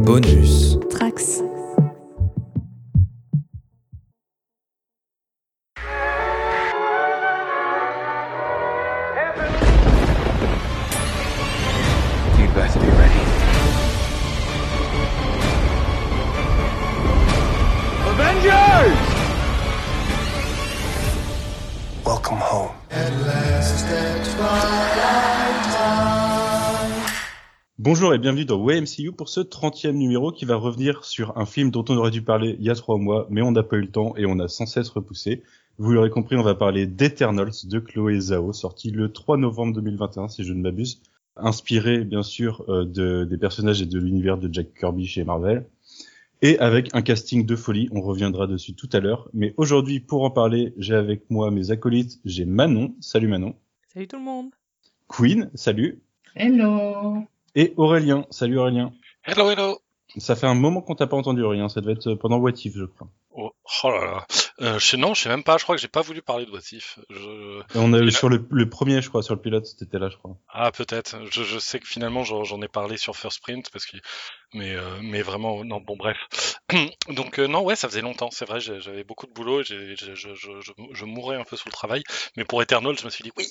Bonus. Bienvenue dans WMCU pour ce 30e numéro qui va revenir sur un film dont on aurait dû parler il y a trois mois, mais on n'a pas eu le temps et on a sans cesse repoussé. Vous l'aurez compris, on va parler d'Eternals de Chloé Zhao, sorti le 3 novembre 2021 si je ne m'abuse, inspiré bien sûr euh, de, des personnages et de l'univers de Jack Kirby chez Marvel, et avec un casting de folie, on reviendra dessus tout à l'heure. Mais aujourd'hui, pour en parler, j'ai avec moi mes acolytes, j'ai Manon, salut Manon, Salut tout le monde. Queen, salut, Hello et Aurélien, salut Aurélien. Hello, hello. Ça fait un moment qu'on t'a pas entendu, Aurélien. Ça devait être pendant What If, je crois. Oh, oh là là. Euh, je sais, non, je sais même pas. Je crois que j'ai pas voulu parler de What If. Je... On a sur le, le premier, je crois, sur le pilote, c'était là, je crois. Ah, peut-être. Je, je sais que finalement, j'en ai parlé sur First Print parce que, mais, euh, mais vraiment, non. Bon, bref. Donc euh, non, ouais, ça faisait longtemps. C'est vrai, j'avais beaucoup de boulot. et j'ai- j'ai- je, je, je, je mourais un peu sous le travail. Mais pour Eternal, je me suis dit oui.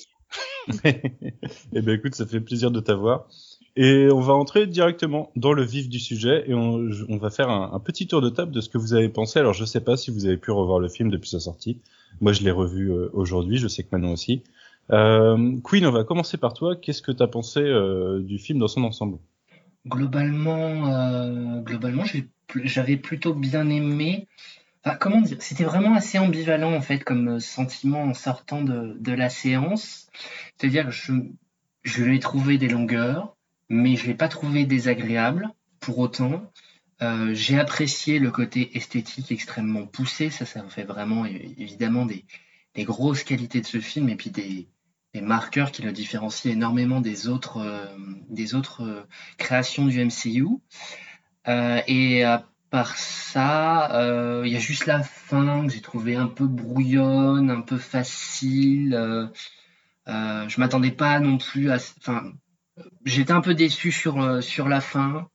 Eh ben écoute, ça fait plaisir de t'avoir. Et on va entrer directement dans le vif du sujet et on, on va faire un, petit tour de table de ce que vous avez pensé. Alors je sais pas si vous avez pu revoir le film depuis sa sortie. Moi je l'ai revu euh, aujourd'hui, je sais que Manon aussi. Euh, Queen, on va commencer par toi. Qu'est-ce que t'as pensé euh, du film dans son ensemble? Globalement, euh, globalement, j'avais plutôt bien aimé. Enfin, comment dire? C'était vraiment assez ambivalent en fait comme sentiment en sortant de, de la séance. C'est-à-dire que je, je l'ai trouvé des longueurs, mais je l'ai pas trouvé désagréable pour autant. Euh, j'ai apprécié le côté esthétique extrêmement poussé. Ça, ça fait vraiment évidemment des, des grosses qualités de ce film et puis des, des marqueurs qui le différencient énormément des autres, euh, des autres euh, créations du MCU. Et à part ça, il y a juste la fin que j'ai trouvé un peu brouillonne, un peu facile. Je m'attendais pas non plus à. Enfin, j'étais un peu déçu sur, euh, sur la fin.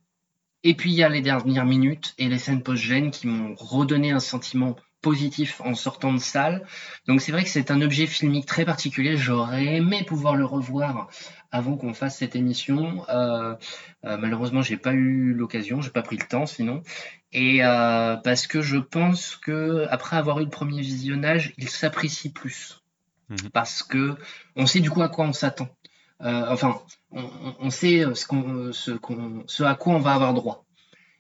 Et puis il y a les dernières minutes et les scènes post-gènes qui m'ont redonné un sentiment positif en sortant de salle. Donc c'est vrai que c'est un objet filmique très particulier. J'aurais aimé pouvoir le revoir avant qu'on fasse cette émission. Euh, euh, malheureusement, j'ai pas eu l'occasion, j'ai pas pris le temps sinon. Et euh, parce que je pense que après avoir eu le premier visionnage, il s'apprécie plus. Mhm. Parce que on sait du coup à quoi on s'attend. Euh, enfin, on, sait ce, à quoi on va avoir droit.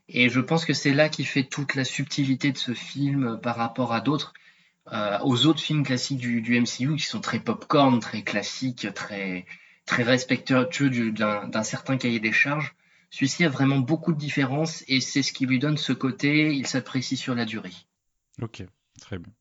Et je pense que c'est là qui fait toute la subtilité de ce film par rapport à d'autres, euh, aux autres films classiques du, MCU qui sont très popcorn, très classiques, très, très respectueux du- d'un, certain cahier des charges. Celui-ci a vraiment beaucoup de différences et c'est ce qui lui donne ce côté, il s'apprécie sur la durée. Ok, très bien.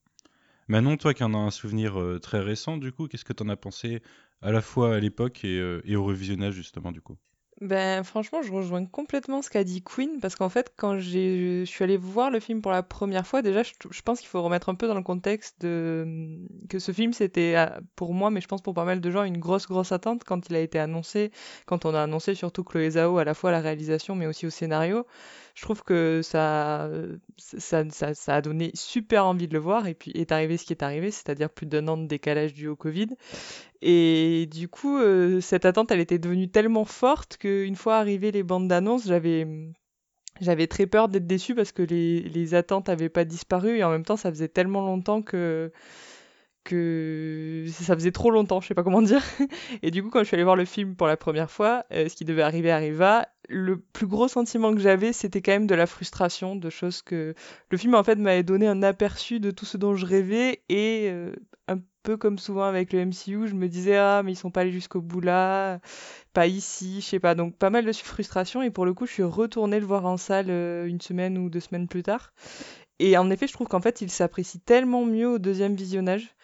Manon, toi qui en as un souvenir euh, très récent, du coup, qu'est-ce que t'en as pensé à la fois à l'époque et, euh, et au revisionnage justement du coup Ben franchement, je rejoins complètement ce qu'a dit Queen parce qu'en fait, quand je suis allée voir le film pour la première fois, déjà, je, pense qu'il faut remettre un peu dans le contexte de que ce film, c'était euh, pour moi, mais je pense pour pas mal de gens, une grosse grosse attente quand il a été annoncé, quand on a annoncé surtout Chloé Zhao à la fois à la réalisation mais aussi au scénario. Je trouve que ça, ça, ça, ça a donné super envie de le voir et puis est arrivé ce qui est arrivé, c'est-à-dire plus d'un an de décalage dû au Covid. Et du coup, euh, cette attente, elle était devenue tellement forte qu'une fois arrivées les bandes d'annonces, j'avais j'avais très peur d'être déçue parce que les, les attentes n'avaient pas disparu et en même temps, ça faisait tellement longtemps que que ça faisait trop longtemps, je sais pas comment dire. Et du coup, quand je suis allée voir le film pour la première fois, euh, ce qui devait arriver arriva. Le plus gros sentiment que j'avais, c'était quand même de la frustration, de choses que le film en fait m'avait donné un aperçu de tout ce dont je rêvais et euh, un peu comme souvent avec le MCU, je me disais ah mais ils sont pas allés jusqu'au bout là, pas ici, je sais pas. Donc pas mal de frustration et pour le coup, je suis retournée le voir en salle euh, une semaine ou deux semaines plus tard. Et en effet, je trouve qu'en fait, il s'apprécie tellement mieux au deuxième visionnage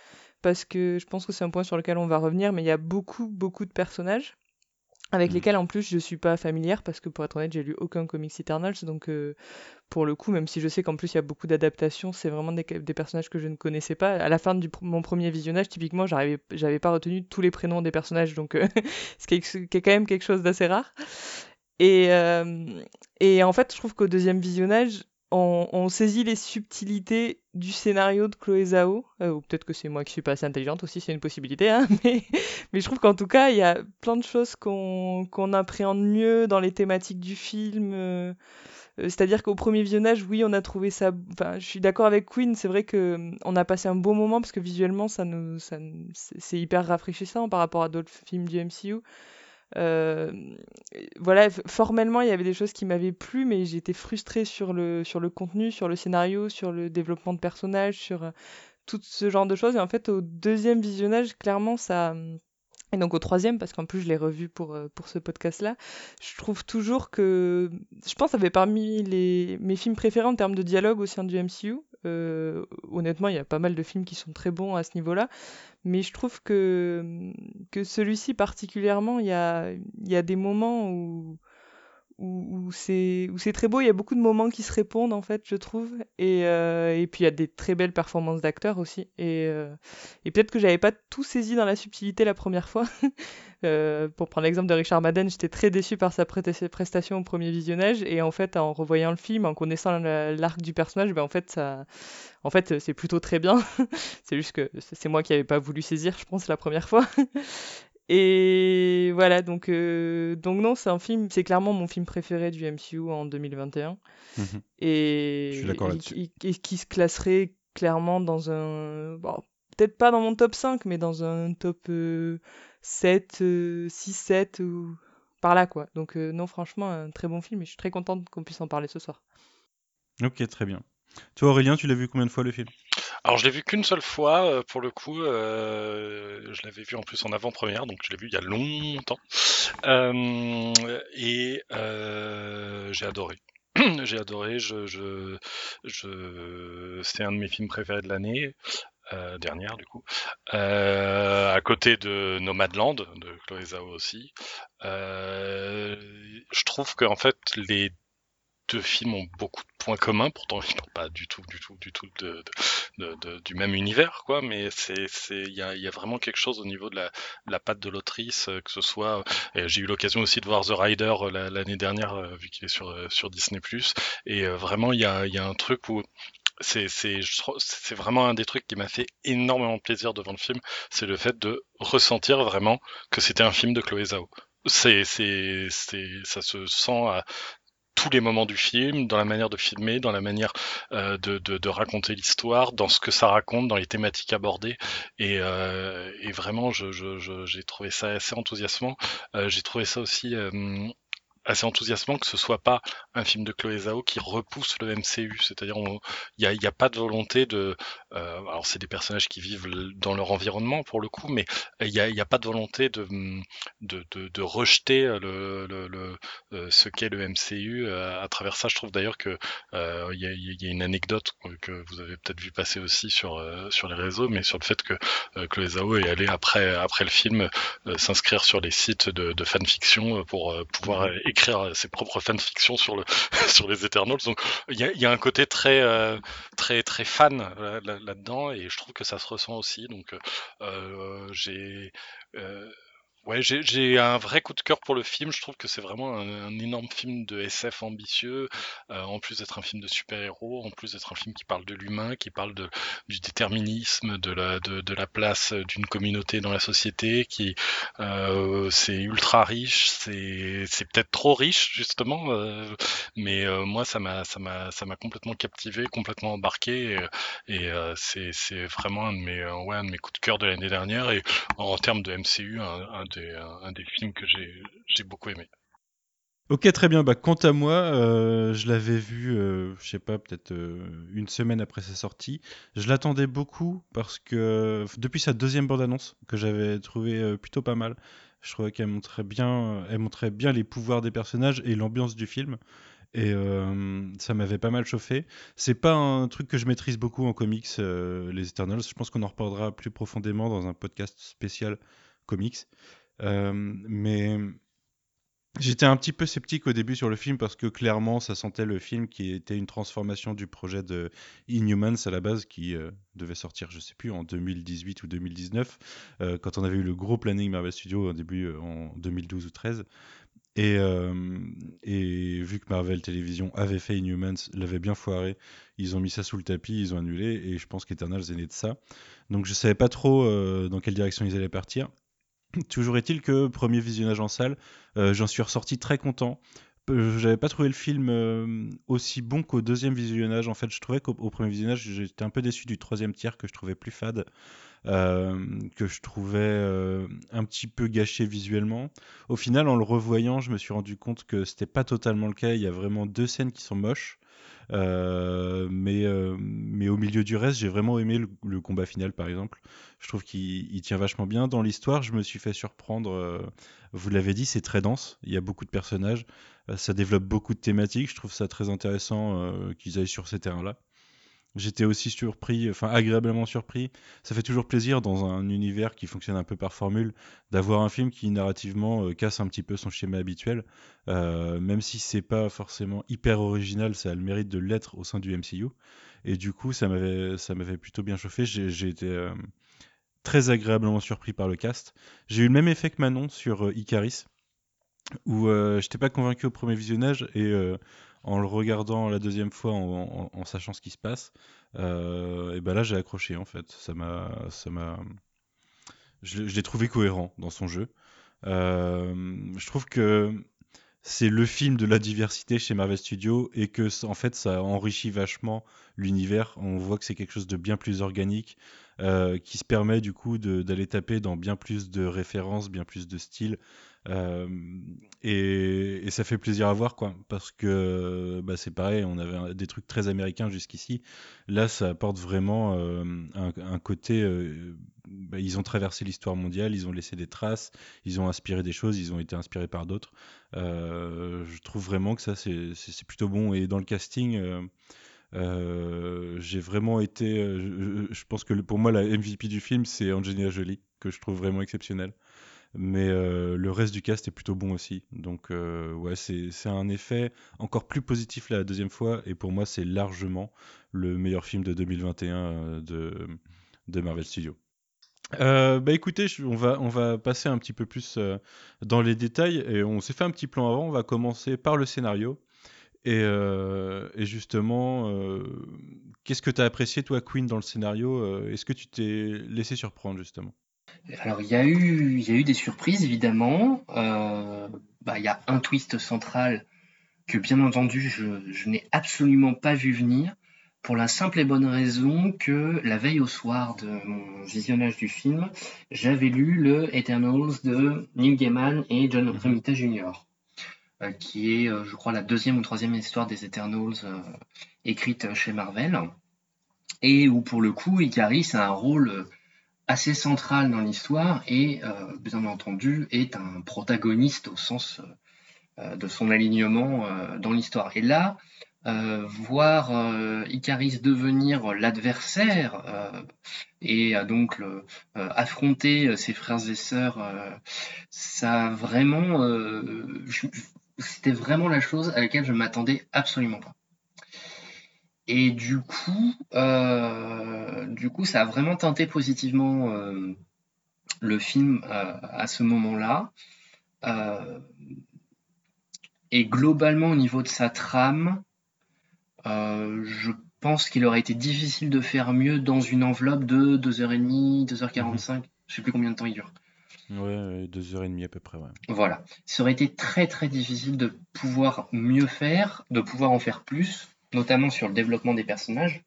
parce que je pense que c'est un point sur lequel on va revenir, mais il y a beaucoup beaucoup de personnages avec Mhm. lesquels en plus je suis pas familière parce que pour être honnête j'ai lu aucun comics Eternals donc euh, pour le coup même si je sais qu'en plus il y a beaucoup d'adaptations c'est vraiment des, des personnages que je ne connaissais pas à la fin de mon premier visionnage typiquement j'arrivais j'avais pas retenu tous les prénoms des personnages donc euh, ce qui est, qui est quand même quelque chose d'assez rare Et, et en fait, je trouve qu'au deuxième visionnage, on, saisit les subtilités du scénario de Chloé Zhao. ou peut-être que c'est moi qui suis pas assez intelligente aussi, c'est une possibilité. Hein, mais, je trouve qu'en tout cas, il y a plein de choses qu'on qu'on appréhende mieux dans les thématiques du film. Euh, c'est-à-dire qu'au premier visionnage, oui, on a trouvé ça. Je suis d'accord avec Queen. C'est vrai que hum, on a passé un bon moment parce que visuellement, ça ça, c'est hyper rafraîchissant par rapport à d'autres films du MCU. Euh, voilà, formellement, il y avait des choses qui m'avaient plu, mais j'étais frustrée sur le, sur le contenu, sur le scénario, sur le développement de personnages, sur euh, tout ce genre de choses. Et en fait, au deuxième visionnage, clairement, ça, et donc au troisième, parce qu'en plus je l'ai revu pour, euh, pour ce podcast-là, je trouve toujours que... Je pense que ça parmi les, mes films préférés en termes de dialogue au sein du MCU. Euh, honnêtement, il y a pas mal de films qui sont très bons à ce niveau-là. Mais je trouve que, que celui-ci particulièrement, y a, il y a des moments où où, c'est très beau. Il y a beaucoup de moments qui se répondent, en fait, je trouve. Et, euh, et puis, il y a des très belles performances d'acteurs aussi. Et, euh, et peut-être que j'avais pas tout saisi dans la subtilité la première fois. euh, pour prendre l'exemple de Richard Madden, j'étais très déçu par sa prestation au premier visionnage. Et en fait, en revoyant le film, en connaissant l'arc du personnage, ben, en fait, ça, en fait, c'est plutôt très bien. c'est juste que c'est moi qui n'avais pas voulu saisir, je pense, la première fois. Et voilà, donc, euh, donc non, c'est un film, c'est clairement mon film préféré du MCU en 2021. Mhm. Et, Je suis d'accord et, et, qui se classerait clairement dans un. Bon, Peut-être pas dans mon top 5, mais dans un top 7, 6, 7 ou par là, quoi. Donc, euh, non, franchement, un très bon film et je suis très contente qu'on puisse en parler ce soir. Ok, très bien. Toi, Aurélien, tu l'as vu combien de fois le film? Alors je l'ai vu qu'une seule fois, euh, pour le coup, euh, je l'avais vu en plus en avant-première, donc je l'ai vu il y a longtemps, euh, et j'ai adoré. j'ai adoré, je, je, je... c'est un de mes films préférés de l'année. dernière du coup, à côté de Nomadland de Chloé Zhao aussi. je trouve que en fait les deux films ont beaucoup de points communs, pourtant ils n'ont pas du tout, du tout, du tout de, de, du même univers, quoi. Mais c'est, c'est, il y a, y a, vraiment quelque chose au niveau de la, la patte de l'autrice, euh, que ce soit. Euh, j'ai eu l'occasion aussi de voir The Rider euh, l'année dernière, vu qu'il est sur sur Disney+. Et vraiment, il y a, y a un truc où c'est c'est c'est vraiment un des trucs qui m'a fait énormément de plaisir devant le film, c'est le fait de ressentir vraiment que c'était un film de Chloé Zhao. C'est c'est c'est ça se sent à tous les moments du film, dans la manière de filmer, dans la manière euh, de, de, de, raconter l'histoire, dans ce que ça raconte, dans les thématiques abordées. Et, euh, et vraiment, j'ai je, je, trouvé ça assez enthousiasmant. Euh, j'ai trouvé ça aussi euh, assez enthousiasmant que ce soit pas un film de Chloé Zhao qui repousse le MCU. C'est-à-dire, il n'y a, a, pas de volonté de. Euh, alors, c'est des personnages qui vivent dans leur environnement pour le coup, mais il n'y a, a, pas de volonté de, de, rejeter le, le, euh, ce qu'est le MCU. Euh, à travers ça, je trouve d'ailleurs que il y, a, une anecdote que vous avez peut-être vu passer aussi sur, sur les réseaux, mais sur le fait que Chloé Zhao est allée après, après le film s'inscrire sur les sites de, de fanfiction pour pouvoir mmh écrire ses propres fanfictions sur le sur les Eternals. Donc il y a, un côté très euh, très très fan euh, là-dedans et je trouve que ça se ressent aussi. Donc euh, j'ai Ouais, j'ai un vrai coup de cœur pour le film. Je trouve que c'est vraiment un, énorme film de SF ambitieux, euh, en plus d'être un film de super-héros, en plus d'être un film qui parle de l'humain, qui parle de, du déterminisme, de la, de, de la place d'une communauté dans la société, qui euh, c'est ultra riche, c'est peut-être trop riche justement, euh, mais euh, moi ça m'a ça m'a complètement captivé, complètement embarqué, et, et c'est c'est vraiment un de mes ouais un de mes coups de cœur de l'année dernière, et en, termes de MCU, un, un un des films que j'ai beaucoup aimé. Ok, très bien. Bah, quant à moi, euh, je l'avais vu, euh, je sais pas, peut-être euh, une semaine après sa sortie. Je l'attendais beaucoup parce que depuis sa deuxième bande-annonce, que j'avais trouvé plutôt pas mal, je trouvais qu'elle montrait bien, elle montrait bien les pouvoirs des personnages et l'ambiance du film. Et ça m'avait pas mal chauffé. C'est pas un truc que je maîtrise beaucoup en comics, les Eternals. Je pense qu'on en reparlera plus profondément dans un podcast spécial comics. Euh, mais J'étais un petit peu sceptique au début sur le film parce que clairement ça sentait le film qui était une transformation du projet de Inhumans à la base qui euh, devait sortir je sais plus en 2018 ou 2019 euh, quand on avait eu le gros planning Marvel Studios au début en 2012 ou 13 Et, et vu que Marvel Television avait fait Inhumans, l'avait bien foiré, ils ont mis ça sous le tapis, ils ont annulé, et je pense qu'Eternals est né de ça. Donc je savais pas trop dans quelle direction ils allaient partir. Toujours est-il que premier visionnage en salle, euh, j'en suis ressorti très content. Euh, J'avais pas trouvé le film euh, aussi bon qu'au deuxième visionnage. En fait, je trouvais qu'au au premier visionnage, j'étais un peu déçu du troisième tiers que je trouvais plus fade, euh, que je trouvais un petit peu gâché visuellement. Au final, en le revoyant, je me suis rendu compte que c'était pas totalement le cas. Il y a vraiment deux scènes qui sont moches. Euh, mais, euh, mais au milieu du reste, j'ai vraiment aimé le, le combat final, par exemple. Je trouve qu'il il tient vachement bien. Dans l'histoire, je me suis fait surprendre. euh, vous l'avez dit, c'est très dense. Il y a beaucoup de personnages. Ça développe beaucoup de thématiques. Je trouve ça très intéressant qu'ils aillent sur ces terrains-là. J'étais aussi surpris, enfin agréablement surpris. Ça fait toujours plaisir dans un univers qui fonctionne un peu par formule d'avoir un film qui narrativement euh, casse un petit peu son schéma habituel. Euh, même si c'est pas forcément hyper original, ça a le mérite de l'être au sein du MCU. Et du coup, ça m'avait ça m'avait plutôt bien chauffé. J'ai été euh, très agréablement surpris par le cast. J'ai eu le même effet que Manon sur Icaris où j'étais pas convaincu au premier visionnage et en le regardant la deuxième fois en, sachant ce qui se passe, euh, et ben là j'ai accroché en fait. Ça m'a, ça m'a, je, l'ai trouvé cohérent dans son jeu. Euh, je trouve que c'est le film de la diversité chez Marvel Studios et que en fait ça enrichit vachement l'univers. On voit que c'est quelque chose de bien plus organique euh, qui se permet du coup d'aller taper dans bien plus de références, bien plus de styles. Et, ça fait plaisir à voir quoi. Parce que bah, c'est pareil on avait des trucs très américains jusqu'ici. Là ça apporte vraiment euh, un, côté euh, bah, ils ont traversé l'histoire mondiale ils ont laissé des traces ils ont inspiré des choses ils ont été inspirés par d'autres. Euh, je trouve vraiment que ça c'est plutôt bon. Et dans le casting j'ai vraiment été je, je pense que pour moi la MVP du film c'est Angelina Jolie que je trouve vraiment exceptionnelle mais euh, le reste du cast est plutôt bon aussi. Donc euh, ouais, c'est un effet encore plus positif la deuxième fois, et pour moi c'est largement le meilleur film de 2021 euh, de, de Marvel Studios. Bah écoutez, on va, on va passer un petit peu plus dans les détails, et on s'est fait un petit plan avant, on va commencer par le scénario. Et, et justement, qu'est-ce que tu as apprécié toi, Queen, dans le scénario? Est-ce que tu t'es laissé surprendre justement? Alors, il y a eu, il y a eu des surprises, évidemment. Euh, bah, il y a un twist central que, bien entendu, je, je n'ai absolument pas vu venir, pour la simple et bonne raison que la veille au soir de mon visionnage du film, j'avais lu le Eternals de Neil Gaiman et John Mhm. Romita Jr., euh, qui est, euh, je crois, la deuxième ou troisième histoire des Eternals écrite chez Marvel, et où, pour le coup, Icaris a un rôle assez central dans l'histoire et, euh, bien entendu, est un protagoniste au sens euh, de son alignement euh, dans l'histoire. Et là, euh, voir euh, Icaris devenir l'adversaire euh, et euh, donc le- euh, affronter euh, ses frères et sœurs, euh, ça vraiment, euh, c'était vraiment la chose à laquelle je m'attendais absolument pas. Et du coup, euh, du coup, ça a vraiment teinté positivement euh, le film euh, à ce moment-là. Et globalement, au niveau de sa trame, je pense qu'il aurait été difficile de faire mieux dans une enveloppe de 2h30, 2h45, je sais plus combien de temps il dure. Ouais, ouais, deux heures et demie à peu près, ouais. Voilà. Ça aurait été très très difficile de pouvoir mieux faire, de pouvoir en faire plus, notamment sur le développement des personnages,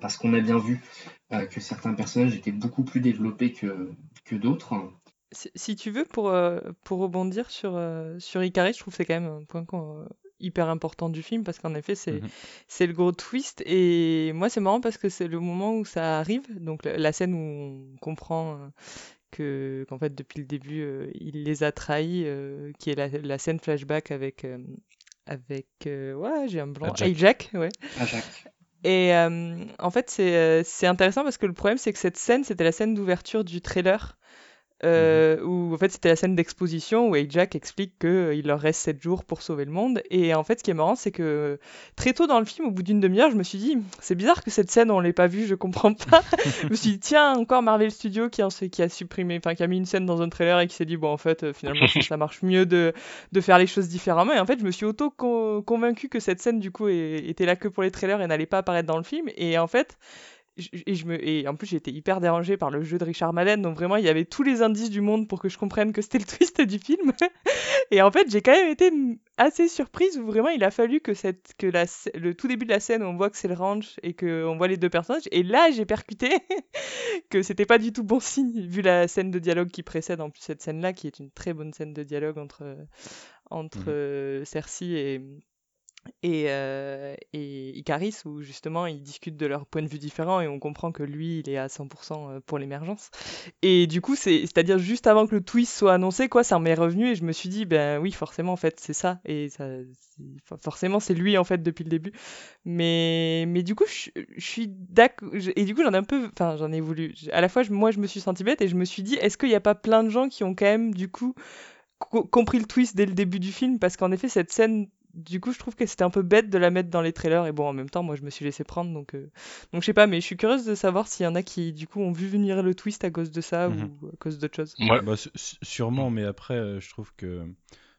parce qu'on a bien vu euh, que certains personnages étaient beaucoup plus développés que, que d'autres. Si, tu veux, pour, euh, pour rebondir sur, euh, sur Icarus, je trouve que c'est quand même un point euh, hyper important du film parce qu'en effet, c'est Mhm. c'est le gros twist. Et moi, c'est marrant parce que c'est le moment où ça arrive, donc la, la scène où on comprend que qu'en fait, depuis le début, euh, il les a trahis, euh, qui est la, la scène flashback avec. euh, avec euh, ouais, j'ai un blanc. Ajak. Ajak, ouais. Ah. Et euh, en fait, c'est euh, c'est intéressant parce que le problème, c'est que cette scène, c'était la scène d'ouverture du trailer euh, où en fait c'était la scène d'exposition où Jack explique qu'il leur reste 7 jours pour sauver le monde. Et en fait, ce qui est marrant, c'est que très tôt dans le film, au bout d'une demi-heure, je me suis dit, c'est bizarre que cette scène on l'ait pas vue, je comprends pas. je me suis dit, tiens, encore Marvel Studios qui a, qui a supprimé, enfin qui a mis une scène dans un trailer et qui s'est dit, bon, en fait, euh, finalement, ça marche mieux de, de faire les choses différemment. Et en fait, je me suis auto-convaincu que cette scène, du coup, était là que pour les trailers et n'allait pas apparaître dans le film. Et en fait, et, je me, et en plus, j'ai été hyper dérangée par le jeu de Richard Madden, donc vraiment, il y avait tous les indices du monde pour que je comprenne que c'était le twist du film. et en fait, j'ai quand même été assez surprise où vraiment il a fallu que, cette, que la, le tout début de la scène, on voit que c'est le ranch et qu'on voit les deux personnages. Et là, j'ai percuté que c'était pas du tout bon signe, vu la scène de dialogue qui précède en plus cette scène-là, qui est une très bonne scène de dialogue entre, entre mmh. euh, Cersei et et, euh, Icaris, où justement ils discutent de leurs points de vue différents et on comprend que lui, il est à 100% euh, pour l'émergence. Et du coup, c'est, c'est-à-dire juste avant que le twist soit annoncé, quoi, ça m'est revenu et je me suis dit, ben oui, forcément, en fait, c'est ça. Et ça, forcément, c'est lui, en fait, depuis le début. Mais, mais du coup, je, suis d'accord. Et du coup, j'en ai un peu. Enfin, j'en ai voulu. À la fois, moi, je me suis senti bête et je me suis dit, est-ce qu'il n'y a pas plein de gens qui ont quand même, du coup, compris le twist dès le début du film? Parce qu'en effet cette scène du coup, je trouve que c'était un peu bête de la mettre dans les trailers. Et bon, en même temps, moi, je me suis laissé prendre. Donc, euh, donc je sais pas, mais je suis curieuse de savoir s'il y en a qui, du coup, ont vu venir le twist à cause de ça ou mhm. à cause d'autre chose. Ouais. Bah, sûrement, mais après, euh, je trouve que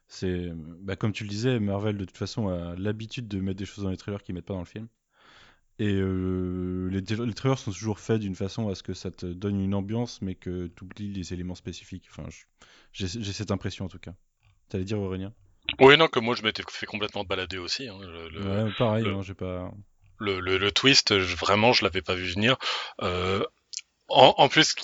c'est. Bah, comme tu le disais, Marvel, de toute façon, a l'habitude de mettre des choses dans les trailers qu'ils mettent pas dans le film. Et euh, les, les, trailers sont toujours faits d'une façon à ce que ça te donne une ambiance, mais que tu oublies les éléments spécifiques. Enfin, j'ai cette impression en tout cas. T'allais dire Aurélien? Oui, non, que moi je m'étais fait complètement balader aussi. Hein, le, ouais, pareil, le, hein, j'ai pas. Le, le, twist, vraiment, je l'avais pas vu venir. Euh, en, plus,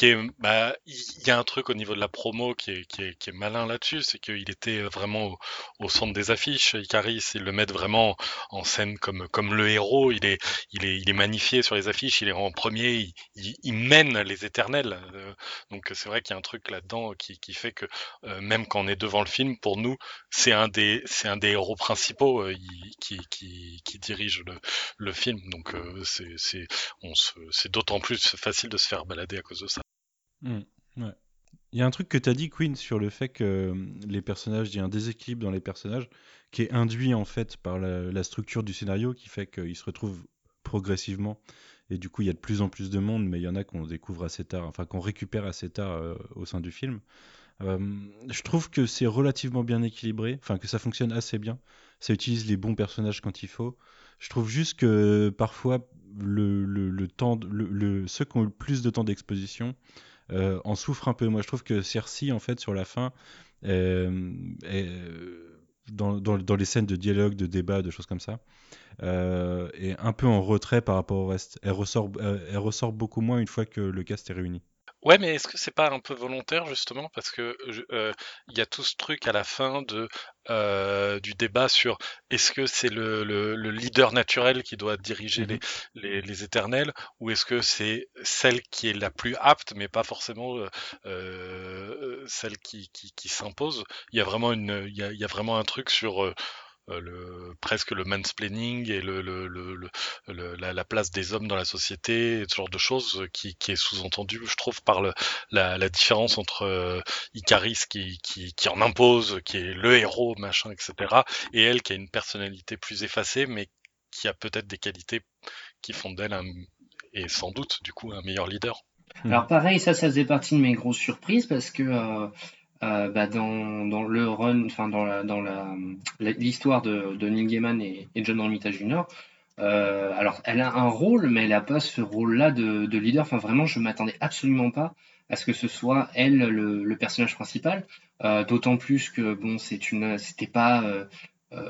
bah, il y a un truc au niveau de la promo qui est, malin là-dessus, c'est qu'il était vraiment au, centre des affiches. Icaris, ils le mettent vraiment en scène comme, le héros. Il est, magnifié sur les affiches. Il est en premier. Il, mène les éternels. Euh, donc c'est vrai qu'il y a un truc là-dedans qui, fait que euh, même quand on est devant le film, pour nous, c'est un des, héros principaux euh, qui, dirige le, film. Donc c'est, c'est d'autant plus facile de se faire à cause de ça. Hmm, il y a un truc que tu as dit, Queen, sur le fait que euh, les personnages, il y a un déséquilibre dans les personnages qui est induit en fait par la, structure du scénario qui fait qu'ils se retrouvent progressivement. Et du coup, il y a de plus en plus de monde, mais il y en a qu'on découvre assez tard, enfin qu'on récupère assez tard euh, au sein du film. Euh, je trouve que c'est relativement bien équilibré, enfin que ça fonctionne assez bien. Ça utilise les bons personnages quand il faut. Je trouve juste que parfois le, le, temps, le, ceux qui ont le plus de temps d'exposition euh, en souffrent un peu. Moi, je trouve que Cersei, en fait, sur la fin, euh, dans, dans, les scènes de dialogue, de débat, de choses comme ça, euh, est un peu en retrait par rapport au reste. Elle ressort, elle ressort beaucoup moins une fois que le cast est réuni. Ouais, mais est-ce que c'est pas un peu volontaire justement? Parce que euh, il y a tout ce truc à la fin de euh, du débat sur est-ce que c'est le, le, le, leader naturel qui doit diriger les, mmh les, les, éternels ou est-ce que c'est celle qui est la plus apte mais pas forcément euh, euh celle qui, qui, qui s'impose? Il y a vraiment une il y a, il y a vraiment un truc sur euh, le, presque le mansplaining et la, la, place des hommes dans la société, ce genre de choses qui, qui est sous-entendu, je trouve, par la, différence entre euh, Icaris qui, en impose, qui est le héros, machin, etc., et elle qui a une personnalité plus effacée, mais qui a peut-être des qualités qui font d'elle et sans doute, du coup, un meilleur leader. Alors pareil, ça, ça faisait partie de mes grosses surprises parce que euh, euh, bah, dans, le run, enfin dans l'histoire de, de Neil Gaiman et, John Romita Jr. Euh, alors elle a un rôle, mais elle a pas ce rôle-là de, de, leader. Enfin vraiment, je m'attendais absolument pas à ce que ce soit elle le, personnage principal. Euh, D'autant plus que bon, c'est c'était pas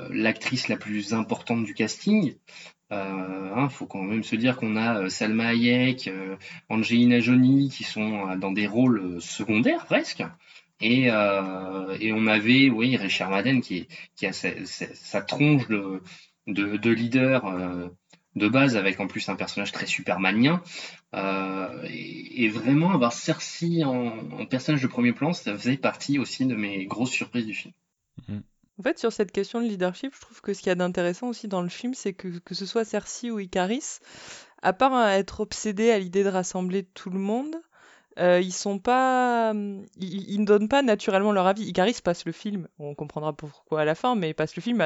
l'actrice la plus importante du casting. Il hein, faut quand même se dire qu'on a Salma Hayek, Angelina Jolie qui sont dans des rôles secondaires presque. Et, euh, et on avait, oui, Richard Madden qui, qui a sa, sa, tronche de, de, de leader euh, de base, avec en plus un personnage très supermanien. Euh, et, et, vraiment avoir Cersei en, en, personnage de premier plan, ça faisait partie aussi de mes grosses surprises du film. Mm. En fait, sur cette question de leadership, je trouve que ce qu'il y a d'intéressant aussi dans le film, c'est que que ce soit Cersei ou Icaris, à part être obsédé à l'idée de rassembler tout le monde, euh, ils ne donnent pas naturellement leur avis. Icaris passe le film, on comprendra pourquoi à la fin, mais passe le film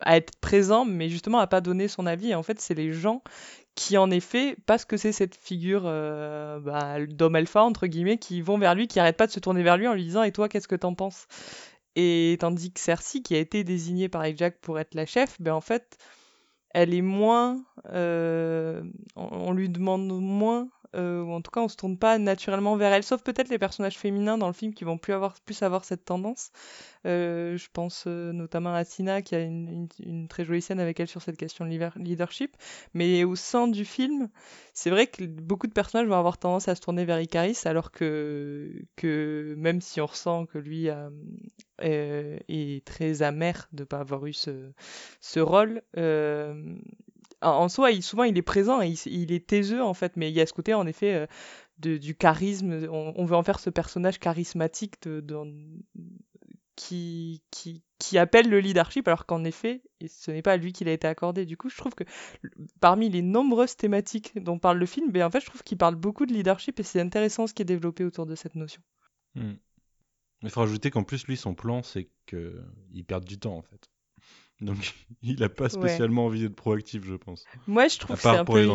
à être présent, mais justement à pas donner son avis. Et en fait, c'est les gens qui, en effet, parce que c'est cette figure euh, bah, d'homme alpha entre guillemets, qui vont vers lui, qui arrêtent pas de se tourner vers lui en lui disant "Et toi, qu'est-ce que t'en penses?" Et tandis que Cersei, qui a été désignée par Jack pour être la chef, ben en fait, elle est moins, euh, on lui demande moins euh, ou en tout cas on se tourne pas naturellement vers elle, sauf peut-être les personnages féminins dans le film qui vont plus avoir, plus avoir cette tendance. Euh, je pense euh, notamment à Sina qui a une, très jolie scène avec elle sur cette question de leadership. Mais au sein du film, c'est vrai que beaucoup de personnages vont avoir tendance à se tourner vers Icaris, alors que, que même si on ressent que lui a, est, très amer de ne pas avoir eu ce, ce rôle, euh, en soi, souvent il est présent et il, est taiseux en fait, mais il y a ce côté en effet euh, de, du charisme. On, veut en faire ce personnage charismatique qui, qui, qui, appelle le leadership, alors qu'en effet, ce n'est pas à lui qu'il a été accordé. Du coup, je trouve que parmi les nombreuses thématiques dont parle le film, ben, en fait, je trouve qu'il parle beaucoup de leadership et c'est intéressant ce qui est développé autour de cette notion. Hmm. Il faut rajouter qu'en plus, lui, son plan, c'est qu'il perd du temps en fait. Donc, il n'a pas spécialement ouais. envie d'être proactif, je pense. Moi, je trouve que c'est un peu une,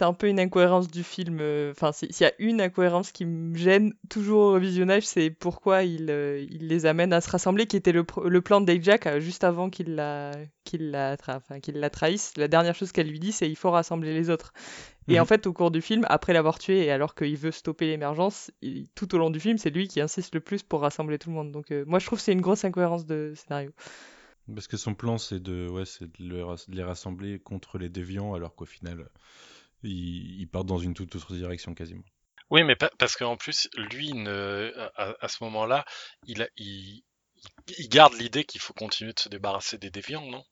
un peu une incohérence du film. Enfin, s'il y a une incohérence qui me gêne toujours au visionnage, c'est pourquoi il, euh, il, les amène à se rassembler, qui était le, le plan d'Ajax euh, juste avant qu'il la, qu'il la, enfin, qu'il la trahisse. La dernière chose qu'elle lui dit, c'est il faut rassembler les autres. Et mmh. en fait, au cours du film, après l'avoir tué et alors qu'il veut stopper l'émergence, tout au long du film, c'est lui qui insiste le plus pour rassembler tout le monde. Donc, euh, moi, je trouve que c'est une grosse incohérence de scénario. Parce que son plan, c'est de, ouais, c'est de, de, les rassembler contre les déviants, alors qu'au final, ils, ils, partent dans une toute autre direction quasiment. Oui, mais pa parce qu'en plus, lui, ne, à, à ce moment-là, il, a, il, il, garde l'idée qu'il faut continuer de se débarrasser des déviants, non?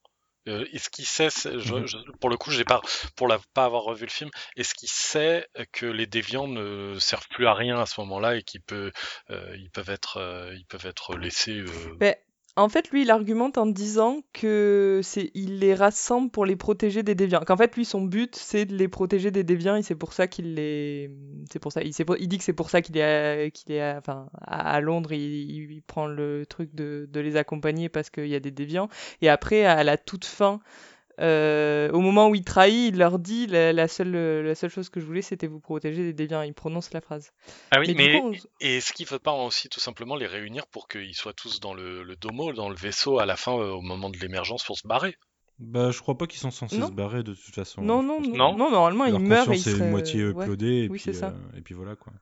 Euh, Est-ce qu'il sait, je, je, pour le coup, j'ai pas, pour la, pas avoir revu le film, est-ce qu'il sait que les déviants ne servent plus à rien à ce moment-là et qu'ils peut, euh, ils peuvent être, euh, ils peuvent être laissés euh... mais en fait, lui, il argumente en disant que c'est, il les rassemble pour les protéger des déviants. Qu'en fait, lui, son but, c'est de les protéger des déviants, et c'est pour ça qu'il les, c'est pour ça, il, il dit que c'est pour ça qu'il est, qu'il est, enfin, à, Londres, il, prend le truc de, de les accompagner parce qu'il y a des déviants. Et après, à la toute fin, euh, au moment où il trahit, il leur dit la, la, seule, la seule chose que je voulais, c'était vous protéger des déviants. Il prononce la phrase. Ah oui, mais, mais coup, on... et est-ce qu'il ne veut pas aussi tout simplement les réunir pour qu'ils soient tous dans le, le, domo, dans le vaisseau, à la fin, euh, au moment de l'émergence, pour se barrer? Bah, je crois pas qu'ils sont censés non. se barrer de toute façon. Non, non, non, non, normalement, ils meurent et ils c'est seraient... moitié uploadé ouais. et, oui, puis, ça. Euh, et puis voilà quoi.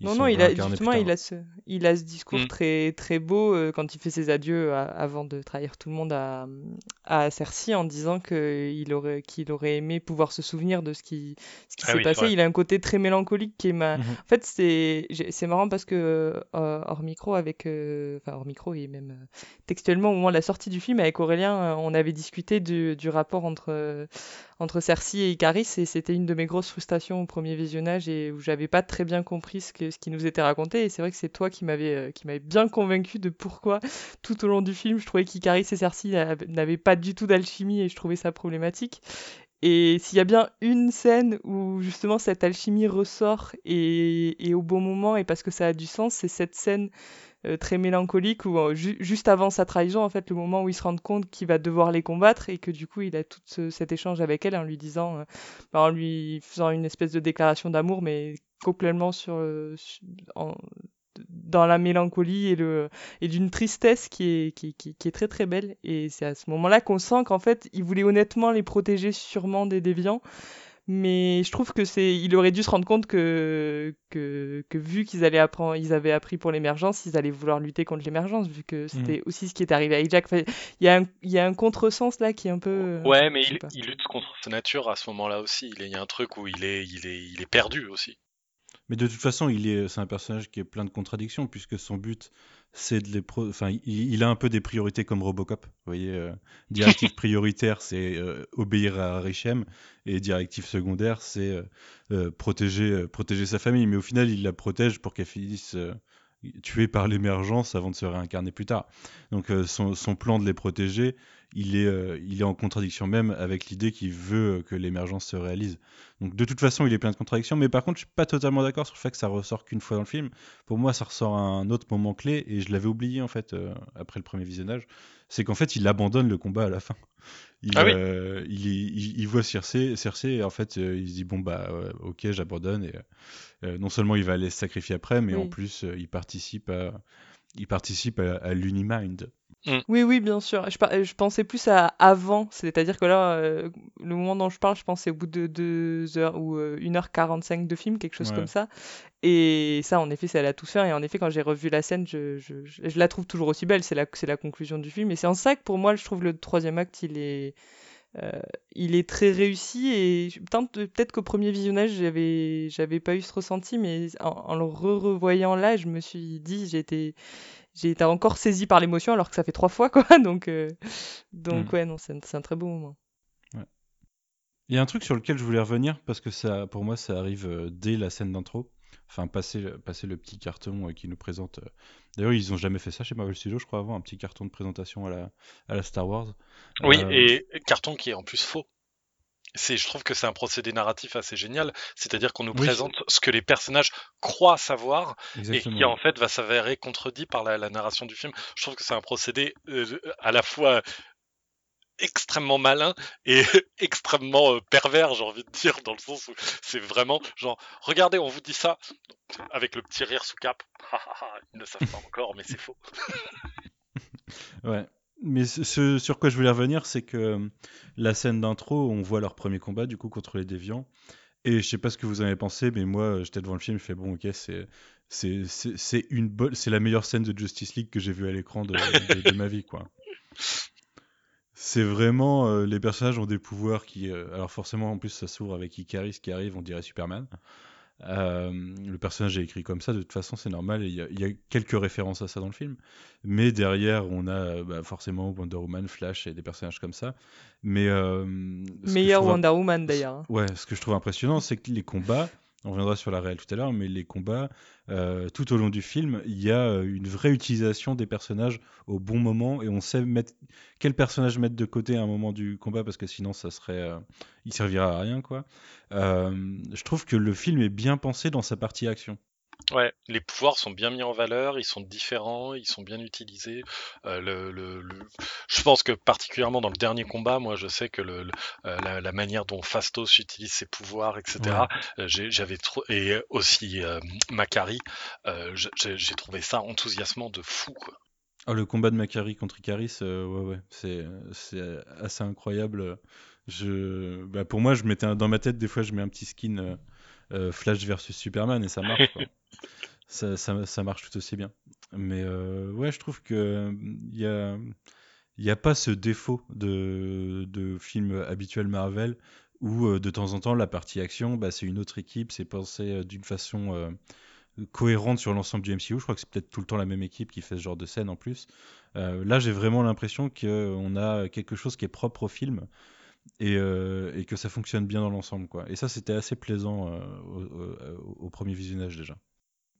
Ils non, non, il a, justement, il a, ce, il a ce discours mmh. très, très beau euh, quand il fait ses adieux à, avant de trahir tout le monde à, à Cersei en disant qu'il aurait, qu'il aurait aimé pouvoir se souvenir de ce qui, ce qui ah s'est oui, passé. Il a un côté très mélancolique qui est ma... Mmh. En fait, c'est, c'est marrant parce que euh, hors micro, avec, euh, enfin hors micro et même euh, textuellement au moment de la sortie du film avec Aurélien, euh, on avait discuté du, du rapport entre, entre Cersei et Icaris et c'était une de mes grosses frustrations au premier visionnage et où j'avais pas très bien compris ce, que, ce qui nous était raconté et c'est vrai que c'est toi qui m'avais euh, m'avait bien convaincu de pourquoi tout au long du film je trouvais qu'Icaris et Cersei n'avaient pas du tout d'alchimie et je trouvais ça problématique. Et s'il y a bien une scène où justement cette alchimie ressort et, et au bon moment et parce que ça a du sens, c'est cette scène euh, très mélancolique où euh, ju juste avant sa trahison, en fait, le moment où il se rend compte qu'il va devoir les combattre et que du coup il a tout ce, cet échange avec elle en lui disant, bah, en lui faisant une espèce de déclaration d'amour, mais complètement sur, euh, sur en, dans la mélancolie et le et d'une tristesse qui est qui, qui, qui, est très très belle. Et c'est à ce moment-là qu'on sent qu'en fait il voulait honnêtement les protéger sûrement des déviants. Mais je trouve que c'est il aurait dû se rendre compte que que, que vu qu'ils allaient apprendre ils avaient appris pour l'émergence ils allaient vouloir lutter contre l'émergence vu que c'était mmh. aussi ce qui est arrivé avec Jack enfin, il y a un il y a un contresens là qui est un peu ouais mais il, il, lutte contre sa nature à ce moment-là aussi. Il y a un truc où il est il est il est perdu aussi mais de toute façon, il est, c'est un personnage qui est plein de contradictions puisque son but, c'est de les, pro... enfin, il, il, a un peu des priorités comme Robocop. Vous voyez, euh, directive prioritaire, c'est euh, obéir à Richem, et directive secondaire, c'est euh, protéger, protéger sa famille. Mais au final, il la protège pour qu'elle finisse tués par l'émergence avant de se réincarner plus tard. Donc son, son, plan de les protéger, il est, euh, il est en contradiction même avec l'idée qu'il veut que l'émergence se réalise. Donc de toute façon, il est plein de contradictions, mais par contre, je suis pas totalement d'accord sur le fait que ça ressort qu'une fois dans le film. Pour moi, ça ressort à un autre moment clé, et je l'avais oublié en fait euh, après le premier visionnage. C'est qu'en fait, il abandonne le combat à la fin. Il, ah oui. euh, il, il, il, voit Circé, Cersei, et en fait, il se dit bon bah ok, j'abandonne. Et non seulement il va aller se sacrifier après, mais Oui. en plus, il participe à, il participe à, à l'Unimind. Oui, oui, bien sûr. Je, par- je pensais plus à avant, c'est-à-dire que là, euh, le moment dont je parle, je pense c'est au bout de 2 heures ou euh, 1h45 de film, quelque chose Ouais. comme ça. Et ça, en effet, c'est à la toute fin. Et en effet, quand j'ai revu la scène, je, je, la trouve toujours aussi belle. C'est la, c'est la conclusion du film. Et c'est en ça que pour moi, je trouve le troisième acte, il est, euh, il est très réussi. Et peut-être qu'au premier visionnage, j'avais, j'avais pas eu ce ressenti, mais en, en le re-revoyant là, je me suis dit, été j'ai été encore saisi par l'émotion alors que ça fait trois fois quoi donc euh, donc Mm. ouais non c'est un, c'est un très beau moment Il y a un truc sur lequel je voulais revenir parce que ça, pour moi, ça arrive euh, dès la scène d'intro. Enfin, passer, passer le petit carton euh, qui nous présente. D'ailleurs, ils ont jamais fait ça chez Marvel Studios, je crois, avant, un petit carton de présentation à la, à la Star Wars. Oui, Euh, et carton qui est en plus faux. C'est, je trouve que c'est un procédé narratif assez génial, c'est-à-dire qu'on nous Oui. présente ce que les personnages croient savoir et qui en fait va s'avérer contredit par la, la narration du film. Je trouve que c'est un procédé euh, à la fois extrêmement malin et extrêmement euh, pervers, j'ai envie de dire, dans le sens où c'est vraiment genre, regardez, on vous dit ça, avec le petit rire sous cap. Ils ne savent pas encore, mais c'est faux. Ouais. Mais ce, sur quoi je voulais revenir, c'est que euh, la scène d'intro, on voit leur premier combat, du coup, contre les déviants. Et je sais pas ce que vous en avez pensé, mais moi, euh, j'étais devant le film, je fais bon, ok, c'est c'est une c'est la meilleure scène de Justice League que j'ai vue à l'écran de, ma vie, quoi. C'est vraiment euh, les personnages ont des pouvoirs qui, alors forcément, en plus, ça s'ouvre avec Icaris qui arrive, on dirait Superman. Euh, le personnage est écrit comme ça, de toute façon, c'est normal. Il y, a- il y a quelques références à ça dans le film. Mais derrière, on a euh, bah, forcément Wonder Woman, Flash et des personnages comme ça. Mais euh, meilleur Wonder Woman d'ailleurs hein. Ouais, ce que je trouve impressionnant, c'est que les combats, on reviendra sur la réelle tout à l'heure, mais les combats, euh, tout au long du film, il y a euh, une vraie utilisation des personnages au bon moment et on sait mettre quel personnage mettre de côté à un moment du combat parce que sinon ça serait, euh, il servira à rien quoi. Je trouve que le film est bien pensé dans sa partie action. Ouais, les pouvoirs sont bien mis en valeur, ils sont différents, ils sont bien utilisés. Euh, le, le, le- Je pense que particulièrement dans le dernier combat, moi je sais que le, le- euh, la, la manière dont Fastos utilise ses pouvoirs, etc. euh, j'ai- J'avais trop et aussi euh, Macari, euh, j'ai j'ai trouvé ça enthousiasmant de fou. Quoi. Ah, le combat de Macari contre Icaris, euh, ouais, ouais, c'est, c'est assez incroyable. Je, bah, pour moi, je mettais un- dans ma tête, des fois, je mets un petit skin euh, euh, Flash versus Superman et ça marche. quoi. ça, ça, ça marche tout aussi bien. Mais euh, ouais, je trouve que il y a, il y a pas ce défaut de, de film habituel Marvel où euh, de temps en temps la partie action, bah, c'est une autre équipe, c'est pensé d'une façon cohérente sur l'ensemble du MCU. Je crois que c'est peut-être tout le temps la même équipe qui fait ce genre de scène en plus. Euh, là, j'ai vraiment l'impression qu'on a quelque chose qui est propre au film et, euh, et que ça fonctionne bien dans l'ensemble. quoi. Et ça, c'était assez plaisant euh, au, au- au premier visionnage déjà.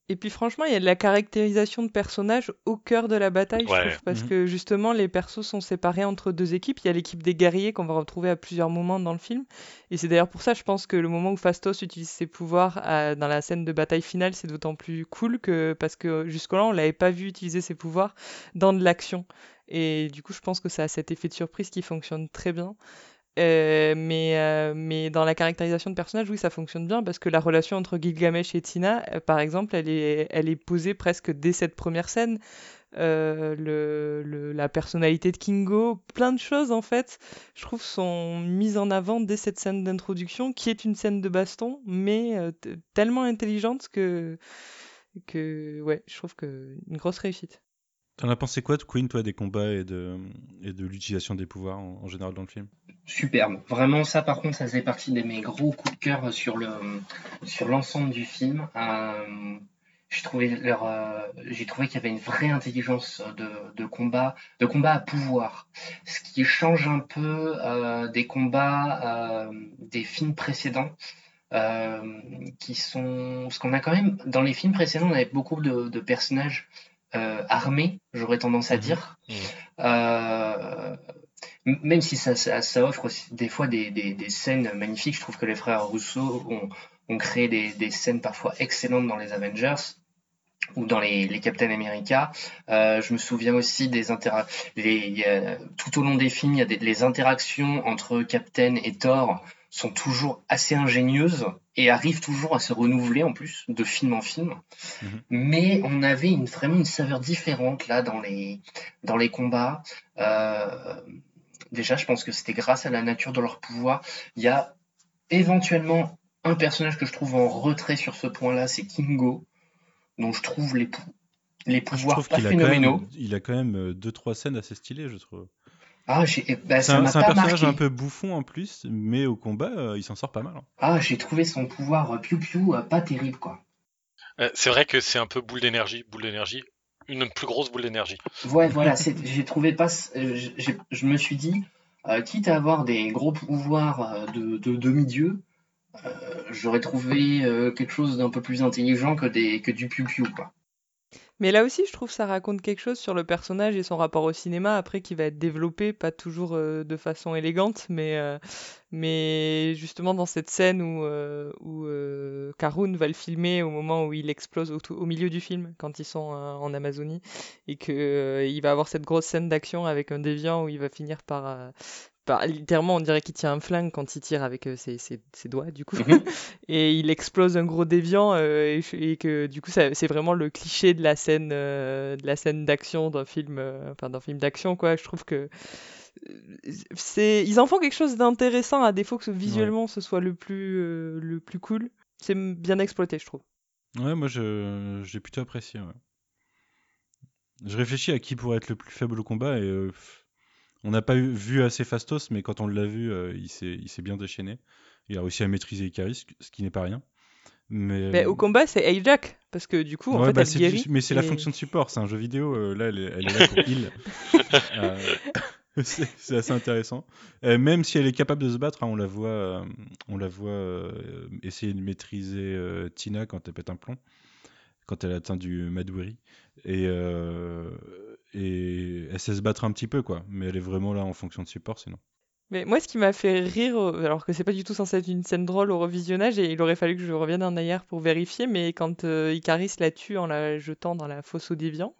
Et puis franchement, il y a de la caractérisation de personnages au cœur de la bataille, je trouve, parce Mhm. que justement, les persos sont séparés entre deux équipes. Il y a l'équipe des guerriers qu'on va retrouver à plusieurs moments dans le film. Et c'est d'ailleurs pour ça, je pense que le moment où Fastos utilise ses pouvoirs euh, dans la scène de bataille finale, c'est d'autant plus cool que parce que jusque-là, on l'avait pas vu utiliser ses pouvoirs dans de l'action. Et du coup, je pense que ça a cet effet de surprise qui fonctionne très bien. Euh, mais, euh, mais dans la caractérisation de personnage, oui, ça fonctionne bien parce que la relation entre Gilgamesh et Tina, euh, par exemple, elle est, elle est posée presque dès cette première scène. Le, le- la personnalité de Kingo, plein de choses en fait, je trouve, sont mises en avant dès cette scène d'introduction, qui est une scène de baston, mais tellement intelligente que, que, ouais, je trouve que une grosse réussite. T'en as pensé quoi de Queen, toi, des combats et de, l'utilisation des pouvoirs en, général dans le film? Superbe. Vraiment, ça, par contre, ça faisait partie de mes gros coups de cœur sur le sur l'ensemble du film. Euh, j'ai trouvé leur, euh, j'ai trouvé qu'il y avait une vraie intelligence de, combat, de combat à pouvoir, ce qui change un peu euh, des combats des films précédents. qui sont... Parce qu'on a quand même, dans les films précédents, on avait beaucoup de personnages euh, armés, j'aurais tendance à Mhm. dire. Mhm. Euh, même si ça, ça, ça offre des fois des, des, des scènes magnifiques, je trouve que les frères Rousseau ont, ont créé des, des scènes parfois excellentes dans les Avengers ou dans les, les Captain America. Euh, je me souviens aussi des intera les, il y a- tout au long des films, il y a des, les interactions entre Captain et Thor sont toujours assez ingénieuses et arrivent toujours à se renouveler en plus de film en film. Mhm. Mais on avait une, vraiment une saveur différente là dans les, dans les combats. Euh, déjà, je pense que c'était grâce à la nature de leur pouvoir. Il y a éventuellement un personnage que je trouve en retrait sur ce point-là, c'est Kingo, dont je trouve les, Ah, Je pouvoirs trouve pas qu'il a quand phénoménaux. même, il a quand même euh, deux trois scènes assez stylées, je trouve. Ah, j'ai, eh ben, C'est ça un, personnage marqué. un peu bouffon en plus, mais au combat, euh, il s'en sort pas mal. hein. Ah, j'ai trouvé son pouvoir euh, piou-piou euh, pas terrible, quoi. Euh, c'est vrai que c'est un peu boule d'énergie, boule d'énergie, une plus grosse boule d'énergie. Ouais, voilà, c'est, j'ai trouvé pas. je me suis dit, euh, quitte à avoir des gros pouvoirs de, de demi-dieu, euh, j'aurais trouvé euh, quelque chose d'un peu plus intelligent que, des, que du piou-piou, quoi. Mais là aussi, je trouve que ça raconte quelque chose sur le personnage et son rapport au cinéma, après qui va être développé, pas toujours euh, de façon élégante, mais, euh, mais justement dans cette scène où, euh, où euh, Karun va le filmer au moment où il explose au, milieu du film, quand ils sont euh, en Amazonie, et euh, il va avoir cette grosse scène d'action avec un déviant où il va finir par... littéralement, on dirait qu'il tient un flingue quand il tire avec euh, ses, ses- ses doigts, du coup. Mhm. et il explose un gros déviant euh, et, et que du coup c'est vraiment le cliché de la scène euh, de la scène d'action d'un film enfin d'un film d'action quoi je trouve que c'est ils en font quelque chose d'intéressant à défaut que visuellement ce soit le plus le plus cool c'est bien exploité je trouve Ouais, moi je j'ai plutôt apprécié. ouais. Je réfléchis à qui pourrait être le plus faible au combat et on n'a pas eu- vu assez Fastos, mais quand on l'a vu, euh, il s'est bien déchaîné. Il a réussi à maîtriser Icaris, ce qui n'est pas rien. Mais mais au combat c'est Ajax parce que du coup en fait bah, elle c'est guérit du- mais c'est la fonction de support, c'est un jeu vidéo. euh, là, elle est, elle est là pour heal. Euh, c'est assez intéressant. Euh, même si elle est capable de se battre, hein, on la voit, euh, on la voit euh, essayer de maîtriser euh, Tina quand elle pète un plomb, quand elle atteint du Madwiri. Et, euh, et elle sait se battre un petit peu, quoi. Mais elle est vraiment là en fonction de support, sinon. Mais moi, ce qui m'a fait rire, alors que c'est pas du tout censé être une scène drôle au revisionnage, et il aurait fallu que je revienne en arrière pour vérifier, mais quand euh, Icaris la tue en la jetant dans la fosse aux déviants,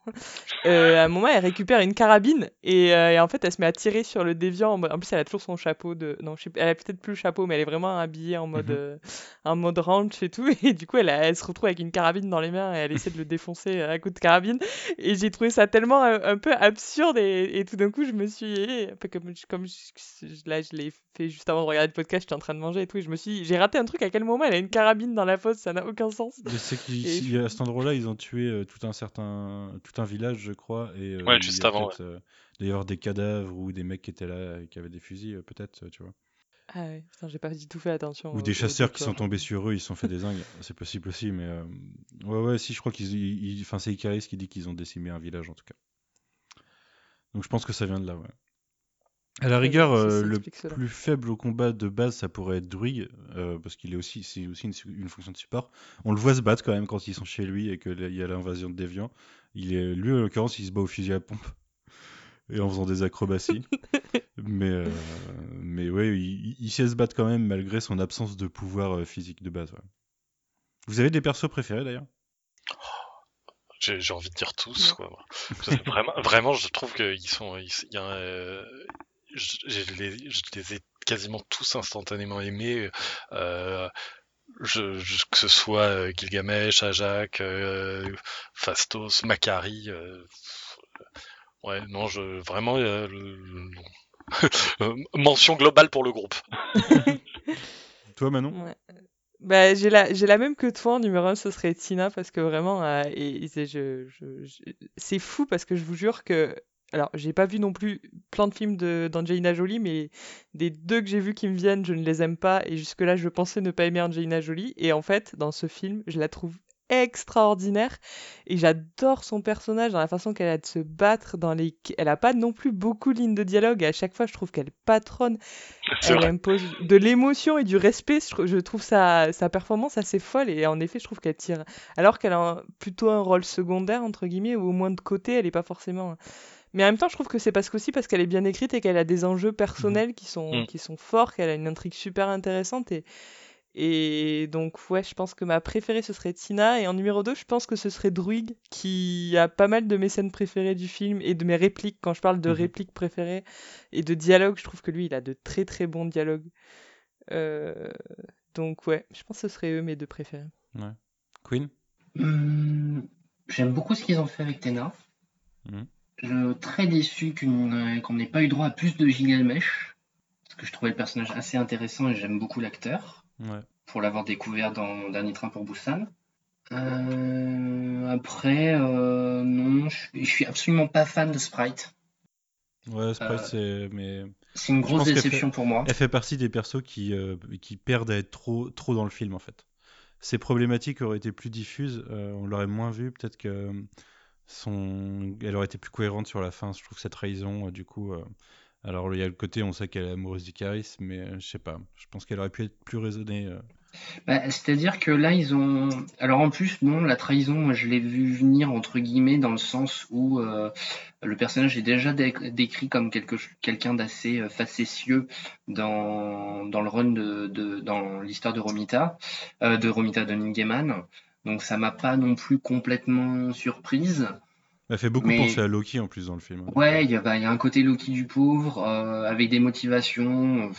euh, à un moment, elle récupère une carabine, et, euh, et en fait, elle se met à tirer sur le déviant. En, plus, elle a toujours son chapeau de... Non, je sais... elle a peut-être plus le chapeau, mais elle est vraiment habillée en mode, Mhm. en mode ranch et tout, et du coup, elle, a- elle se retrouve avec une carabine dans les mains, et elle essaie de le défoncer à coup de carabine, et j'ai trouvé ça tellement un, peu absurde, et, et tout d'un coup, je me suis... peu comme, comme je- je- là, je l'ai fait juste avant de regarder le podcast, j'étais en train de manger et tout, et je me suis dit, j'ai raté un truc, à quel moment elle a une carabine dans la fosse, ça n'a aucun sens. Je sais qu'à cet endroit-là, ils ont tué euh, tout un certain, tout un village, je crois. Et, euh, Ouais, juste avant, peut-être, euh, il doit y avoir des cadavres ou des mecs qui étaient là et qui avaient des fusils, peut-être, tu vois. Ah ouais, putain, j'ai pas du tout fait attention. Ou des chasseurs qui sont tombés sur eux, ils se sont fait des zingues. C'est possible aussi, mais euh, ouais, ouais, si, je crois qu'ils, ils- ils- enfin, c'est Icaris qui dit qu'ils ont décimé un village en tout cas. Donc je pense que ça vient de là, ouais. À la rigueur, euh, le plus faible au combat de base, ça pourrait être Druig, euh, parce qu'il est aussi, c'est aussi une, une fonction de support. On le voit se battre quand même quand ils sont chez lui et qu'il y a l'invasion de Deviant. Il est, lui, en l'occurrence, il se bat au fusil à pompe et en faisant des acrobaties. mais, euh, mais ouais, il, il sait se battre quand même malgré son absence de pouvoir euh, physique de base. ouais. Vous avez des persos préférés d'ailleurs? J'ai envie de dire tous, quoi. Vraiment, vraiment, je trouve qu'ils sont, ils- il y a, un, euh, je, je les, je les ai quasiment tous instantanément aimés. Euh, je, je- que ce soit euh, Gilgamesh, Ajak, euh, Fastos, Macari. euh, ouais, non, je vraiment euh, mention globale pour le groupe. Toi, Manon? Ouais. Bah, j'ai la, j'ai la même que toi en numéro 1, ce serait Tina, parce que vraiment, euh, et, et c'est je, je- je- c'est fou parce que je vous jure que. Alors, j'ai pas vu non plus plein de films de- d'Angelina Jolie, mais des deux que j'ai vus qui me viennent, je ne les aime pas, et jusque-là, je pensais ne pas aimer Angelina Jolie, et en fait, dans ce film, je la trouve extraordinaire. Et j'adore son personnage dans la façon qu'elle a de se battre dans les elle a pas non plus beaucoup de lignes de dialogue. Et à chaque fois je trouve qu'elle patronne. Elle impose de l'émotion et du respect. Je, trouve sa, sa performance assez folle. Et en effet je trouve qu'elle tire. Alors qu'elle a plutôt un rôle secondaire entre guillemets ou au moins de côté elle est pas forcément mais en même temps, je trouve que c'est parce qu'aussi parce qu'elle est bien écrite et qu'elle a des enjeux personnels qui sont, mm. qui sont forts, qu'elle a une intrigue super intéressante. Et, et donc, ouais, je pense que ma préférée, ce serait Tina. Et en numéro 2, je pense que ce serait Druig, qui a pas mal de mes scènes préférées du film et de mes répliques. Quand je parle de mhm. répliques préférées et de dialogues, je trouve que lui, il a de très très bons dialogues. Euh, donc, ouais, je pense que ce serait eux mes deux préférés. Ouais. Queen? Hum, J'aime beaucoup ce qu'ils ont fait avec Tena. Mmh. Je suis très déçu qu'on n'ait pas eu droit à plus de Gilgamesh. Parce que je trouvais le personnage assez intéressant et j'aime beaucoup l'acteur. Pour l'avoir découvert dans Dernier Train pour Busan. Euh, après, euh, non, je, suis absolument pas fan de Sprite. Ouais, Sprite, c'est. Mais... C'est une grosse déception pour moi. Elle fait partie des persos qui, euh, qui perdent à être trop, trop dans le film, en fait. Ces problématiques auraient été plus diffuses, on l'aurait moins vu. Peut-être que elle aurait été plus cohérente sur la fin. Je trouve cette trahison, du coup. Alors il y a le côté, on sait qu'elle est amoureuse du charisme, mais euh, je sais pas. Je pense qu'elle aurait pu être plus raisonnée. Euh. Bah, c'est-à-dire que là, ils ont. Alors en plus, non, la trahison, je l'ai vu venir entre guillemets dans le sens où euh, le personnage est déjà décrit comme quelqu'un d'assez facétieux dans... le run de, de... dans l'histoire de Romita, de Romita de Ningeman. Donc ça m'a pas non plus complètement surprise. Elle fait beaucoup penser à Loki en plus dans le film. Ouais, il y, a un côté Loki du pauvre, euh, avec des motivations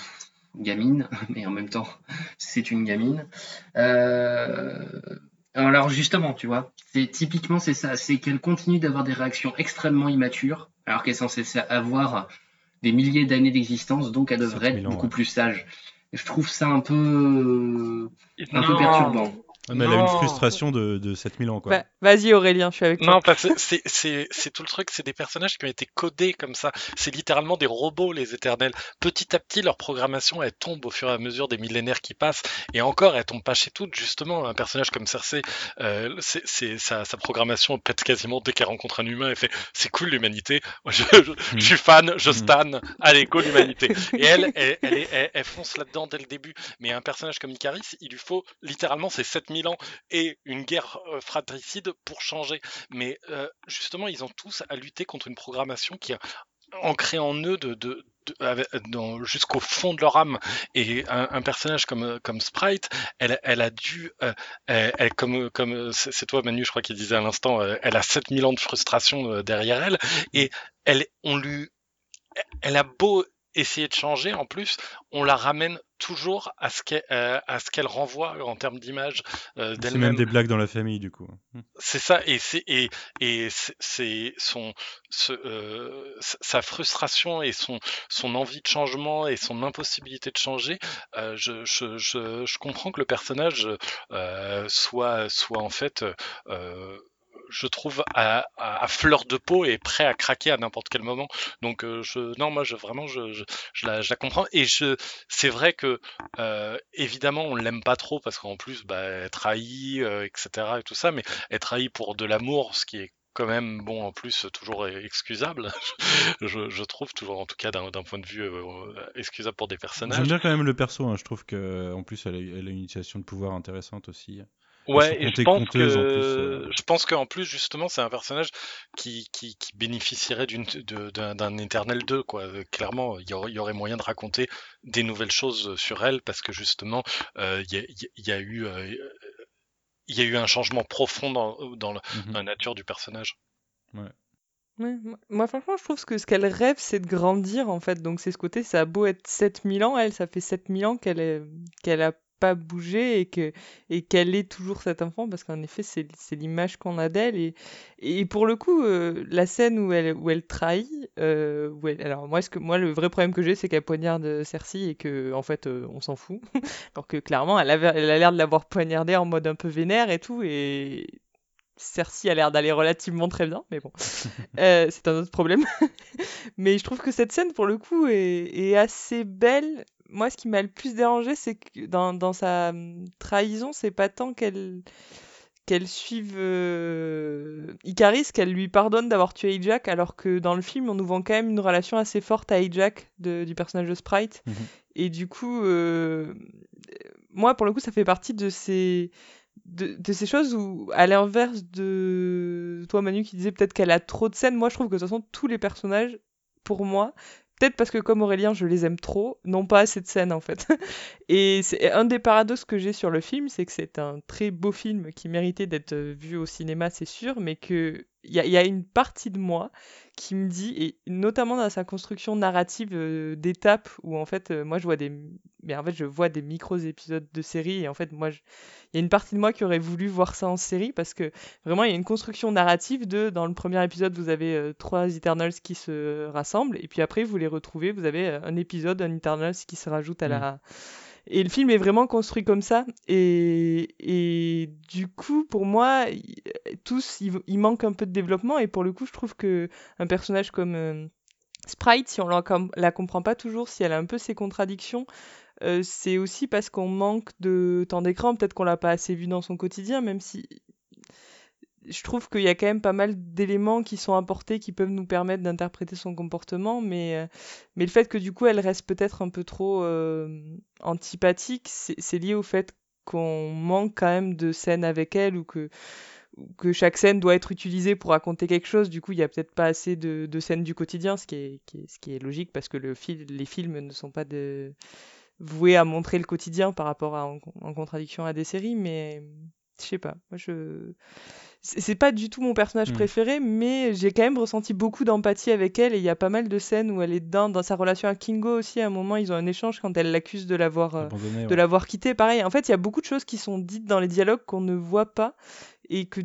gamines, mais en même temps, c'est une gamine. Euh, alors justement, tu vois, c'est typiquement c'est ça, c'est qu'elle continue d'avoir des réactions extrêmement immatures, alors qu'elle est censée avoir des milliers d'années d'existence, donc elle devrait être beaucoup plus sage. je trouve ça un peu, un peu perturbant mais elle a une frustration de, de 7000 ans, quoi. Bah, vas-y, Aurélien, je suis avec toi. Non, parce que c'est tout le truc, c'est des personnages qui ont été codés comme ça. C'est littéralement des robots, les éternels. Petit à petit, leur programmation, elle tombe au fur et à mesure des millénaires qui passent. Et encore, elle tombe pas chez toutes, justement. Un personnage comme Cersei, euh, c'est sa, sa, programmation pète quasiment dès qu'elle rencontre un humain. Elle fait C'est cool l'humanité. Je, je, je, suis fan, je mm. stan. Allez, go l'humanité. Et elle, elle, elle, elle fonce là-dedans dès le début. Mais un personnage comme Icaris, il lui faut littéralement ces 7000 ans et une guerre fratricide pour changer. Mais justement, ils ont tous à lutter contre une programmation qui a ancré en eux de, de, jusqu'au fond de leur âme. Et un, personnage comme, comme Sprite, elle, elle a dû, elle, comme, comme c'est toi Manu, je crois qu'il disait à l'instant, elle a 7000 ans de frustration derrière elle, et elle, on lui, elle a beau essayer de changer, en plus, on la ramène toujours à ce qu'elle euh, qu'elle renvoie en termes d'image euh, d'elle-même. C'est même des blagues dans la famille, du coup. Hmm. C'est ça, et c'est et, et c'est son ce, euh, sa frustration et son son envie de changement et son impossibilité de changer. Je, je, je, je, comprends que le personnage soit soit en fait je trouve, à, fleur de peau et prêt à craquer à n'importe quel moment. Donc, euh, non, moi, je, vraiment, je, la, comprends. Et c'est vrai que, euh, évidemment, on l'aime pas trop parce qu'en plus, bah, elle trahit, euh, etc. et tout ça, mais elle trahit pour de l'amour, ce qui est quand même, bon, en plus, toujours excusable. je, trouve, toujours, en tout cas, d'un point de vue excusable pour des personnages. J'aime bien quand même le perso, hein. je trouve qu'en plus, elle a, elle a, une initiation de pouvoir intéressante aussi. Ouais, et je pense que euh. je pense qu'en plus justement c'est un personnage qui, qui, qui bénéficierait d'une d'un éternel 2 quoi. Euh, clairement, il y, aurait, y, aurait, moyen de raconter des nouvelles choses sur elle parce que justement euh, il y, y, a eu il y a eu un changement profond dans, dans, mmh la nature du personnage. Ouais. Ouais, moi franchement je trouve que ce qu'elle rêve c'est de grandir en fait donc c'est ce côté ça a beau être 7000 ans elle ça fait 7000 ans qu'elle est qu'elle a pas bouger et que et qu'elle est toujours cet enfant parce qu'en effet c'est l'image qu'on a d'elle et, et pour le coup euh, la scène où elle où elle trahit euh, où alors moi ce que moi le vrai problème que j'ai c'est qu'elle poignarde Cersei et que en fait euh, on s'en fout alors que clairement elle, avait, elle a l'air de l'avoir poignardé en mode un peu vénère et tout et Cersei a l'air d'aller relativement très bien, mais bon, c'est un autre problème. mais je trouve que cette scène, pour le coup, est, est assez belle moi, ce qui m'a le plus dérangé, c'est que dans, dans sa hum, trahison, c'est pas tant qu'elle qu'elle suive euh, Icaris, qu'elle lui pardonne d'avoir tué Ajax, alors que dans le film, on nous vend quand même une relation assez forte à Ajax du personnage de Sprite. Mhm. Et du coup, euh, moi, pour le coup, ça fait partie de ces, de, de ces choses où, à l'inverse de toi, Manu, qui disait peut-être qu'elle a trop de scènes, moi, je trouve que de toute façon, tous les personnages, pour moi, Peut-être parce que comme Aurélien, je les aime trop, non pas assez de scènes en fait. Et c'est un des paradoxes que j'ai sur le film, c'est que c'est un très beau film qui méritait d'être vu au cinéma, c'est sûr, mais que il y, a une partie de moi qui me dit, et notamment dans sa construction narrative euh, d'étapes, où en fait, euh, moi je vois des, mais en fait je vois des micros épisodes de série, et en fait moi, il y a une partie de moi qui aurait voulu voir ça en série, parce que vraiment il y a une construction narrative de, dans le premier épisode vous avez euh, trois Eternals qui se rassemblent, et puis après vous les retrouvez, vous avez un épisode, un Eternals qui se rajoute à la et le film est vraiment construit comme ça. Et, et du coup, pour moi, tous, il, manque un peu de développement. Et pour le coup, je trouve que un personnage comme euh, Sprite, si on la, la comprend pas toujours, si elle a un peu ses contradictions, euh, c'est aussi parce qu'on manque de temps d'écran. Peut-être qu'on l'a pas assez vu dans son quotidien, même si je trouve qu'il y a quand même pas mal d'éléments qui sont apportés qui peuvent nous permettre d'interpréter son comportement, mais, euh, mais le fait que du coup elle reste peut-être un peu trop euh, antipathique, c'est lié au fait qu'on manque quand même de scènes avec elle ou que, que chaque scène doit être utilisée pour raconter quelque chose. Du coup, il n'y a peut-être pas assez de, scènes du quotidien, ce qui est, ce qui est logique parce que le les films ne sont pas de, voués à montrer le quotidien par rapport à en, en contradiction à des séries, mais je sais pas. Moi, je c'est pas du tout mon personnage hmm. préféré, mais j'ai quand même ressenti beaucoup d'empathie avec elle et il y a pas mal de scènes où elle est dans, dans sa relation à Kingo aussi. À un moment, ils ont un échange quand elle l'accuse de l'avoir euh, de l'avoir quitté. Pareil, en fait, il y a beaucoup de choses qui sont dites dans les dialogues qu'on ne voit pas et que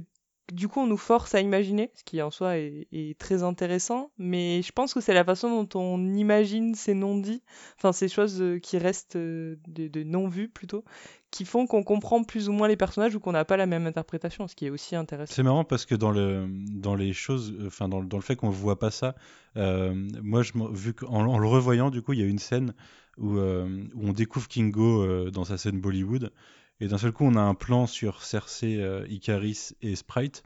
du coup, on nous force à imaginer, ce qui en soi est, très intéressant, mais je pense que c'est la façon dont on imagine ces non-dits, enfin ces choses euh, qui restent euh, de, non-vues plutôt, qui font qu'on comprend plus ou moins les personnages ou qu'on n'a pas la même interprétation, ce qui est aussi intéressant. C'est marrant parce que dans, le, les choses, euh, enfin dans, le fait qu'on ne voit pas ça, moi, je, vu qu'en en le revoyant, du coup, il y a une scène où on découvre Kingo dans sa scène Bollywood. Et d'un seul coup, on a un plan sur Cersei, euh, Icaris et Sprite.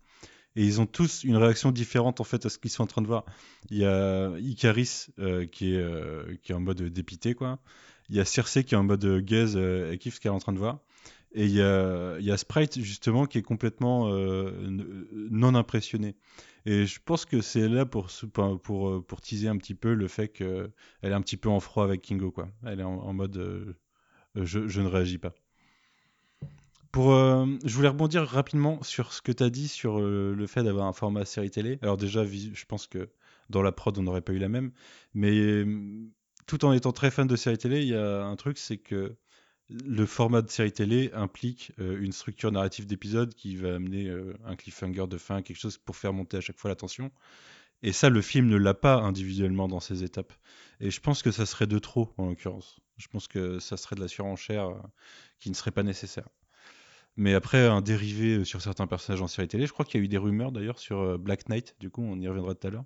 Et ils ont tous une réaction différente en fait à ce qu'ils sont en train de voir. Il y a Icaris euh, qui, est, euh, qui est en mode dépité, quoi. Il y a Cersei qui est en mode gaze et kiffe ce qu'elle est en train de voir. Et il y a, il y a Sprite justement qui est complètement non impressionné. Et je pense que c'est là pour, pour, pour teaser un petit peu le fait qu'elle est un petit peu en froid avec Kingo, quoi. Elle est en, mode je ne réagis pas. Euh, je voulais rebondir rapidement sur ce que tu as dit sur euh, le fait d'avoir un format série télé. Alors déjà, je pense que dans la prod, on n'aurait pas eu la même. Mais euh, tout en étant très fan de série télé, il y a un truc, c'est que le format de série télé implique une structure narrative d'épisode qui va amener un cliffhanger de fin, quelque chose pour faire monter à chaque fois la tension. Et ça, le film ne l'a pas individuellement dans ses étapes. Et je pense que ça serait de trop, en l'occurrence. Je pense que ça serait de la surenchère qui ne serait pas nécessaire. Mais après, un dérivé sur certains personnages en série télé. Je crois qu'il y a eu des rumeurs d'ailleurs sur euh, Black Knight, du coup, on y reviendra tout à l'heure.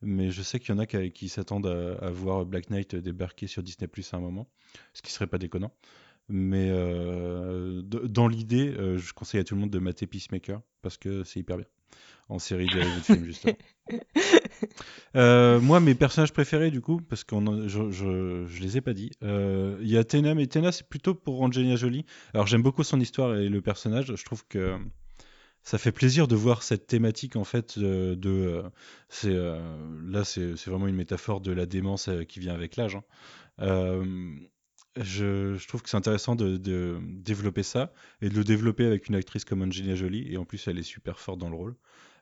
Mais je sais qu'il y en a qui, s'attendent à, voir Black Knight débarquer sur Disney Plus à un moment, ce qui serait pas déconnant. Mais euh, dans l'idée, euh, je conseille à tout le monde de mater Peacemaker parce que c'est hyper bien en série de films justement. Euh, moi, mes personnages préférés, du coup, parce que je, je, les ai pas dit, euh, il y a Tena, mais Tena, c'est plutôt pour Angelina Jolie. Alors, j'aime beaucoup son histoire et le personnage. Je trouve que ça fait plaisir de voir cette thématique, en fait, de. Euh, c'est là, c'est vraiment une métaphore de la démence qui vient avec l'âge. Hein. Je, je, trouve que c'est intéressant de, de, développer ça et de le développer avec une actrice comme Angelina Jolie. Et en plus, elle est super forte dans le rôle.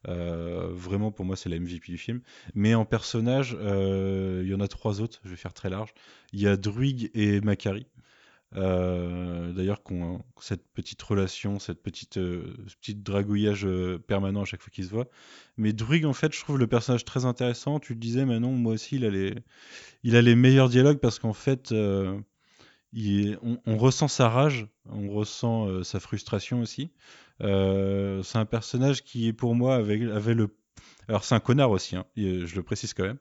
Euh, vraiment, pour moi, c'est la MVP du film. Mais en personnage, euh, il y en a trois autres. Je vais faire très large. Il y a Druig et Macari. Euh, d'ailleurs, qu'on cette petite relation, cette petite, ce petit dragouillage permanent à chaque fois qu'ils se voient. Mais Druig, en fait, je trouve le personnage très intéressant. Tu le disais, Manon, moi aussi, il a les, il a les meilleurs dialogues parce qu'en fait, il, on, on, ressent sa rage, on ressent sa frustration aussi. Euh, c'est un personnage qui, pour moi, avait, le alors c'est un connard aussi, hein, je le précise quand même.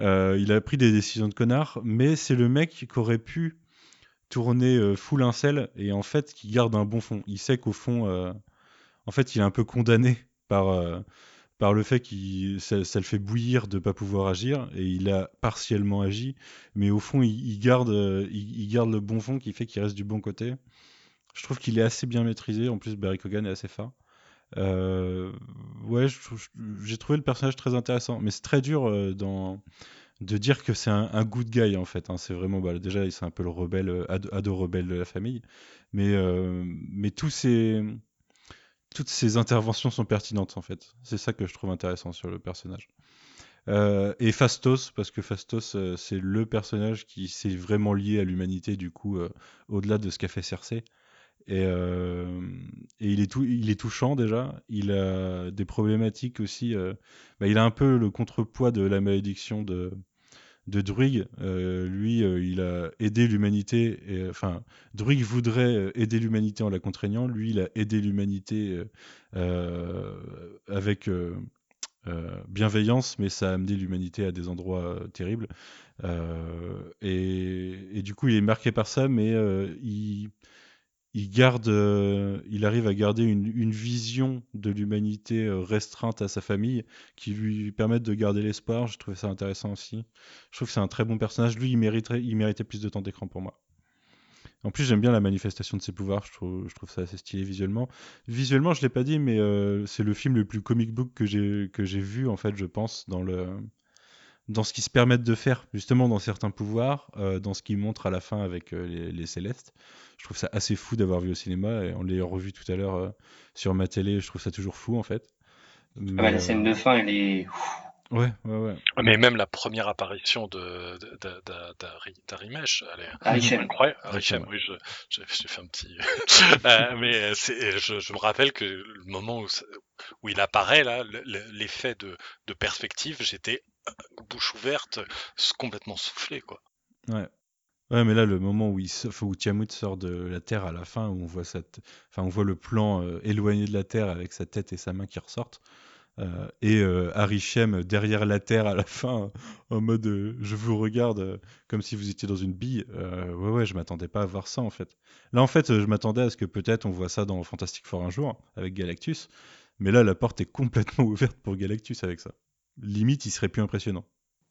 Euh, il a pris des décisions de connard, mais c'est le mec qui aurait pu tourner euh, full incel et en fait qui garde un bon fond. Il sait qu'au fond, en fait, il est un peu condamné par, euh, par le fait qu'il ça, le fait bouillir de pas pouvoir agir et il a partiellement agi, mais au fond, il, garde, euh, il garde le bon fond qui fait qu'il reste du bon côté. Je trouve qu'il est assez bien maîtrisé. En plus, Barry Cogan est assez fort. Euh, ouais, j'ai trouvé le personnage très intéressant, mais c'est très dur euh, de dire que c'est un, good guy en fait. hein. C'est vraiment, bah, déjà, c'est un peu le rebelle, euh, ado, ado rebelle de la famille, mais, mais tous ces, toutes ces interventions sont pertinentes en fait. C'est ça que je trouve intéressant sur le personnage. Et Fastos, parce que Fastos, c'est le personnage qui s'est vraiment lié à l'humanité, du coup, au-delà de ce qu'a fait Cersei. Et, et il, est tout, il est touchant déjà. Il a des problématiques aussi. bah, il a un peu le contrepoids de la malédiction de, de Druig. Lui, il a aidé l'humanité. Enfin, Druig voudrait aider l'humanité en la contraignant. Lui, il a aidé l'humanité avec bienveillance, mais ça a amené l'humanité à des endroits terribles. Et, et du coup, il est marqué par ça, mais il il garde, euh, il arrive à garder une, vision de l'humanité euh, restreinte à sa famille qui lui permettent de garder l'espoir. Je trouvais ça intéressant aussi. Je trouve que c'est un très bon personnage. Lui, il mériterait, il méritait plus de temps d'écran pour moi. En plus, j'aime bien la manifestation de ses pouvoirs. Je trouve, je trouve ça assez stylé visuellement. Visuellement, je l'ai pas dit, mais euh, c'est le film le plus comic book que j'ai que j'ai vu en fait, je pense, dans le dans ce qu'ils se permettent de faire, justement dans certains pouvoirs, euh, dans ce qu'ils montrent à la fin avec euh, les, les Célestes. Je trouve ça assez fou d'avoir vu au cinéma, et on l'a revu tout à l'heure euh, sur ma télé, je trouve ça toujours fou en fait. Ah Mais, bah, la euh, scène de fin, elle est. Ouais, ouais, ouais. Mais même la première apparition de, de, de, d'Arimesh, elle est incroyable. Oui, je, j'ai, j'ai fait un petit. Euh, mais c'est, je, je me rappelle que le moment où, où il apparaît, là, le- le- l'effet de, de perspective, j'étais bouche ouverte, complètement soufflé, quoi. Ouais. Ouais, mais là, le moment où, il sort- Tiamut sort de la Terre à la fin, où on voit, t- enfin, on voit le plan euh, éloigné de la Terre avec sa tête et sa main qui ressortent, euh, et euh, Arishem derrière la Terre à la fin, en mode euh, je vous regarde comme si vous étiez dans une bille. Ouais, ouais, je m'attendais pas à voir ça en fait. Là, en fait, je m'attendais à ce que peut-être on voit ça dans Fantastic Four un jour avec Galactus, mais là, la porte est complètement ouverte pour Galactus avec ça. Limite, il serait plus impressionnant.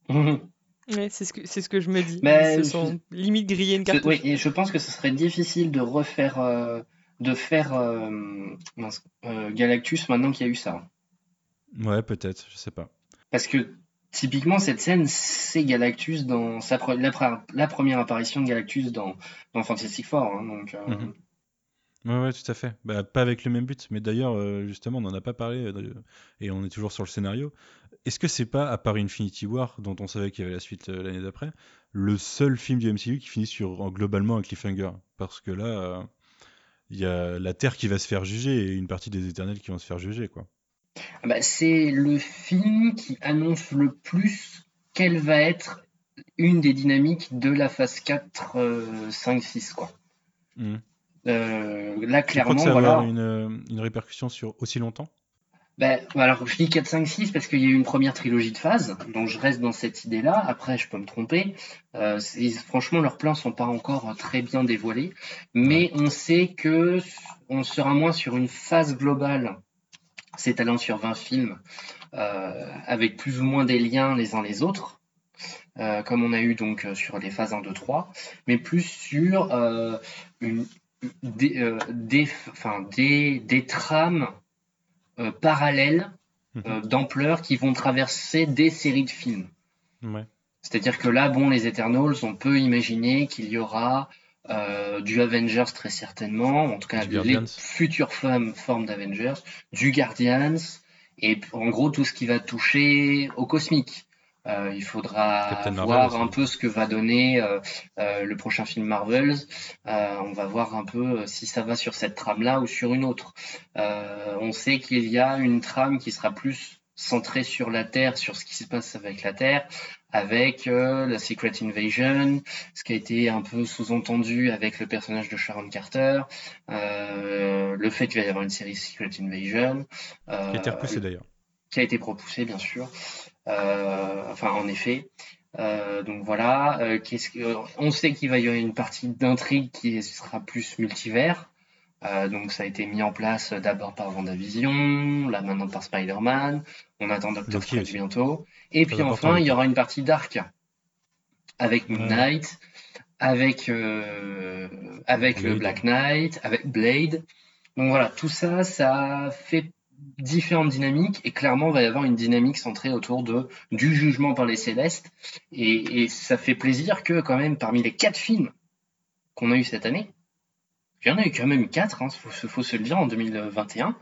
Ouais, c'est ce que c'est ce que je me dis. Mais Ils se je- sont limite grillés une cartouche. Oui, et je pense que ce serait difficile de refaire, euh, de faire euh, euh, Galactus maintenant qu'il y a eu ça. Ouais, peut-être, je sais pas. Parce que typiquement, cette scène, c'est Galactus dans sa pre- la, pre- la première apparition de Galactus dans, dans Fantastic Four. hein, donc, euh, Mhm. Ouais, ouais, tout à fait. Bah, pas avec le même but, mais d'ailleurs, euh, justement, on n'en a pas parlé, euh, et on est toujours sur le scénario. Est-ce que c'est pas, à part Infinity War, dont on savait qu'il y avait la suite euh, l'année d'après, le seul film du MCU qui finit sur en- globalement un cliffhanger? Parce que là, euh, il y a la Terre qui va se faire juger et une partie des Éternels qui vont se faire juger, quoi. Ah bah, c'est le film qui annonce le plus quelle va être une des dynamiques de la phase 4, euh, 5, 6, quoi. Mhm. Euh, là, Tu crois clairement, que ça va voilà. avoir une, une répercussion sur aussi longtemps? Ben, alors, je dis 4, 5, 6 parce qu'il y a eu une première trilogie de phases, donc je reste dans cette idée-là. Après, je peux me tromper. Euh, franchement, leurs plans sont pas encore très bien dévoilés, mais on sait que on sera moins sur une phase globale s'étalant sur 20 films, euh, avec plus ou moins des liens les uns les autres. euh, comme on a eu donc euh, sur les phases 1, 2, 3, mais plus sur euh, des, euh, trames euh, parallèles Mhm. euh, d'ampleur qui vont traverser des séries de films. Ouais. C'est-à-dire que là, bon, les Eternals, on peut imaginer qu'il y aura euh, du Avengers très certainement, en tout cas Du les Guardians. futures formes, formes d'Avengers, du Guardians, et en gros tout ce qui va toucher au cosmique. Euh, il faudra Captain voir un peu ce que va donner euh, euh, le prochain film Marvels. On va voir un peu si ça va sur cette trame-là ou sur une autre. On sait qu'il y a une trame qui sera plus centrée sur la Terre, sur ce qui se passe avec la Terre, avec la Secret Invasion, ce qui a été un peu sous-entendu avec le personnage de Sharon Carter, le fait qu'il va y avoir une série Secret Invasion, Qui a été repoussé d'ailleurs. qui a été propoussé bien sûr. Euh, enfin, en effet. Euh, donc voilà. Euh, qu'est-ce que, on sait qu'il va y avoir une partie d'intrigue qui sera plus multivers. Euh, donc ça a été mis en place d'abord par Vendavision, là maintenant par Spider-Man. On attend Doctor Strange bientôt. Et puis enfin, il y aura une partie Dark avec Moon Knight, avec euh, avec le Black Knight, avec Blade. Donc voilà, tout ça, ça fait différentes dynamiques et clairement il va y avoir une dynamique centrée autour de du jugement par les célestes et, et ça fait plaisir que quand même parmi les quatre films qu'on a eu cette année, il y en a eu quand même quatre, hein, faut, faut se le dire en 2021.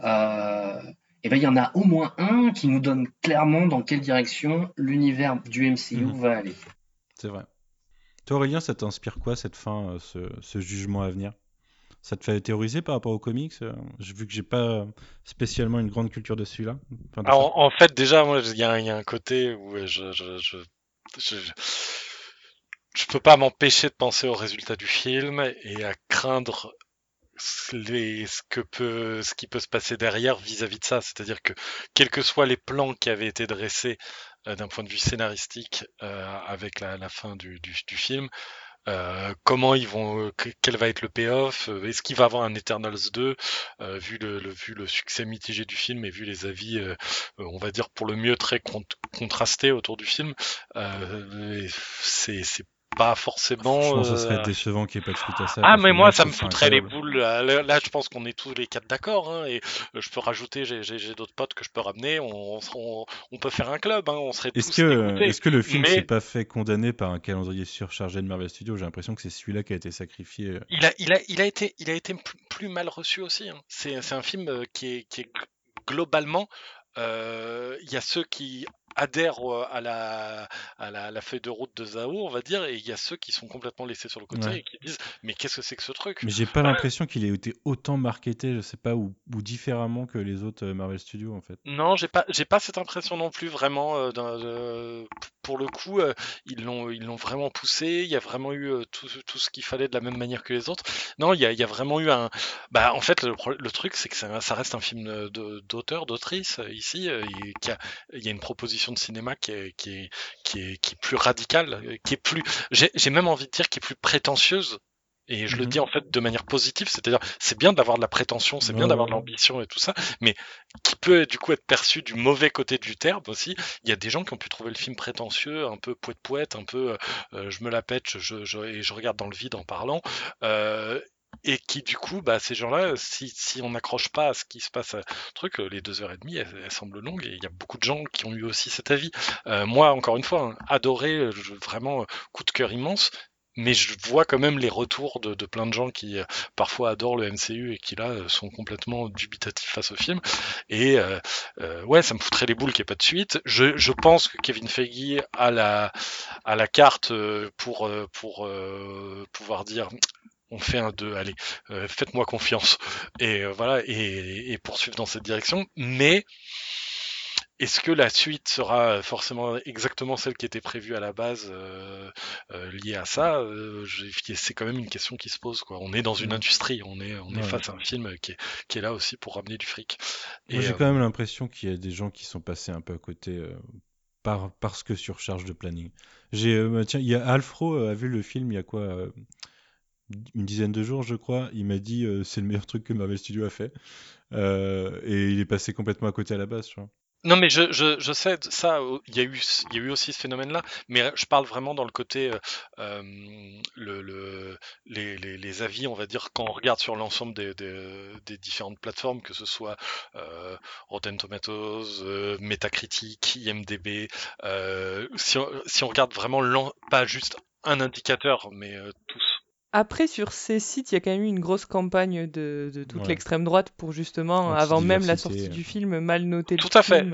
Euh, et ben il y en a au moins un qui nous donne clairement dans quelle direction l'univers du MCU mhm. va aller. C'est vrai. Toi Aurélien, ça t'inspire quoi cette fin, euh, ce, ce jugement à venir? Ça te fait théoriser par rapport aux comics euh, Vu que j'ai pas spécialement une grande culture de celui-là. en, fait, déjà, moi, il y, a un côté où je, je, je, je, je peux pas m'empêcher de penser aux résultats du film et à craindre les, ce, que peut, ce qui peut se passer derrière vis-à-vis de ça. C'est-à-dire que, quels que soient les plans qui avaient été dressés euh, d'un point de vue scénaristique euh, avec la, la fin du, du, du film, euh, comment ils vont, euh, quel va être le payoff, euh, est-ce qu'il va avoir un Eternals 2, vu le, vu le succès mitigé du film et vu les avis, on va dire pour le mieux très contrastés autour du film, c'est pas forcément. Je pense que ce serait euh, décevant qu'il n'y ait pas de suite à ça. Ah, mais moi, ça me foutrait les boules. Là, je pense qu'on est tous les quatre d'accord. Hein, et euh, je peux rajouter, j'ai d'autres potes que je peux ramener. On, on, peut faire un club. Hein, on serait Est-ce que, est que le film s'est pas fait condamner par un calendrier surchargé de Marvel Studios? J'ai l'impression que c'est celui-là qui a été sacrifié. Euh. Il a, il a, il a, été, il a été plus mal reçu aussi. Hein. C'est un film qui est, qui est globalement. Il y a ceux qui adhèrent à la, à la, feuille de route de Zao, on va dire, et il y a ceux qui sont complètement laissés sur le côté et qui disent mais qu'est-ce que c'est que ce truc? Mais j'ai pas l'impression qu'il ait été autant marketé, je sais pas, ou, ou, différemment que les autres Marvel Studios en fait. Non, j'ai pas, j'ai pas cette impression non plus vraiment. Euh, pour le coup, euh, ils l'ont, ils l'ont vraiment poussé. Il y a vraiment eu tout, tout, ce qu'il fallait de la même manière que les autres. Non, il y a, il y a vraiment eu un. Bah, en fait, le, le truc, c'est que ça, ça, reste un film d'auteur, d'autrice ici. Il y, a, il y a une proposition de cinéma qui est, qui est, qui est, qui est plus radicale, qui est plus, j'ai même envie de dire, qui est plus prétentieuse et je le mhm. dis en fait de manière positive, c'est-à-dire c'est bien d'avoir de la prétention, c'est bien d'avoir de l'ambition et tout ça, mais qui peut du coup être perçu du mauvais côté du terme aussi. Il y a des gens qui ont pu trouver le film prétentieux, un peu poète poète, un peu euh, je me la pète, je, je, et je regarde dans le vide en parlant. Euh, et qui du coup, bah, ces gens-là, si, si on n'accroche pas à ce qui se passe, euh, truc, euh, les deux heures et demie, elles, semblent longues, et il y a beaucoup de gens qui ont eu aussi cet avis. Euh, moi, encore une fois, hein, adoré, vraiment coup de cœur immense, mais je vois quand même les retours de, de plein de gens qui parfois adorent le MCU et qui là sont complètement dubitatifs face au film. Et ouais, ça me foutrait les boules qu'il n'y ait pas de suite. Je, je pense que Kevin Feige a la, a la carte pour, pour pouvoir dire on fait un 2, allez, euh, faites-moi confiance. Et euh, voilà, et, poursuivre dans cette direction. Mais est-ce que la suite sera forcément exactement celle qui était prévue à la base euh, liée à ça C'est quand même une question qui se pose. Quoi. On est dans une industrie, on est, on est face à un film qui est, qui est là aussi pour ramener du fric. Moi j'ai quand même l'impression qu'il y a des gens qui sont passés un peu à côté par, parce que surcharge de planning. J'ai, tiens, il y a Alfro a vu le film il y a quoi une dizaine de jours, je crois, il m'a dit euh, c'est le meilleur truc que Marvel Studios a fait. Euh, et il est passé complètement à côté à la base, tu vois. Non, mais je, je, je sais, ça, il y, a eu, il y a eu aussi ce phénomène-là, mais je parle vraiment dans le côté, euh, le, le, les, les, les, avis, on va dire, quand on regarde sur l'ensemble des, des, des, différentes plateformes, que ce soit euh, Rotten Tomatoes, euh, Metacritic, IMDB, si on, si, on, regarde vraiment, pas juste un indicateur, mais tous après, sur ces sites, il y a quand même eu une grosse campagne de, de toute l'extrême droite pour justement, avant même la sortie du film, mal noter Tout à fait.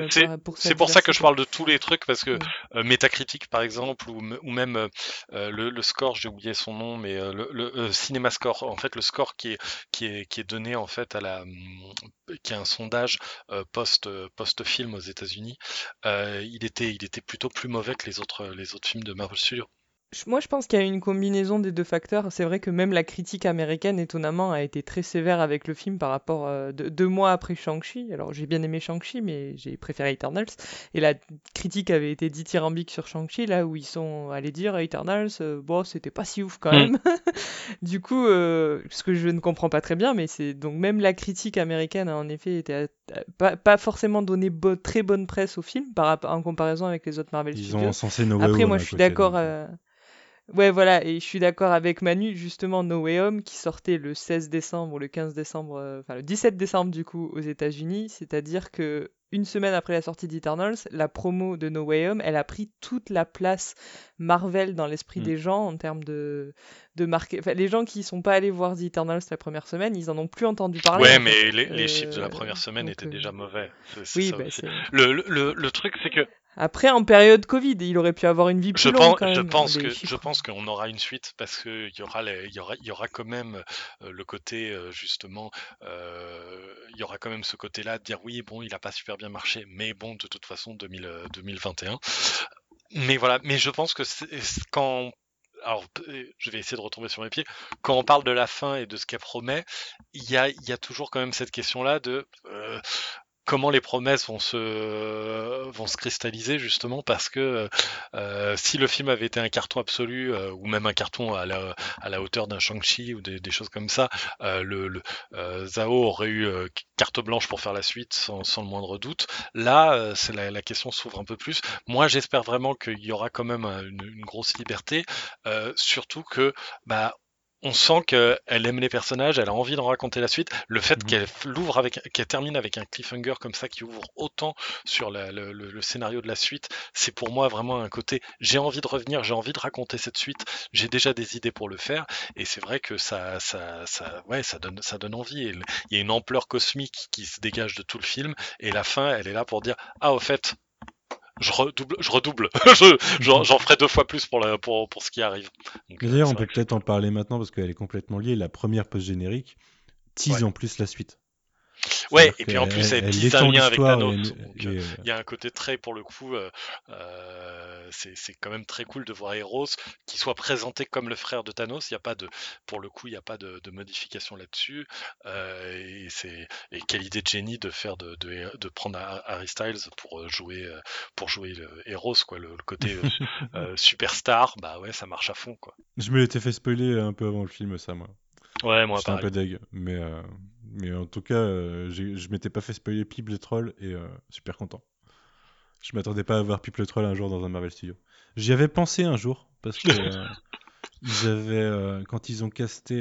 C'est pour ça que je parle de tous les trucs, parce que euh, Metacritic, par exemple, ou, ou même euh, euh, le, le, score, j'ai oublié son nom, mais le, le Cinéma Score, en fait, le score qui est, qui est, qui est donné en fait à la, qui est un sondage post post film aux États-Unis, il était il était plutôt plus mauvais que les autres les autres films de Marvel Studios. Moi, je pense qu'il y a une combinaison des deux facteurs. C'est vrai que même la critique américaine, étonnamment, a été très sévère avec le film par rapport euh, de, deux mois après Shang-Chi. Alors, j'ai bien aimé Shang-Chi, mais j'ai préféré Eternals. Et la critique avait été dithyrambique sur Shang-Chi, là où ils sont allés dire Eternals, euh, bon, c'était pas si ouf quand Mm. même. du coup, euh, ce que je ne comprends pas très bien, mais c'est donc même la critique américaine a en effet été euh, pas, pas forcément donné bo- très bonne presse au film par rapport en comparaison avec les autres Marvel Ils Studios. ont censé Après, moi, je suis d'accord. Euh, Ouais, voilà, et je suis d'accord avec Manu, justement, No Way Home, qui sortait le 16 décembre ou le 15 décembre, euh, enfin le 17 décembre du coup aux États-Unis, c'est-à-dire que une semaine après la sortie d'Eternals, la promo de No Way Home, elle a pris toute la place Marvel dans l'esprit Mm. des gens en termes de, de marquer. Enfin, les gens qui sont pas allés voir The Eternals la première semaine, ils en ont plus entendu parler. Ouais, mais les, les Euh, chiffres de la première semaine donc, étaient euh, déjà mauvais. Oui, ça bah, le, le truc, c'est que Après, en période Covid, il aurait pu avoir une vie plus je longue pense, quand je pense que je pense qu'on aura une suite parce que il y aura les- y aura y aura quand même euh, le côté euh, justement euh, il y aura quand même ce côté-là de dire oui bon il a pas super bien marché mais bon de toute façon 2000, euh, 2021 mais voilà mais je pense que quand alors, je vais essayer de retomber sur mes pieds. Quand on parle de la fin et de ce qu'elle promet, il y a, y a toujours quand même cette question-là de euh, comment les promesses vont se cristalliser justement parce que euh, si le film avait été un carton absolu euh, ou même un carton à la, hauteur d'un Shang-Chi ou des, choses comme ça, euh, le, aurait eu carte blanche pour faire la suite sans, le moindre doute. Là, la, question s'ouvre un peu plus. Moi, j'espère vraiment qu'il y aura quand même un- une, grosse liberté, surtout que bah on sent qu'elle aime les personnages, elle a envie d'en raconter la suite. Le fait Mhm. qu'elle l'ouvre avec, qu'elle termine avec un cliffhanger comme ça, qui ouvre autant sur la- le, le- le scénario de la suite, c'est pour moi vraiment un côté. J'ai envie de revenir, j'ai envie de raconter cette suite. J'ai déjà des idées pour le faire, et c'est vrai que ça, ça, ça, ouais, ça donne, ça donne envie. Il y a une ampleur cosmique qui se dégage de tout le film, et la fin, elle est là pour dire ah au fait. Je redouble, je redouble. Je- J'en ferai deux fois plus pour, la, pour, pour ce qui arrive. Euh, D'ailleurs, c'est on peut peut-être en parler maintenant parce qu'elle est complètement liée. La première post-générique tease Ouais. en plus la suite. Ouais, et puis en plus, elle elle un lien avec Thanos. euh, euh, il y a un côté très, pour le coup, euh, euh, c'est quand même très cool de voir Eros qui soit présenté comme le frère de Thanos. Il y a pas de, pour le coup, il n'y a pas de, de modification là-dessus. Euh, et c'est et quelle idée de génie de faire de, de, de prendre Har- Harry Styles pour jouer pour jouer le Eros quoi, le, le côté superstar. Bah ouais, ça marche à fond quoi. Je me l'étais fait spoiler un peu avant le film, ça, moi. Ouais, moi J'étais un peu deg. Mais, mais en tout cas, euh, je m'étais pas fait spoiler Pipe le Troll et euh, super content. Je m'attendais pas à voir Pipe le Troll un jour dans un Marvel Studio. J'y avais pensé un jour parce que euh, ils avaient, quand ils ont casté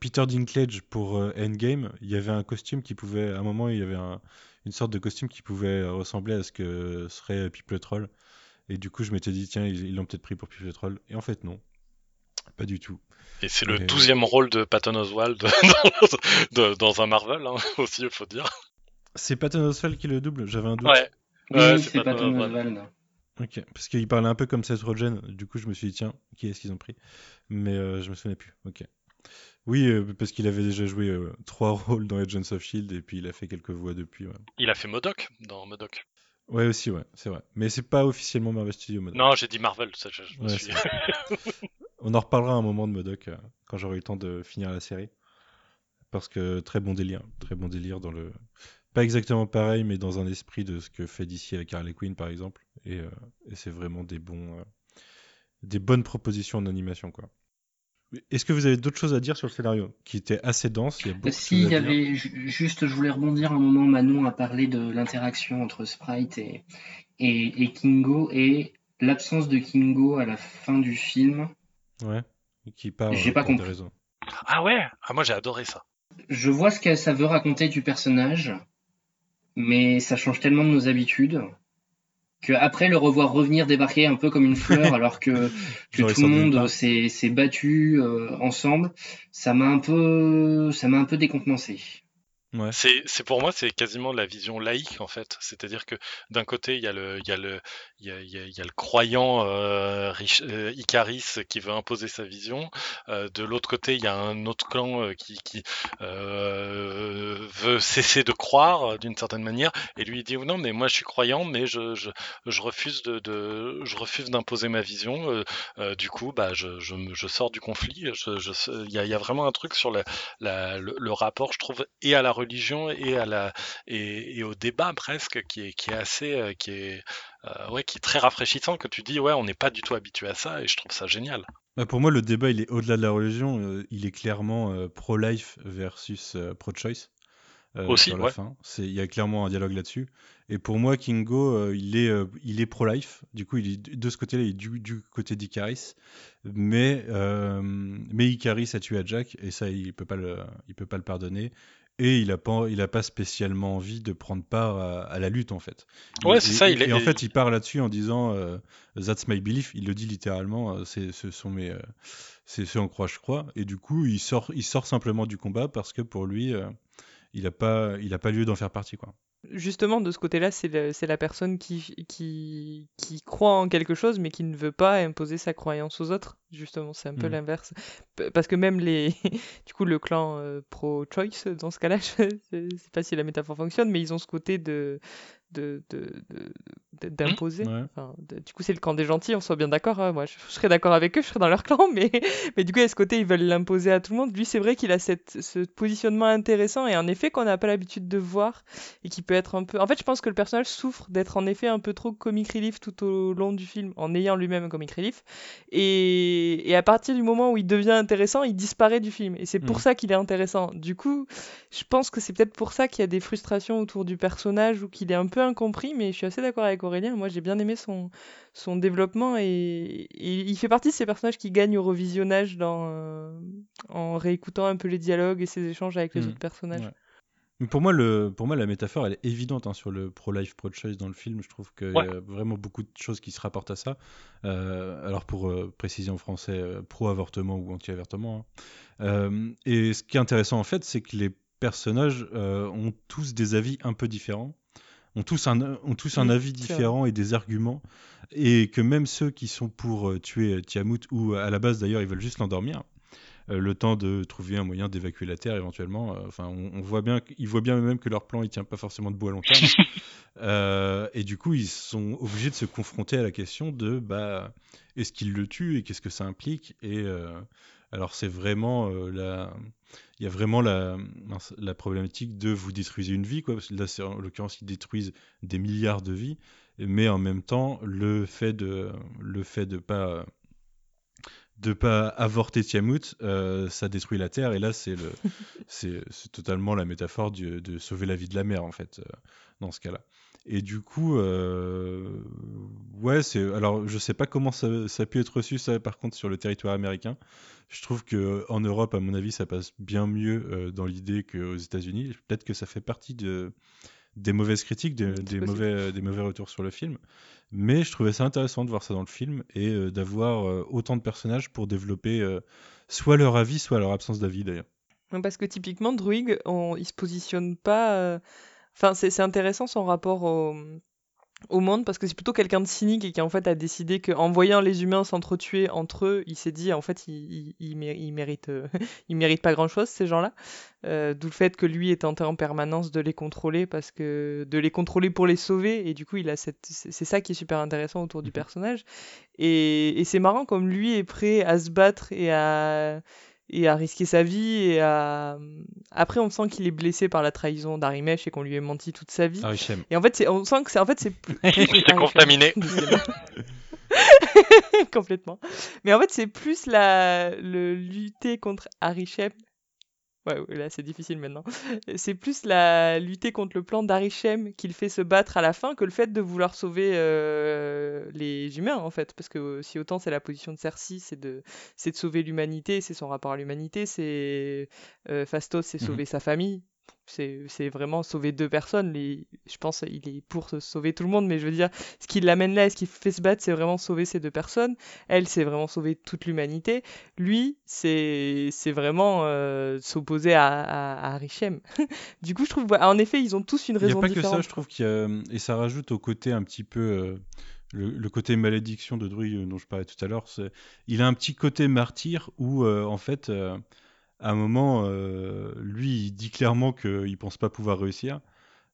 Peter Dinklage pour Endgame, il y avait un costume qui pouvait, à un moment, il y avait un- une sorte de costume qui pouvait ressembler à ce que serait Pipe le Troll. Et du coup, je m'étais dit, tiens, ils l'ont peut-être pris pour Pipe le Troll. Et en fait, non. Pas du tout. Et c'est le douzième rôle de Patton Oswalt dans, dans un Marvel hein, aussi, il faut dire. C'est Patton Oswalt qui le double, j'avais un doute. Ouais. Oui, Ouais, c'est Patton. Oswald. Ok, parce qu'il parlait un peu comme Seth Rogen, du coup je me suis dit tiens, qui est-ce qu'ils ont pris? Mais euh, je me souvenais plus, ok. Oui, euh, parce qu'il avait déjà joué euh, trois rôles dans Agents of S.H.I.E.L.D. et puis il a fait quelques voix depuis, ouais. Il a fait Modoc dans Modoc. Ouais aussi, ouais, c'est vrai. Mais c'est pas officiellement Marvel Studios Modoc. Non, j'ai dit Marvel, ça, je, je me suis... On en reparlera un moment de Modoc euh, quand j'aurai eu le temps de finir la série. Parce que très bon délire, très bon délire dans le... Pas exactement pareil, mais dans un esprit de ce que fait DC avec Harley Quinn par exemple. Et, euh, et c'est vraiment des bons... euh, des bonnes propositions en animation, quoi. Est-ce que vous avez d'autres choses à dire sur le scénario Qui était assez dense, il y a beaucoup de Si, il y avait ju- juste, je voulais rebondir un moment, Manon a parlé de l'interaction entre Sprite et, et, et Kingo et l'absence de Kingo à la fin du film. Ouais. Qui part J'ai euh, pas compris. raisons. Ah ouais? Ah moi j'ai adoré ça. Je vois ce que ça veut raconter du personnage, mais ça change tellement de nos habitudes que après le revoir revenir débarquer un peu comme une fleur alors que, tout le monde s'est s'est battu euh, ensemble, ça m'a un peu ça m'a un peu décontenancé. C'est, pour moi, c'est quasiment la vision laïque en fait. C'est-à-dire que d'un côté, il y a le, il y a le, il y a, il y a- le croyant euh, euh, Icaris qui veut imposer sa vision. Euh, de l'autre côté, il y a un autre clan euh, qui, qui veut cesser de croire d'une certaine manière. Et lui il dit non, mais moi je suis croyant, mais je, je, je refuse de, de, je refuse d'imposer ma vision. Du coup, bah, je, je, je sors du conflit. Il y a, vraiment un truc sur la, le, le rapport, je trouve, et à la religion et à la et, et au débat presque, qui est qui est assez, euh, qui est euh, ouais, qui est très rafraîchissant. Que tu dis ouais, on n'est pas du tout habitué à ça, et je trouve ça génial. Bah, pour moi, le débat, il est au-delà de la religion. euh, il est clairement euh, pro-life versus euh, pro-choice. euh, Aussi, ouais. il y a clairement un dialogue là-dessus. Et pour moi, Kingo, euh, il est, euh, il est pro-life. Du coup, il est de ce côté-là, il est du, du côté d'Icaris. Mais, euh, mais Icaris a tué à Jack, et ça, il peut pas le, il peut pas le pardonner. Et il a pas, il a pas spécialement envie de prendre part à, à la lutte, en fait. Ouais, c'est ça, Et, il est- et en fait, il part là-dessus en disant euh, That's my belief. Il le dit littéralement. euh, c'est, ce sont mes, euh, c'est ce en quoi je crois. Et du coup, il sort, il sort simplement du combat parce que pour lui, euh, il a pas, il a pas lieu d'en faire partie, quoi. Justement, de ce côté-là, c'est la personne qui, qui, qui croit en quelque chose, mais qui ne veut pas imposer sa croyance aux autres. Justement, c'est un peu Mhm. l'inverse. Parce que même les, du coup, le clan euh, pro-choice, dans ce cas-là, je sais pas si la métaphore fonctionne, mais ils ont ce côté de, de, de- d'imposer. Ouais. Enfin, de- du coup, c'est le camp des gentils, on soit bien d'accord. hein. Moi, je, je serais d'accord avec eux, je serais dans leur clan, mais, mais du coup, a ce côté, ils veulent l'imposer à tout le monde. Lui, c'est vrai qu'il a cette, ce positionnement intéressant et en effet qu'on n'a pas l'habitude de voir et qui peut être un peu. En fait, je pense que le personnage souffre d'être en effet un peu trop comic relief tout au long du film, en ayant lui-même un comic relief. Et, et à partir du moment où il devient intéressant, il disparaît du film. Et c'est pour Mhm. ça qu'il est intéressant. Du coup, je pense que c'est peut-être pour ça qu'il y a des frustrations autour du personnage ou qu'il est un peu incompris, mais je suis assez d'accord avec Aurélien. Moi, j'ai bien aimé son, son développement et, et il fait partie de ces personnages qui gagnent au revisionnage dans, euh, en réécoutant un peu les dialogues et ses échanges avec les Mhm. autres personnages. Ouais. Mais pour moi, le, pour moi, la métaphore, elle est évidente hein, sur le pro-life, pro-choice dans le film. Je trouve qu'il Ouais. y a vraiment beaucoup de choses qui se rapportent à ça. Euh, alors, pour euh, préciser en français, euh, pro-avortement ou anti-avortement. hein. Et ce qui est intéressant, en fait, c'est que les personnages ont tous des avis un peu différents, ont tous un, ont tous un avis différent et des arguments. Et que même ceux qui sont pour euh, tuer euh, Tiamat, ou à la base d'ailleurs, ils veulent juste l'endormir, euh, le temps de trouver un moyen d'évacuer la Terre éventuellement. Euh, Enfin, on, on voit bien, qu'ils voient bien même que leur plan il tient pas forcément debout à long terme. Euh, et du coup, ils sont obligés de se confronter à la question de bah, est-ce qu'ils le tuent et qu'est-ce que ça implique Et euh, alors, c'est vraiment euh, la, il y a vraiment la, problématique de vous détruisez une vie, quoi. Parce que là, c'est en l'occurrence, ils détruisent des milliards de vies, mais en même temps, le fait de, le fait de pas de pas avorter Tiamut, euh, ça détruit la Terre. Et là, c'est le, c'est, c'est totalement la métaphore du- de sauver la vie de la mer, en fait, euh, dans ce cas-là. Et du coup, euh, ouais, c'est. Alors, je sais pas comment ça, ça a pu être reçu, ça, par contre, sur le territoire américain. Je trouve que en Europe, à mon avis, ça passe bien mieux euh, dans l'idée qu'aux États-Unis. Peut-être que ça fait partie de, des mauvaises critiques, des, mauvais, des mauvais retours sur le film. Mais je trouvais ça intéressant de voir ça dans le film et euh, d'avoir euh, autant de personnages pour développer euh, soit leur avis, soit leur absence d'avis d'ailleurs. Parce que typiquement, Druig, on, il se positionne pas. Enfin, c'est c'est intéressant son rapport au, au monde parce que c'est plutôt quelqu'un de cynique et qui en fait a décidé qu'en voyant les humains s'entretuer entre eux, il s'est dit en fait ils il, il, mé- il méritent euh, ils méritent pas grand chose ces gens-là. Euh, D'où le fait que lui est tenté en permanence de les contrôler parce que de les contrôler pour les sauver et du coup il a cette c'est ça qui est super intéressant autour du Mhm. personnage et, et c'est marrant comme lui est prêt à se battre et à et à risquer sa vie et à après on sent qu'il est blessé par la trahison d'Arimesh et qu'on lui a menti toute sa vie Arichem. et en fait c'est on sent que c'est en fait c'est plus J'étais contaminé. Complètement mais en fait c'est plus la le lutter contre Arishem Ouais, là c'est difficile maintenant. C'est plus la lutter contre le plan d'Arishem qui le fait se battre à la fin que le fait de vouloir sauver euh, les humains en fait. Parce que euh, si autant c'est la position de Cersei, c'est de, c'est de sauver l'humanité, c'est son rapport à l'humanité, c'est euh, Phastos, c'est Mhm. sauver sa famille. C'est vraiment sauver deux personnes. Les, je pense il est pour sauver tout le monde, mais je veux dire, ce qui l'amène là et ce qui fait se battre, c'est vraiment sauver ces deux personnes. Elle, c'est vraiment sauver toute l'humanité. Lui, c'est vraiment euh, s'opposer à, à, à du coup, je trouve, en effet, ils ont tous une raison différente. Il n'y a pas que ça, je trouve, qu'il et ça rajoute au côté un petit peu. Euh, le, côté malédiction de Druy euh, dont je parlais tout à l'heure, il a un petit côté martyr où, en fait, à un moment, euh, lui, il dit clairement qu'il pense pas pouvoir réussir,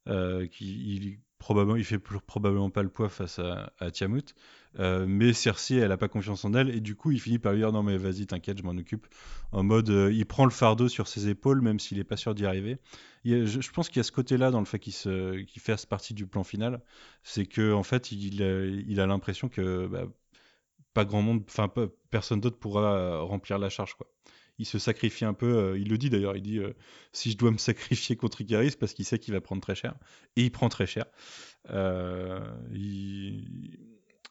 euh, qu'il probablement, il fait probablement pas le poids face à, à Tiamut, euh, mais Cersei, elle a pas confiance en elle, et du coup, il finit par lui dire non mais vas-y, t'inquiète, je m'en occupe. En mode, il prend le fardeau sur ses épaules, même s'il est pas sûr d'y arriver. je, pense qu'il y a ce côté-là dans le fait qu'il se, qu'il fasse partie du plan final, c'est que en fait, il, il a l'impression que bah, pas grand monde, enfin personne d'autre pourra remplir la charge quoi il se sacrifie un peu. Euh, il le dit d'ailleurs, il dit euh, si je dois me sacrifier contre Icaris parce qu'il sait qu'il va prendre très cher. Et il prend très cher. Euh, il,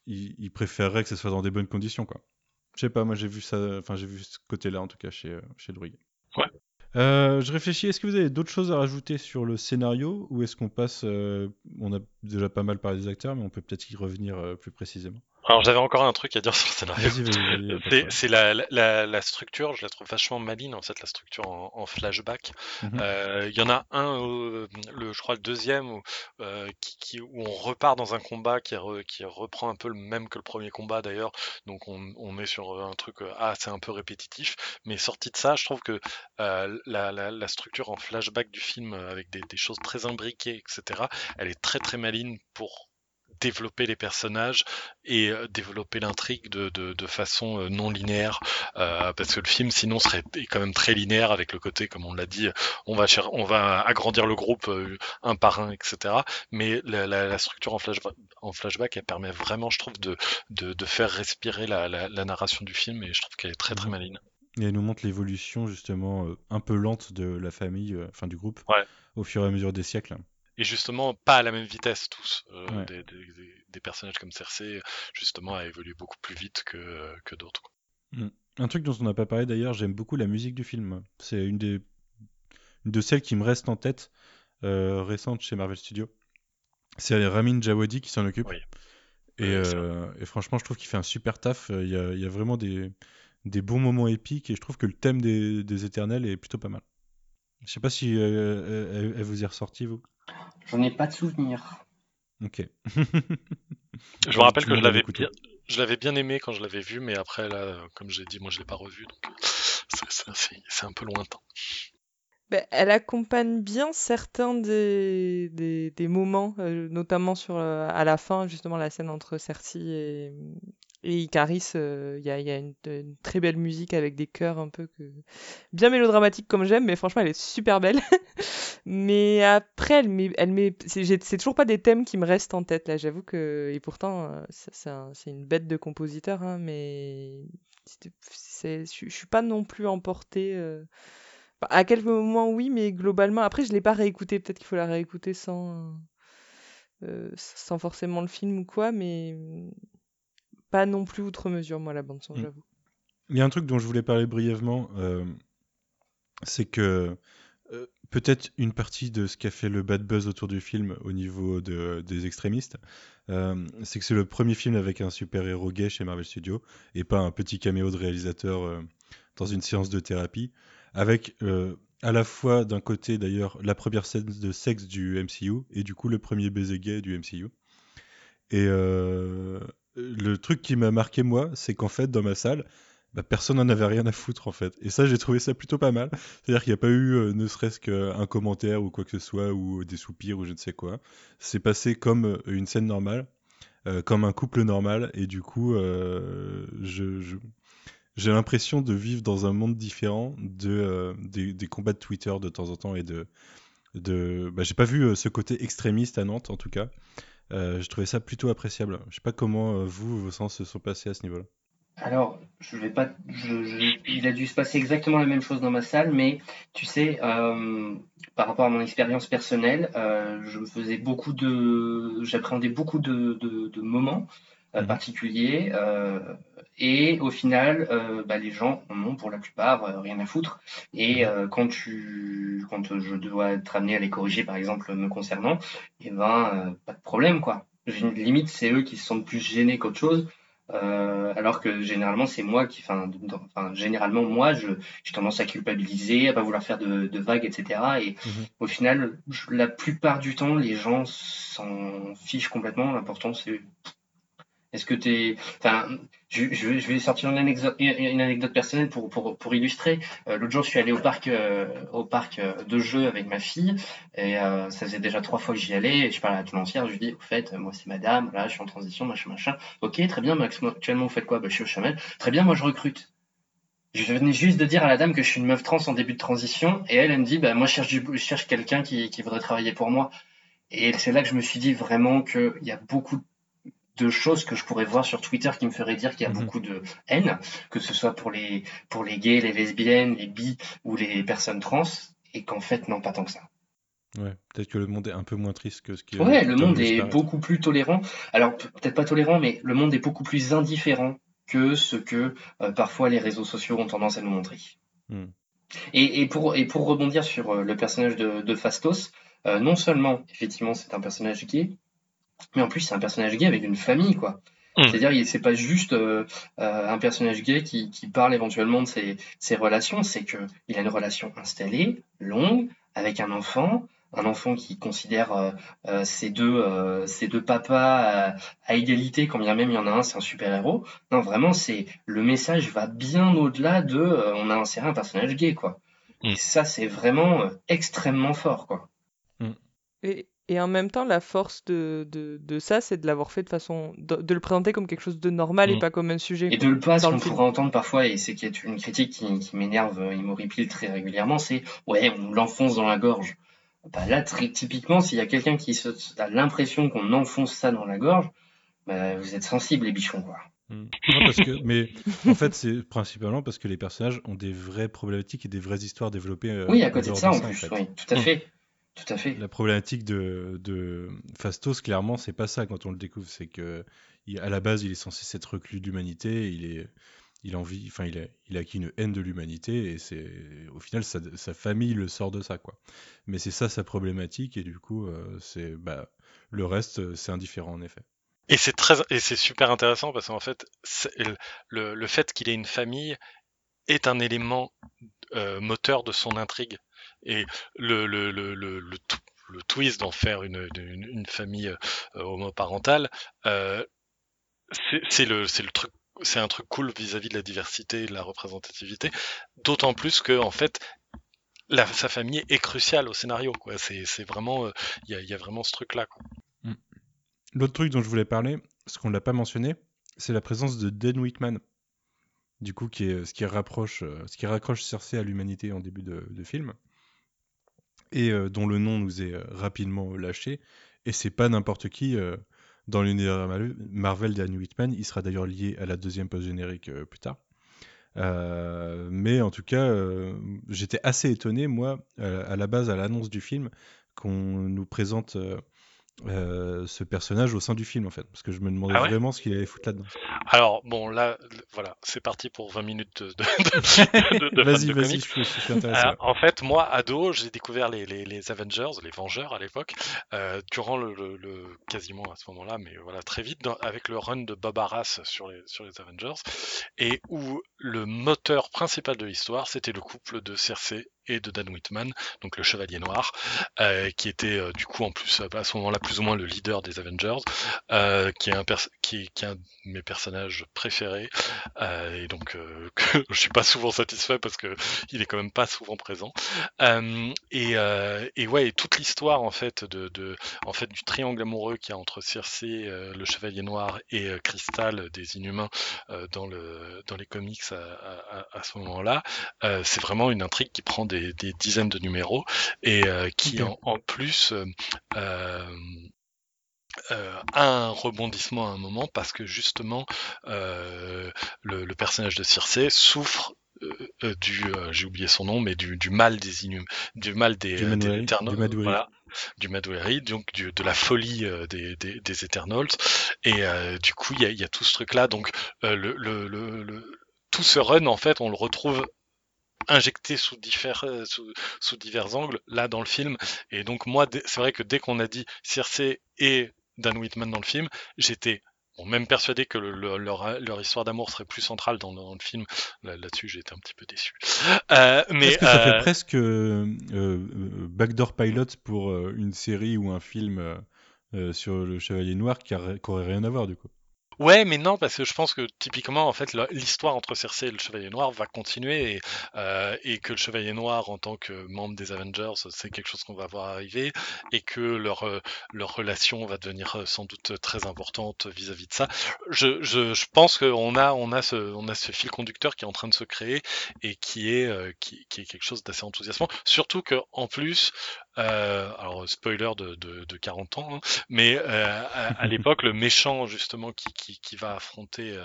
il, préférerait que ce soit dans des bonnes conditions, quoi. Je sais pas, moi j'ai vu ça, enfin j'ai vu ce côté-là en tout cas chez, chez Druig. Ouais. je réfléchis, est-ce que vous avez d'autres choses à rajouter sur le scénario ou est-ce qu'on passe, on a déjà pas mal parlé des acteurs, mais on peut peut-être y revenir plus précisément? Alors j'avais encore un truc à dire sur le scénario. C'est la, la, la, structure, je la trouve vachement maline en fait, la structure en, flashback. Mhm. Euh, il y en a un, le, je crois le deuxième, où, euh, qui, où on repart dans un combat qui, qui reprend un peu le même que le premier combat d'ailleurs. Donc on, on est sur un truc, euh, ah c'est un peu répétitif, mais sorti de ça, je trouve que euh, la, la, structure en flashback du film avec des, des choses très imbriquées, etc., elle est très très maline pour développer les personnages et euh, développer l'intrigue de, de, façon euh, non linéaire euh, parce que le film sinon serait quand même très linéaire avec le côté comme on l'a dit on va on va agrandir le groupe un par un etc mais la, la, structure en, flash, en flashback elle permet vraiment je trouve de, de, de faire respirer la, la, narration du film et je trouve qu'elle est très très mhm. maline et elle nous montre l'évolution justement un peu lente de la famille enfin du groupe au fur et à mesure des siècles et justement pas à la même vitesse tous. Euh, des, des, des, personnages comme Cersei, justement, a évolué beaucoup plus vite que, que d'autres. Mm. Un truc dont on n'a pas parlé d'ailleurs, j'aime beaucoup la musique du film. C'est une des une de celles qui me reste en tête euh, récente chez Marvel Studios. C'est Ramin Djawadi qui s'en occupe. Et, euh, et, franchement, je trouve qu'il fait un super taf. Il y a, il y a vraiment des, des, bons moments épiques et je trouve que le thème des, des Éternels est plutôt pas mal. Je sais pas si elle, elle vous est ressortie, vous. J'en ai pas de souvenir. Ok. je me rappelle que je l'avais bien, je l'avais bien aimé quand je l'avais vu, mais après là, comme j'ai dit, moi je l'ai pas revu, donc c'est un peu lointain. Ben, elle accompagne bien certains des, des, des moments, euh, notamment sur euh, à la fin, justement la scène entre Cersei et, et Icaris, euh, il y a, y a une, très belle musique avec des chœurs un peu que... bien mélodramatiques comme j'aime, mais franchement elle est super belle. mais après, elle elle c'est toujours pas des thèmes qui me restent en tête là, j'avoue que et pourtant euh, c'est une bête de compositeur, hein, mais je suis pas non plus emportée. Euh, à quelques moments oui, mais globalement après je l'ai pas réécouté, peut-être qu'il faut la réécouter sans sans forcément le film ou quoi, mais pas non plus outre mesure, moi, la bande-son, mm. j'avoue. Il y a un truc dont je voulais parler brièvement, euh, c'est que euh, peut-être une partie de ce qui a fait le bad buzz autour du film au niveau de, des extrémistes, euh, c'est que c'est le premier film avec un super-héros gay chez Marvel Studios et pas un petit caméo de réalisateur dans une séance de thérapie, avec à la fois d'un côté d'ailleurs la première scène de sexe du MCU et du coup le premier baiser gay du MCU. Et, le truc qui m'a marqué moi, c'est qu'en fait, dans ma salle, bah, personne n'en avait rien à foutre en fait. Et ça, j'ai trouvé ça plutôt pas mal. C'est-à-dire qu'il n'y a pas eu euh, ne serait-ce qu'un commentaire ou quoi que ce soit, ou des soupirs ou je ne sais quoi. C'est passé comme euh, une scène normale, euh, comme un couple normal, et du coup, j'ai l'impression de vivre dans un monde différent de, des, combats de Twitter de temps en temps et de. de... Bah, j'ai pas vu ce côté extrémiste à Nantes en tout cas. Euh, je trouvais ça plutôt appréciable. Je sais pas comment euh, vous, vos sens se sont passés à ce niveau-là. Alors, je vais pas. Je, il a dû se passer exactement la même chose dans ma salle, mais tu sais, euh, par rapport à mon expérience personnelle, je faisais beaucoup de, j'appréhendais beaucoup de, moments mhm. particulier. et au final, bah, les gens en ont pour la plupart rien à foutre. Et mhm. quand tu, quand je dois être amené à les corriger, par exemple me concernant, et eh ben pas de problème quoi. Limite, c'est eux qui se sentent plus gênés qu'autre chose. Euh, alors que généralement c'est moi qui, enfin, généralement moi, je j'ai tendance à culpabiliser, à pas vouloir faire de, de vagues, etc. Et mhm. au final, la plupart du temps, les gens s'en fichent complètement. L'important c'est est-ce que tu es. Enfin, je, vais sortir une anecdote, personnelle pour, pour, pour illustrer. Euh, l'autre jour, je suis allé au parc, euh, au parc euh, de jeux avec ma fille. Et ça faisait déjà trois fois que j'y allais. Et je parle à la tenancière. Je lui dis Au fait, moi, c'est madame. Là, je suis en transition, machin, machin. Ok, très bien. Max, actuellement, vous faites quoi? Bah, Je suis au Chamel. Très bien, moi, je recrute. Je venais juste de dire à la dame que je suis une meuf trans en début de transition. Et elle, elle me dit bah, Moi, je cherche, cherche quelqu'un qui, qui voudrait travailler pour moi. Et c'est là que je me suis dit vraiment qu'il y a beaucoup de de choses que je pourrais voir sur Twitter qui me feraient dire qu'il y a mhm. beaucoup de haine, que ce soit pour les, pour les gays, les lesbiennes, les bi ou les personnes trans, et qu'en fait, non, pas tant que ça. Ouais, peut-être que le monde est un peu moins triste que ce qui est. Ouais, le monde est beaucoup plus tolérant. Alors, peut-être pas tolérant, mais le monde est beaucoup plus indifférent que ce que euh, parfois les réseaux sociaux ont tendance à nous montrer. Hmm. Et, et, pour, et pour rebondir sur euh, le personnage de, de Fastos, euh, non seulement, effectivement, c'est un personnage gay, mais en plus c'est un personnage gay avec une famille quoi. Hmm. C'est-à-dire c'est pas juste euh, euh, un personnage gay qui, qui parle éventuellement de ses, ses relations, c'est que il a une relation installée, longue, avec un enfant, un enfant qui considère euh, euh ses deux euh, ses deux papas à, égalité quand bien même il y en a un c'est un super héros. Non vraiment c'est le message va bien au-delà de on a inséré un personnage gay quoi. Hmm. Et ça c'est vraiment extrêmement fort quoi. Hmm. Et et en même temps, la force de, de, de ça, c'est de l'avoir fait de façon. De, de, le présenter comme quelque chose de normal et mm. pas comme un sujet. Et de le pas, ce qu'on pourrait entendre parfois, et c'est une critique qui, qui m'énerve et m'horripile très régulièrement, c'est ouais, on l'enfonce dans la gorge. Bah là, très, typiquement, s'il y a quelqu'un qui se, a l'impression qu'on enfonce ça dans la gorge, bah, vous êtes sensibles, les bichons, quoi. Mm. Non, parce que, mais en fait, c'est principalement parce que les personnages ont des vraies problématiques et des vraies histoires développées. Euh, oui, à côté de ça, en plus, oui, tout à mm. fait. Tout à fait. La problématique de, de Fastos, clairement, c'est pas ça quand on le découvre. C'est que, à la base, il est censé s'être reclus d'humanité. Il est, il envie, enfin, il a, il a acquis une haine de l'humanité et c'est, au final, sa, sa, famille le sort de ça, quoi. Mais c'est ça sa problématique et du coup, euh, c'est, bah, le reste, c'est indifférent en effet. Et c'est très, et c'est super intéressant parce qu'en fait, le, le, fait qu'il ait une famille est un élément euh, moteur de son intrigue. Et le, twist d'en faire une, famille euh, homoparentale, euh, c'est un truc cool vis-à-vis de la diversité et de la représentativité, d'autant plus que en fait sa famille est cruciale au scénario. C'est, vraiment, il y, a, vraiment ce truc-là. Mm. L'autre truc dont je voulais parler, ce qu'on l'a pas mentionné, c'est la présence de Dan Whitman, du coup, qui est ce qui rapproche, raccroche Cersei à l'humanité en début de film et euh, dont le nom nous est euh, rapidement lâché. Et c'est pas n'importe qui euh, dans l'univers Marvel d'Anne Whitman. Il sera d'ailleurs lié à la deuxième post-générique plus tard. mais en tout cas, j'étais assez étonné, moi, à la base, à l'annonce du film, qu'on nous présente euh, ce personnage au sein du film en fait parce que je me demandais ah vraiment ce qu'il allait foutre là-dedans. Alors bon là voilà c'est parti pour 20 minutes de, de, vas-y vas-y je, suis intéressé. en fait moi ado j'ai découvert les, les, les, Avengers les Vengeurs à l'époque euh, durant le, le, quasiment à ce moment-là mais voilà très vite avec le run de Bob Arras sur les sur les Avengers et où le moteur principal de l'histoire c'était le couple de Cersei et de Dan Whitman, donc le Chevalier Noir, euh, qui était euh, du coup en plus à ce moment-là plus ou moins le leader des Avengers, euh, qui, est un qui, est un de mes personnages préférés, et donc que je suis pas souvent satisfait parce que il est quand même pas souvent présent. et, et ouais, et toute l'histoire en fait de, de, en fait du triangle amoureux qu'il y a entre Circé, le Chevalier Noir et Crystal des Inhumains dans le dans les comics à, à ce moment-là, c'est vraiment une intrigue qui prend des des, dizaines de numéros et euh, qui en, plus euh, euh, a un rebondissement à un moment parce que justement le, personnage de Circé souffre du j'ai oublié son nom mais du, mal des inhum du mal des, du, voilà du Madwery, donc de la folie des, des, des, Eternals. Et du coup, il y a, y a, tout ce truc-là. Donc, le, le, le, tout ce run, en fait, on le retrouve injecté sous divers, sous, sous, divers angles, là, dans le film. Et donc, moi, c'est vrai que dès qu'on a dit Cersei et Dan Whitman dans le film, j'étais même persuadé que leur, histoire d'amour serait plus centrale dans, le film. Là-dessus, j'ai été un petit peu déçu. Euh, mais que ça fait euh, presque euh, backdoor pilot pour une série ou un film sur le Chevalier Noir qui n'aurait rien à voir du coup? Ouais, mais non, parce que je pense que typiquement, en fait, l'histoire entre Cersei et le Chevalier Noir va continuer et, euh, et que le Chevalier Noir, en tant que membre des Avengers, c'est quelque chose qu'on va voir arriver et que leur, euh, leur relation va devenir euh, sans doute très importante vis-à-vis de ça. Je, je, je pense qu'on a, on a, ce, on a ce fil conducteur qui est en train de se créer et qui est, qui, qui est quelque chose d'assez enthousiasmant. Surtout que en plus, euh, alors spoiler de, de, de 40 ans, hein, mais euh, à, l'époque le méchant justement qui, qui, va affronter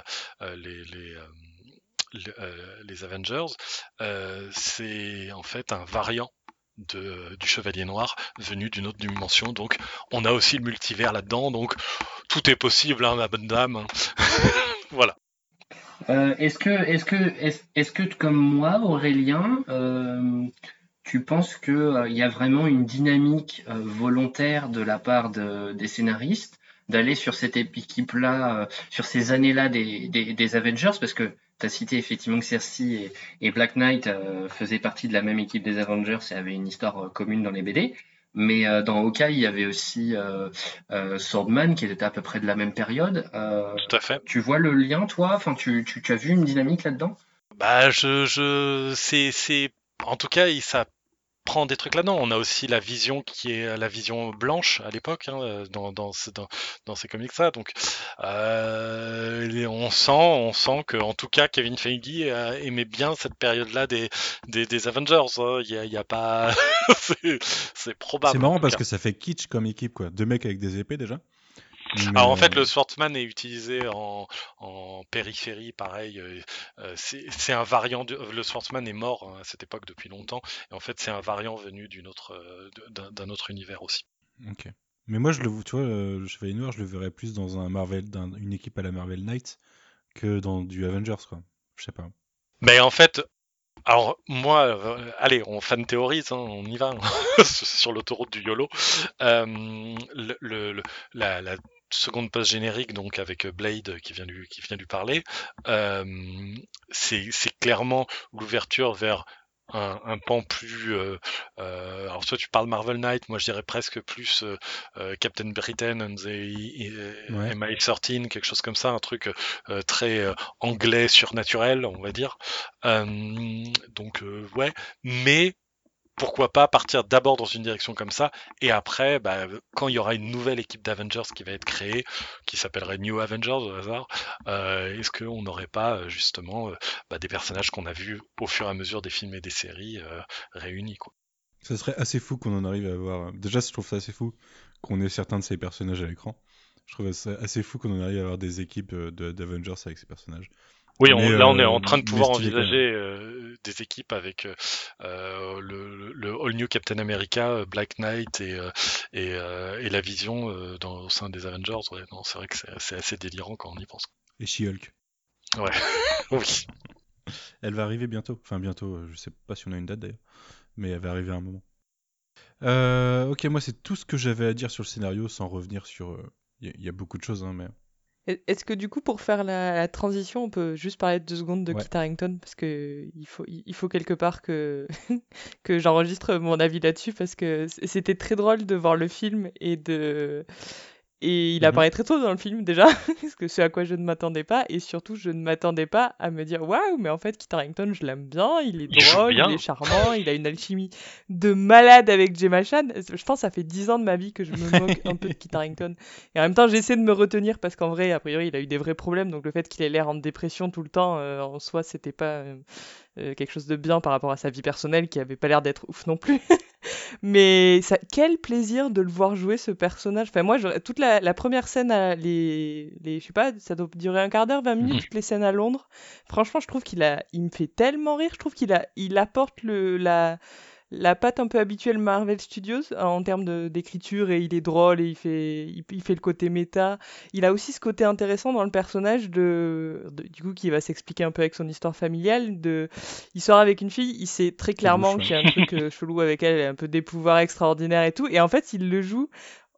euh, les, les les Avengers, c'est en fait un variant de, du Chevalier Noir venu d'une autre dimension. Donc on a aussi le multivers là-dedans. Donc tout est possible, hein, ma bonne dame. voilà. Euh, est-ce que, est-ce que, est-ce, que comme moi, Aurélien, tu penses qu'il euh, y a vraiment une dynamique euh, volontaire de la part des scénaristes d'aller sur cette équipe-là, euh, sur ces années-là des, Avengers, parce que tu as cité effectivement que Cersei et, Black Knight faisaient partie de la même équipe des Avengers et avaient une histoire commune dans les BD. Mais dans Hawkeye, il y avait aussi Swordman qui était à peu près de la même période. Tout à fait. Tu vois le lien, toi? Enfin, tu, tu, as vu une dynamique là-dedans? Bah, je, je, c'est, en tout cas, ça prend des trucs là-dedans. On a aussi la vision qui est la vision blanche à l'époque hein, dans, dans, dans, dans, ces comics-là. Donc, euh, on sent, on sent que, en tout cas, Kevin Feige aimait bien cette période-là des, des, des, Avengers. Hein. Il n'y a, a, pas, c'est probable. C'est marrant parce que ça fait kitsch comme équipe, quoi. Deux mecs avec des épées déjà. Alors en fait, le Swordsman est utilisé en, en périphérie, pareil. Euh, euh, c'est un variant. le Swordsman est mort hein, à cette époque depuis longtemps, et en fait, c'est un variant venu autre, euh, d'un autre univers aussi. Ok. Mais moi, je le, tu vois, le Chevalier Noir, je le verrais plus dans un Marvel, une équipe à la Marvel Knights que dans du Avengers, quoi. Je sais pas. Mais en fait, alors moi, allez, on fan théorise, hein, on y va hein, sur l'autoroute du YOLO. le, le, la, la, seconde page générique, donc avec euh, Blade qui vient lui, qui vient lui parler, euh, c'est clairement l'ouverture vers un, un, pan plus. Euh, euh, alors, soit tu parles Marvel Knight, moi je dirais presque plus euh Captain Britain and the ouais. MI13, quelque chose comme ça, un truc très anglais surnaturel, on va dire. donc, ouais, mais pourquoi pas partir d'abord dans une direction comme ça, et après, bah, quand il y aura une nouvelle équipe d'Avengers qui va être créée, qui s'appellerait New Avengers au hasard, euh, est-ce qu'on n'aurait pas euh, justement euh, bah, des personnages qu'on a vus au fur et à mesure des films et des séries réunis quoi? Serait assez fou qu'on en arrive à avoir. Déjà, je trouve ça assez fou qu'on ait certains de ces personnages à l'écran. Je trouve ça assez fou qu'on en arrive à avoir des équipes d'Avengers avec ces personnages. Oui, là on est en train de pouvoir envisager euh, des équipes avec euh, le, le, All New Captain America, euh, Black Knight et, et, et, la Vision dans, au sein des Avengers. Ouais, c'est vrai que c'est assez délirant quand on y pense. Et She-Hulk. Ouais, oui. Elle va arriver bientôt. Enfin bientôt, je sais pas si on a une date d'ailleurs, mais elle va arriver à un moment. ok, moi c'est tout ce que j'avais à dire sur le scénario, sans revenir sur. Il y, a beaucoup de choses, hein, mais est-ce que du coup, pour faire la, transition, on peut juste parler de deux secondes de Kit Harington? Parce que il faut, il faut quelque part que, que j'enregistre mon avis là-dessus, parce que c'était très drôle de voir le film et de, et il mmh apparaît très tôt dans le film déjà, parce que c'est à quoi je ne m'attendais pas, et surtout je ne m'attendais pas à me dire waouh, mais en fait Kit Harington je l'aime bien, il est drôle, il, est charmant, il a une alchimie de malade avec Gemma Chan. Je pense que ça fait dix ans de ma vie que je me moque un peu de Kit Harington, et en même temps j'essaie de me retenir parce qu'en vrai a priori il a eu des vrais problèmes, donc le fait qu'il ait l'air en dépression tout le temps euh, en soi c'était pas euh, euh, quelque chose de bien par rapport à sa vie personnelle qui avait pas l'air d'être ouf non plus. Mais ça, quel plaisir de le voir jouer ce personnage. Enfin, moi, toute la, première scène, à les, les, je sais pas, ça doit durer un quart d'heure, 20 minutes, toutes les scènes à Londres. Franchement, je trouve qu'il a, il me fait tellement rire. Je trouve qu'il a, il apporte le, la, la patte un peu habituelle Marvel Studios en termes d'écriture et il est drôle et il fait, il, fait le côté méta. Il a aussi ce côté intéressant dans le personnage de, du coup qui va s'expliquer un peu avec son histoire familiale. De, il sort avec une fille, il sait très clairement qu'il y a un truc euh, chelou avec elle, un peu des pouvoirs extraordinaires et tout. Et en fait, il le joue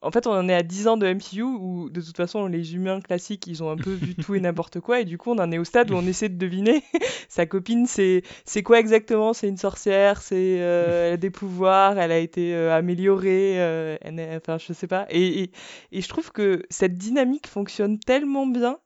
en fait, on en est à 10 ans de MCU où, de toute façon, les humains classiques, ils ont un peu vu tout et n'importe quoi. Et du coup, on en est au stade où on essaie de deviner sa copine, c'est c'est quoi exactement? C'est une sorcière, c'est euh, elle a des pouvoirs, elle a été euh, améliorée, euh, enfin, je sais pas. Et, et, et je trouve que cette dynamique fonctionne tellement bien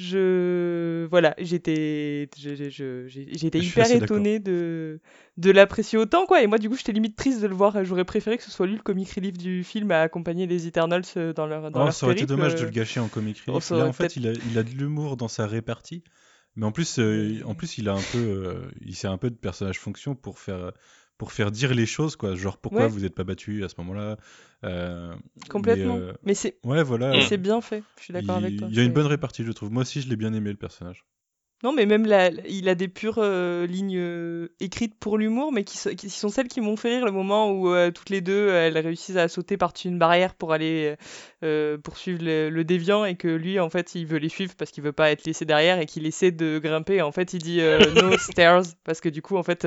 je voilà j'étais j'étais hyper étonné de de l'apprécier autant quoi. Et moi du coup j'étais limite triste de le voir. J'aurais préféré que ce soit lui le comic relief du film à accompagner les Eternals euh, dans leur dans oh, ça aurait été dommage de le gâcher en comic relief. oh, Là, en fait il a, il a de l'humour dans sa répartie. Mais en plus euh, en plus il a un peu euh, il sert un peu de personnage fonction pour faire pour faire dire les choses, quoi. Genre, pourquoi vous n'êtes pas battu à ce moment-là euh, Complètement. Mais, c'est ouais, voilà. c'est bien fait. Je suis d'accord avec toi. Il y a une bonne répartie, je trouve. Moi aussi, je l'ai bien aimé le personnage. Non, mais même là, il a des pures euh, lignes euh, écrites pour l'humour, mais qui, sont celles qui m'ont fait rire le moment où euh, toutes les deux, elles réussissent à sauter par-dessus une barrière pour aller poursuivre le, déviant et que lui, en fait, il veut les suivre parce qu'il veut pas être laissé derrière et qu'il essaie de grimper. Et en fait, il dit no stairs parce que du coup, en fait,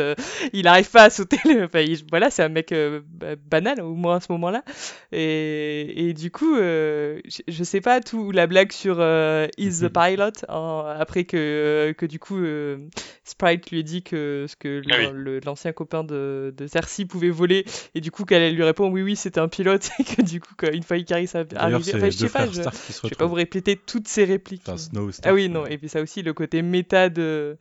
il arrive pas à sauter. Le... Enfin, voilà, c'est un mec banal, au moins à ce moment-là. Et, et, du coup, je, je, sais pas tout la blague sur is the pilot après que euh, que du coup euh, Sprite lui a dit que, ce que ah l'ancien copain de, de, Cersei pouvait voler et du coup qu'elle lui répond oui oui c'était un pilote et que du coup une fois Icaris arrivé. enfin, je sais pas je, je vais pas vous répéter toutes ces répliques. Ah oui non et puis ça aussi le côté méta de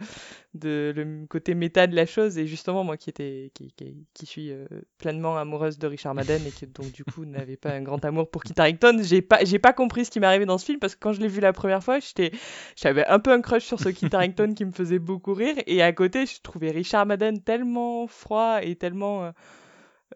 de le côté méta de la chose et justement moi qui était qui, qui, suis euh, pleinement amoureuse de Richard Madden et qui donc du coup n'avait pas un grand amour pour Kit Harington j'ai pas j'ai pas compris ce qui m'est arrivé dans ce film parce que quand je l'ai vu la première fois j'étais j'avais un peu un crush sur ce Kit Harington qui me faisait beaucoup rire et à côté je trouvais Richard Madden tellement froid et tellement euh,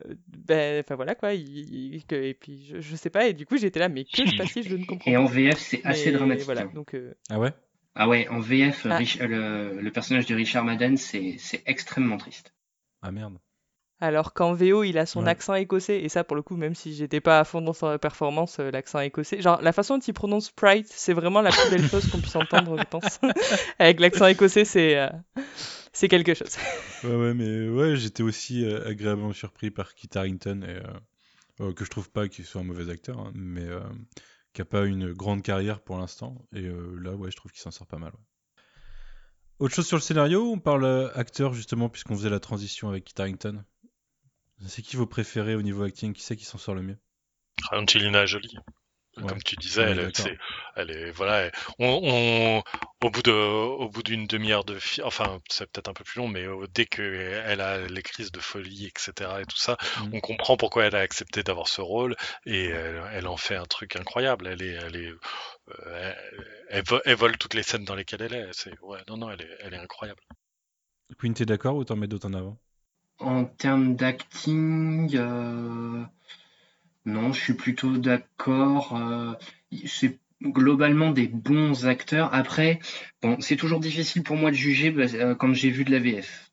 euh, ben enfin voilà quoi et puis je, sais pas et du coup j'étais là mais que se passe je ne comprends pas et en VF c'est assez dramatique voilà hein. ah ouais? Ah ouais, en VF, ah. le, personnage de Richard Madden, c'est extrêmement triste. Ah merde. Alors qu'en VO, il a son accent écossais, et ça, pour le coup, même si j'étais pas à fond dans sa performance, euh, l'accent écossais, genre la façon dont il prononce Sprite, c'est vraiment la plus belle chose qu'on puisse entendre, je pense. Avec l'accent écossais, c'est euh, c'est quelque chose. ouais, ouais, mais ouais, j'étais aussi euh, agréablement surpris par Kit Harington, et, que je trouve pas qu'il soit un mauvais acteur, hein, mais qui a pas une grande carrière pour l'instant. Et euh, là, ouais, je trouve qu'il s'en sort pas mal. Autre chose sur le scénario, on parle euh, acteur justement, puisqu'on faisait la transition avec Kit. C'est qui vos préférés au niveau acting? Qui c'est qui s'en sort le mieux? Angelina Jolie. Comme tu disais, elle, est, elle est, voilà, on, au bout de, au bout d'une demi-heure de film, enfin, c'est peut-être un peu plus long, mais euh, dès qu'elle a les crises de folie, etc. et tout ça, mmh. on comprend pourquoi elle a accepté d'avoir ce rôle et elle, en fait un truc incroyable. Elle est, elle est, euh, elle, vole toutes les scènes dans lesquelles elle est. C'est, ouais, non, non, elle est, elle est incroyable. Queen, t'es d'accord ou t'en mets d'autres en avant? En termes d'acting, euh, non, je suis plutôt d'accord. Euh, c'est globalement des bons acteurs. Après, bon, c'est toujours difficile pour moi de juger euh, quand j'ai vu de la VF.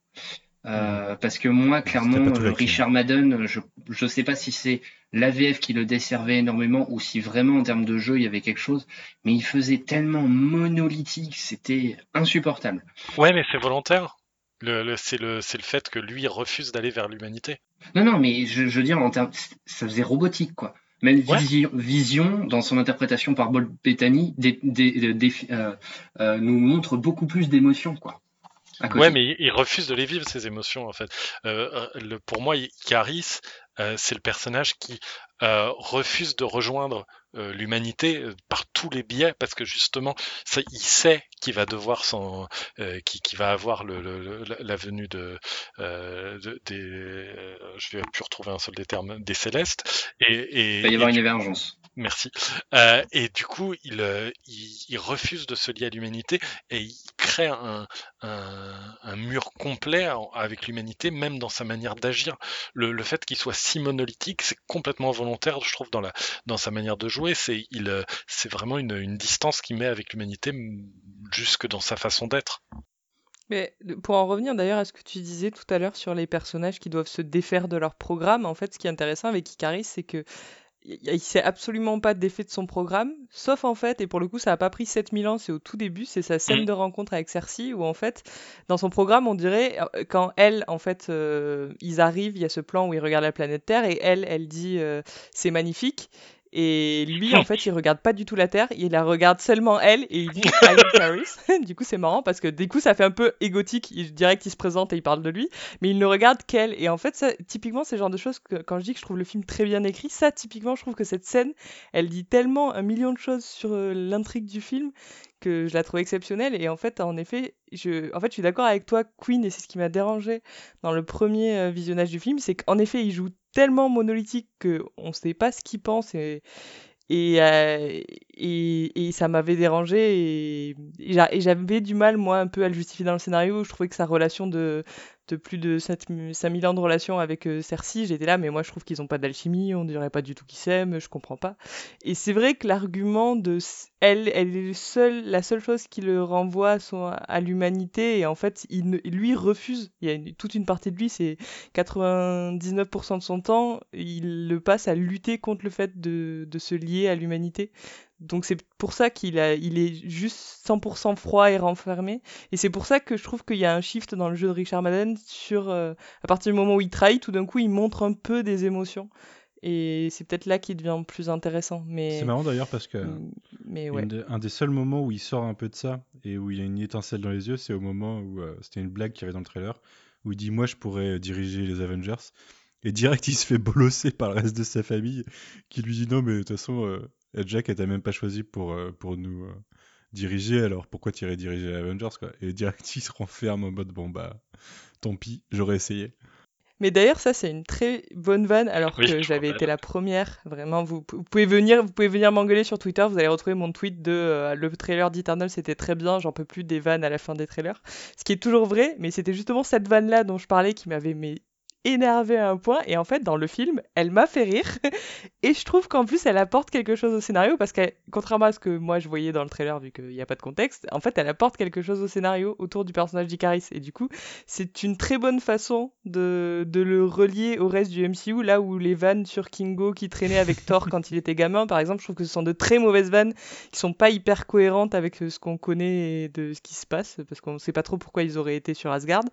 Euh, parce que moi, clairement, Richard Madden, je ne sais pas si c'est la VF qui le desservait énormément ou si vraiment en termes de jeu il y avait quelque chose, mais il faisait tellement monolithique, c'était insupportable. Ouais, mais c'est volontaire. Le, c'est le, le fait que lui refuse d'aller vers l'humanité. Non, non, mais je, veux dire, en termes, ça faisait robotique, quoi. Même Vision, dans son interprétation par Bob Bettany, euh, euh, nous montre beaucoup plus d'émotions, quoi. Ouais, mais il refuse de les vivre, ces émotions, en fait. Euh, le, pour moi, Caris, c'est le personnage qui refuse de rejoindre euh, l'humanité euh, par tous les biais parce que justement ça, il sait qu'il va devoir euh, qui, va avoir le, la venue de, de des je vais plus retrouver un seul des termes des célestes et, et il va y avoir une émergence Merci. Euh, et du coup, il, il, refuse de se lier à l'humanité et il crée un, mur complet avec l'humanité, même dans sa manière d'agir. Le, fait qu'il soit si monolithique, c'est complètement volontaire, je trouve, dans, sa manière de jouer c'est euh, vraiment une, distance qu'il met avec l'humanité jusque dans sa façon d'être. Mais pour en revenir d'ailleurs à ce que tu disais tout à l'heure sur les personnages qui doivent se défaire de leur programme, en fait, ce qui est intéressant avec Icaris, c'est que il sait absolument pas d'effet de son programme, sauf en fait, et pour le coup ça a pas pris 7000 ans, c'est au tout début, c'est sa scène mm. de rencontre avec Cersei, où en fait, dans son programme, on dirait, euh, quand elle, en fait, euh, ils arrivent, il y a ce plan où ils regardent la planète Terre, et elle, elle dit euh, c'est magnifique, et lui, en fait, il regarde pas du tout la Terre, il la regarde seulement elle et il dit Paris. du coup, c'est marrant parce que du coup, ça fait un peu égotique. Il, direct, il se présente et il parle de lui, mais il ne regarde qu'elle. Et en fait, ça, typiquement, c'est le genre de choses que quand je dis que je trouve le film très bien écrit, ça, typiquement, je trouve que cette scène, elle dit tellement un million de choses sur euh, l'intrigue du film que je la trouve exceptionnelle. Et en fait, en effet, je, en fait, je suis d'accord avec toi, Queen, et c'est ce qui m'a dérangé dans le premier euh, visionnage du film, c'est qu'en effet, il joue tellement monolithique qu'on ne sait pas ce qu'il pense et, et, euh, et, et, ça m'avait dérangé et, et j'avais du mal moi un peu à le justifier dans le scénario. Je trouvais que sa relation de, de plus de 5000 ans de relation avec euh, Cersei, j'étais là, mais moi je trouve qu'ils n'ont pas d'alchimie, on dirait pas du tout qu'ils s'aiment, je comprends pas. Et c'est vrai que l'argument de elle, elle est la seule chose qui le renvoie à, l'humanité, et en fait, il, lui refuse. Il y a toute une partie de lui, c'est 99% de son temps, il le passe à lutter contre le fait de se lier à l'humanité. Donc c'est pour ça qu'il a, il est juste 100% froid et renfermé. Et c'est pour ça que je trouve qu'il y a un shift dans le jeu de Richard Madden sur, euh, à partir du moment où il trahit, tout d'un coup, il montre un peu des émotions. Et c'est peut-être là qu'il devient plus intéressant. Mais... C'est marrant d'ailleurs parce que mm, mais ouais. un des seuls moments où il sort un peu de ça et où il y a une étincelle dans les yeux, c'est au moment où euh, c'était une blague qui avait dans le trailer, où il dit Moi je pourrais diriger les Avengers. Et direct, il se fait bolosser par le reste de sa famille qui lui dit Non, mais de toute façon, euh, Jack, t'a même pas choisi pour, euh, pour nous euh, diriger, alors pourquoi tu irais diriger Avengers quoi? Et direct, il se renferme en mode bon bah, tant pis, j'aurais essayé. Mais d'ailleurs, ça c'est une très bonne vanne, alors que j'avais été la première. Vraiment, vous, pouvez venir, vous pouvez venir m'engueuler sur Twitter. Vous allez retrouver mon tweet de euh, le trailer d'Eternal, c'était très bien. J'en peux plus des vannes à la fin des trailers, ce qui est toujours vrai. Mais c'était justement cette vanne là dont je parlais qui m'avait énervée à un point. Et en fait dans le film elle m'a fait rire. Et je trouve qu'en plus elle apporte quelque chose au scénario parce que contrairement à ce que moi je voyais dans le trailer vu qu'il n'y a pas de contexte en fait elle apporte quelque chose au scénario autour du personnage d'Icaris. Et du coup c'est une très bonne façon de, de le relier au reste du MCU là où les vannes sur Kingo qui traînait avec Thor quand il était gamin par exemple je trouve que ce sont de très mauvaises vannes qui sont pas hyper cohérentes avec ce qu'on connaît de ce qui se passe parce qu'on sait pas trop pourquoi ils auraient été sur Asgard.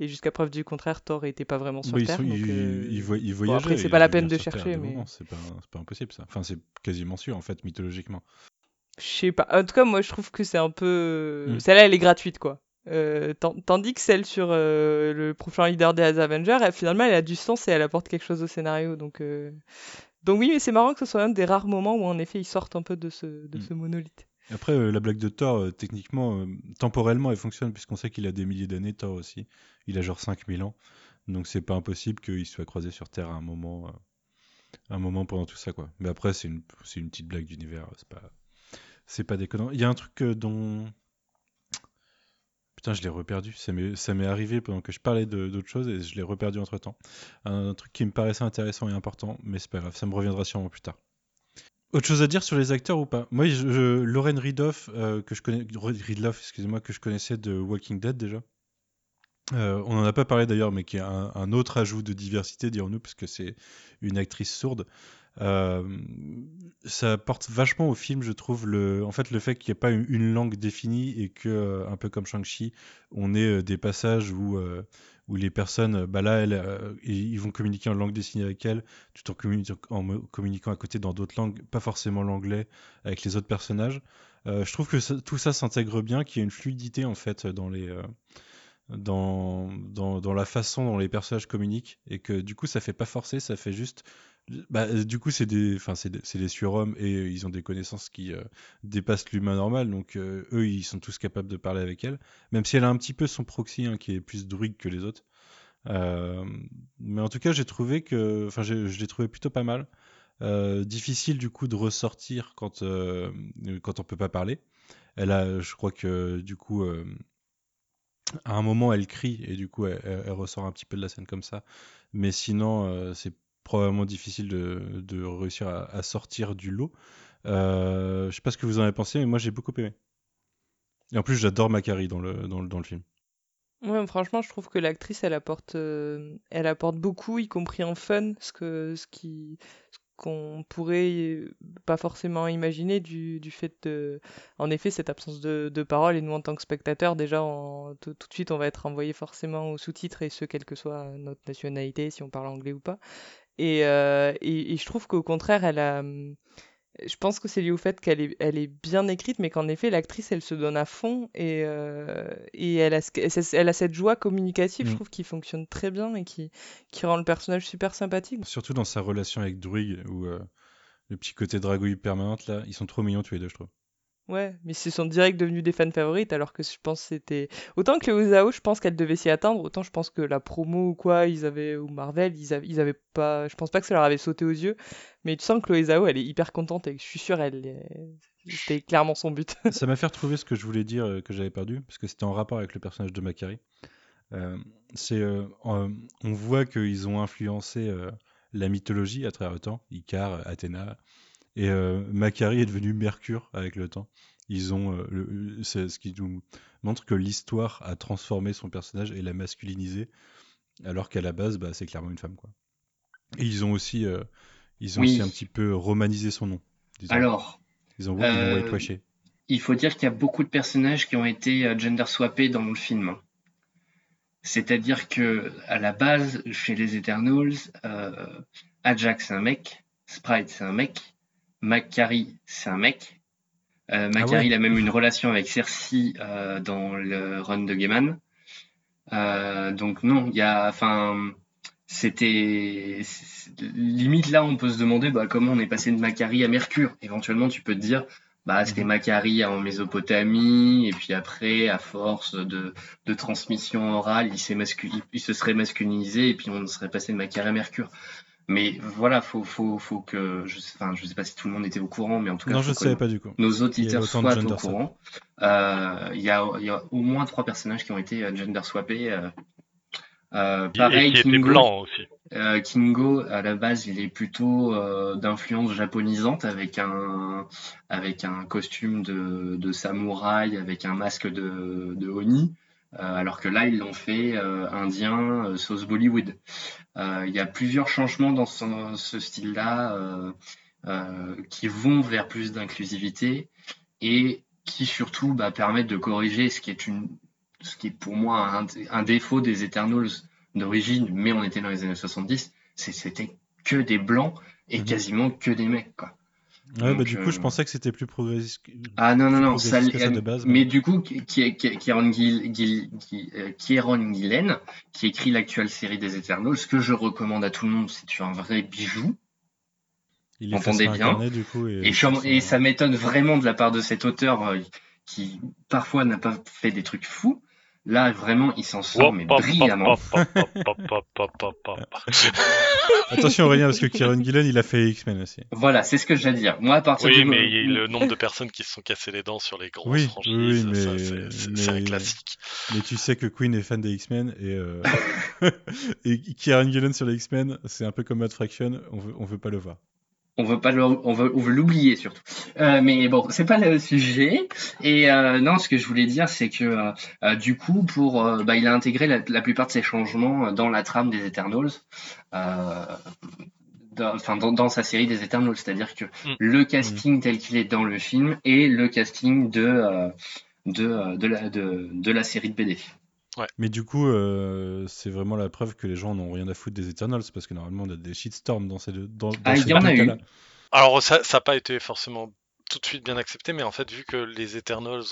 Et jusqu'à preuve du contraire Thor était pas vraiment sur Terre. Ils, euh, après, c'est pas la peine de chercher. mais... c'est pas, pas, impossible ça. Enfin, c'est quasiment sûr en fait, mythologiquement. Je sais pas. En tout cas, moi je trouve que c'est un peu. Mm. Celle-là, elle est gratuite quoi. Euh, tandis que celle sur euh, le prochain leader des Avengers, elle, finalement, elle a du sens et elle apporte quelque chose au scénario. Donc, donc oui, mais c'est marrant que ce soit un des rares moments où en effet ils sortent un peu de ce, de mm. ce monolithe. Après, la blague de Thor, techniquement, temporellement, elle fonctionne puisqu'on sait qu'il a des milliers d'années, Thor aussi. Il a genre 5000 ans. Donc c'est pas impossible qu'il soit croisé sur Terre à un moment, euh, un moment pendant tout ça quoi. Mais après c'est une, une petite blague d'univers, c'est pas, c'est pas déconnant. Il y a un truc euh, dont Putain, je l'ai reperdu. Ça m'est, arrivé pendant que je parlais d'autres choses et je l'ai reperdu entre temps. Un, truc qui me paraissait intéressant et important, mais c'est pas grave, ça me reviendra sûrement plus tard. Autre chose à dire sur les acteurs ou pas? Moi, je, Lauren Ridloff, euh, que je connais, excusez-moi, que je connaissais de Walking Dead déjà. Euh, on n'en a pas parlé d'ailleurs, mais qui est un, autre ajout de diversité, dirons-nous, puisque c'est une actrice sourde. Euh, ça porte vachement au film, je trouve, le, en fait, le fait qu'il n'y ait pas une, langue définie et que, euh, un peu comme Shang-Chi, on ait des passages où, où les personnes, bah là, ils vont communiquer en langue dessinée avec elle, tout en, en communiquant à côté dans d'autres langues, pas forcément l'anglais, avec les autres personnages. je trouve que tout ça s'intègre bien, qu'il y a une fluidité en fait dans les dans, dans, dans, la façon dont les personnages communiquent et que du coup ça fait pas forcer, ça fait juste. Bah, du coup, c'est des, enfin, c'est des, surhommes et euh, ils ont des connaissances qui euh, dépassent l'humain normal, donc euh, eux ils sont tous capables de parler avec elle, même si elle a un petit peu son proxy hein, qui est plus druide que les autres. mais en tout cas, j'ai trouvé que, enfin, je l'ai trouvé plutôt pas mal. difficile du coup de ressortir quand quand on peut pas parler. Elle a, je crois que du coup à un moment, elle crie et du coup, elle, ressort un petit peu de la scène comme ça. Mais sinon, euh, c'est probablement difficile de, réussir à, sortir du lot. Euh, je sais pas ce que vous en avez pensé, mais moi, j'ai beaucoup aimé. Et en plus, j'adore Macari dans le, dans, le, dans le film. Ouais, franchement, je trouve que l'actrice, elle apporte, euh, elle apporte beaucoup, y compris en fun, ce que, ce qui, qu'on pourrait euh, pas forcément imaginer du, fait de, en effet, cette absence de, parole. Et nous, en tant que spectateurs, déjà, tout de suite, on va être envoyé forcément aux sous-titres, et ce, quelle que soit notre nationalité, si on parle anglais ou pas. Et, euh, et, et je trouve qu'au contraire, elle a, hum, je pense que c'est lié au fait qu'elle est, elle est bien écrite, mais qu'en effet, l'actrice, elle se donne à fond et, euh, et elle a, elle a cette joie communicative, je Mm. trouve, qui fonctionne très bien et qui, qui rend le personnage super sympathique. Surtout dans sa relation avec Druig, où euh, le petit côté dragouille permanente, là, ils sont trop mignons tous les deux, je trouve. Ouais, mais ils sont direct devenus des fans favorites, alors que je pense que c'était... Autant que les Zhao, je pense qu'elle devait s'y attendre, autant je pense que la promo ou quoi, ils avaient, ou Marvel, ils avaient, ils avaient pas... Je pense pas que ça leur avait sauté aux yeux, mais tu sens que Chloé Zhao, elle est hyper contente et je suis sûr, elle c'était clairement son but. Ça m'a fait retrouver ce que je voulais dire euh, que j'avais perdu, parce que c'était en rapport avec le personnage de Macari. Euh, c'est, euh, on voit qu'ils ont influencé la mythologie à travers le temps, Icare, Athéna, et euh, Macari est devenu Mercure avec le temps. Ils ont, euh, le- c'est ce qui nous montre que l'histoire a transformé son personnage et l'a masculinisé, alors qu'à la base, bah, c'est clairement une femme, quoi. Et ils ont aussi, euh, ils ont Oui. aussi un petit peu romanisé son nom. disons. Alors, ils ont, ils euh, whitewashé. il faut dire qu'il y a beaucoup de personnages qui ont été euh, gender swappés dans le film. hein. C'est-à-dire que à la base, chez les Eternals, euh, Ajax c'est un mec, Sprite c'est un mec, Macquarie c'est un mec. Euh, Ah ouais. il a même une relation avec Cersei euh, dans le run de Gaiman. Euh, donc non, il y a, enfin, c'était limite là, on peut se demander bah, comment on est passé de Macquarie à Mercure. Éventuellement, tu peux te dire, bah c'était Mhm. Macquarie en Mésopotamie, et puis après, à force de, de transmission orale, il, il se serait masculinisé, et puis on serait passé de Macquarie à Mercure. Mais voilà, faut, faut, faut que, je sais, enfin, je sais pas si tout le monde était au courant, mais en tout cas, Non, je ne savais pas du coup. nos auditeurs soient gender au courant. Euh, Il y, a, il y a au moins trois personnages qui ont été euh, gender swappés. euh. Euh, pareil, et qui était Kingo, blanc aussi. euh, Kingo, à la base, il est plutôt euh, d'influence japonisante avec un, avec un costume de, de samouraï, avec un masque de, de Oni. Euh, alors que là, ils l'ont fait euh, indien, euh, sauce Bollywood. Il y a plusieurs changements dans ce, ce style-là qui vont vers plus d'inclusivité et qui surtout bah, permettent de corriger ce qui est une, ce qui est pour moi un, un défaut des Eternals d'origine, mais on était dans les années 70, c'est c'était que des blancs et Mhm. quasiment que des mecs quoi. Ouais, Donc, bah, du coup, je euh, pensais que c'était plus progressiste. que- Ah non non non, ça, ça de base, mais mais- du coup, Kieron Gil- Gil- Gil- euh, Kieron Gillen, qui écrit l'actuelle série des Eternals, ce que je recommande à tout le monde, c'est un vrai bijou. Il est Entendez bien. du coup. Et, Et, je- et ça m'étonne vraiment de la part de cet auteur euh, qui parfois n'a pas fait des trucs fous. Là, vraiment, il s'en sort, mais brillamment. Attention Aurélien, parce que Kieron Gillen, il a fait X-Men aussi. Voilà, c'est ce que j'allais dire. Moi, à partir Oui, du mais moment- il y a le nombre de personnes qui se sont cassées les dents sur les grosses Oui, franchises, oui, c'est- un classique. Mais tu sais que Queen est fan des X-Men et, euh... et Kieron Gillen sur les X-Men, c'est un peu comme Mad Fraction, on veut, on veut pas le voir. On veut pas le, on veut, on veut l'oublier surtout. Euh, mais bon, c'est pas le sujet. Et euh, non, ce que je voulais dire, c'est que euh, du coup, pour, bah, il a intégré la, la plupart de ces changements dans la trame des Eternals. Dans, enfin, dans, dans sa série des Eternals, c'est-à-dire que Mm. le casting tel qu'il est dans le film et le casting de de, de, la, de, de la série de BD. Mais du coup, euh, c'est vraiment la preuve que les gens n'ont rien à foutre des Eternals, parce que normalement, on a des shitstorms dans ces deux, dans, dans Ah, il ces y en deux a eu. Alors ça n'a pas été forcément tout de suite bien accepté, mais en fait vu que les Eternals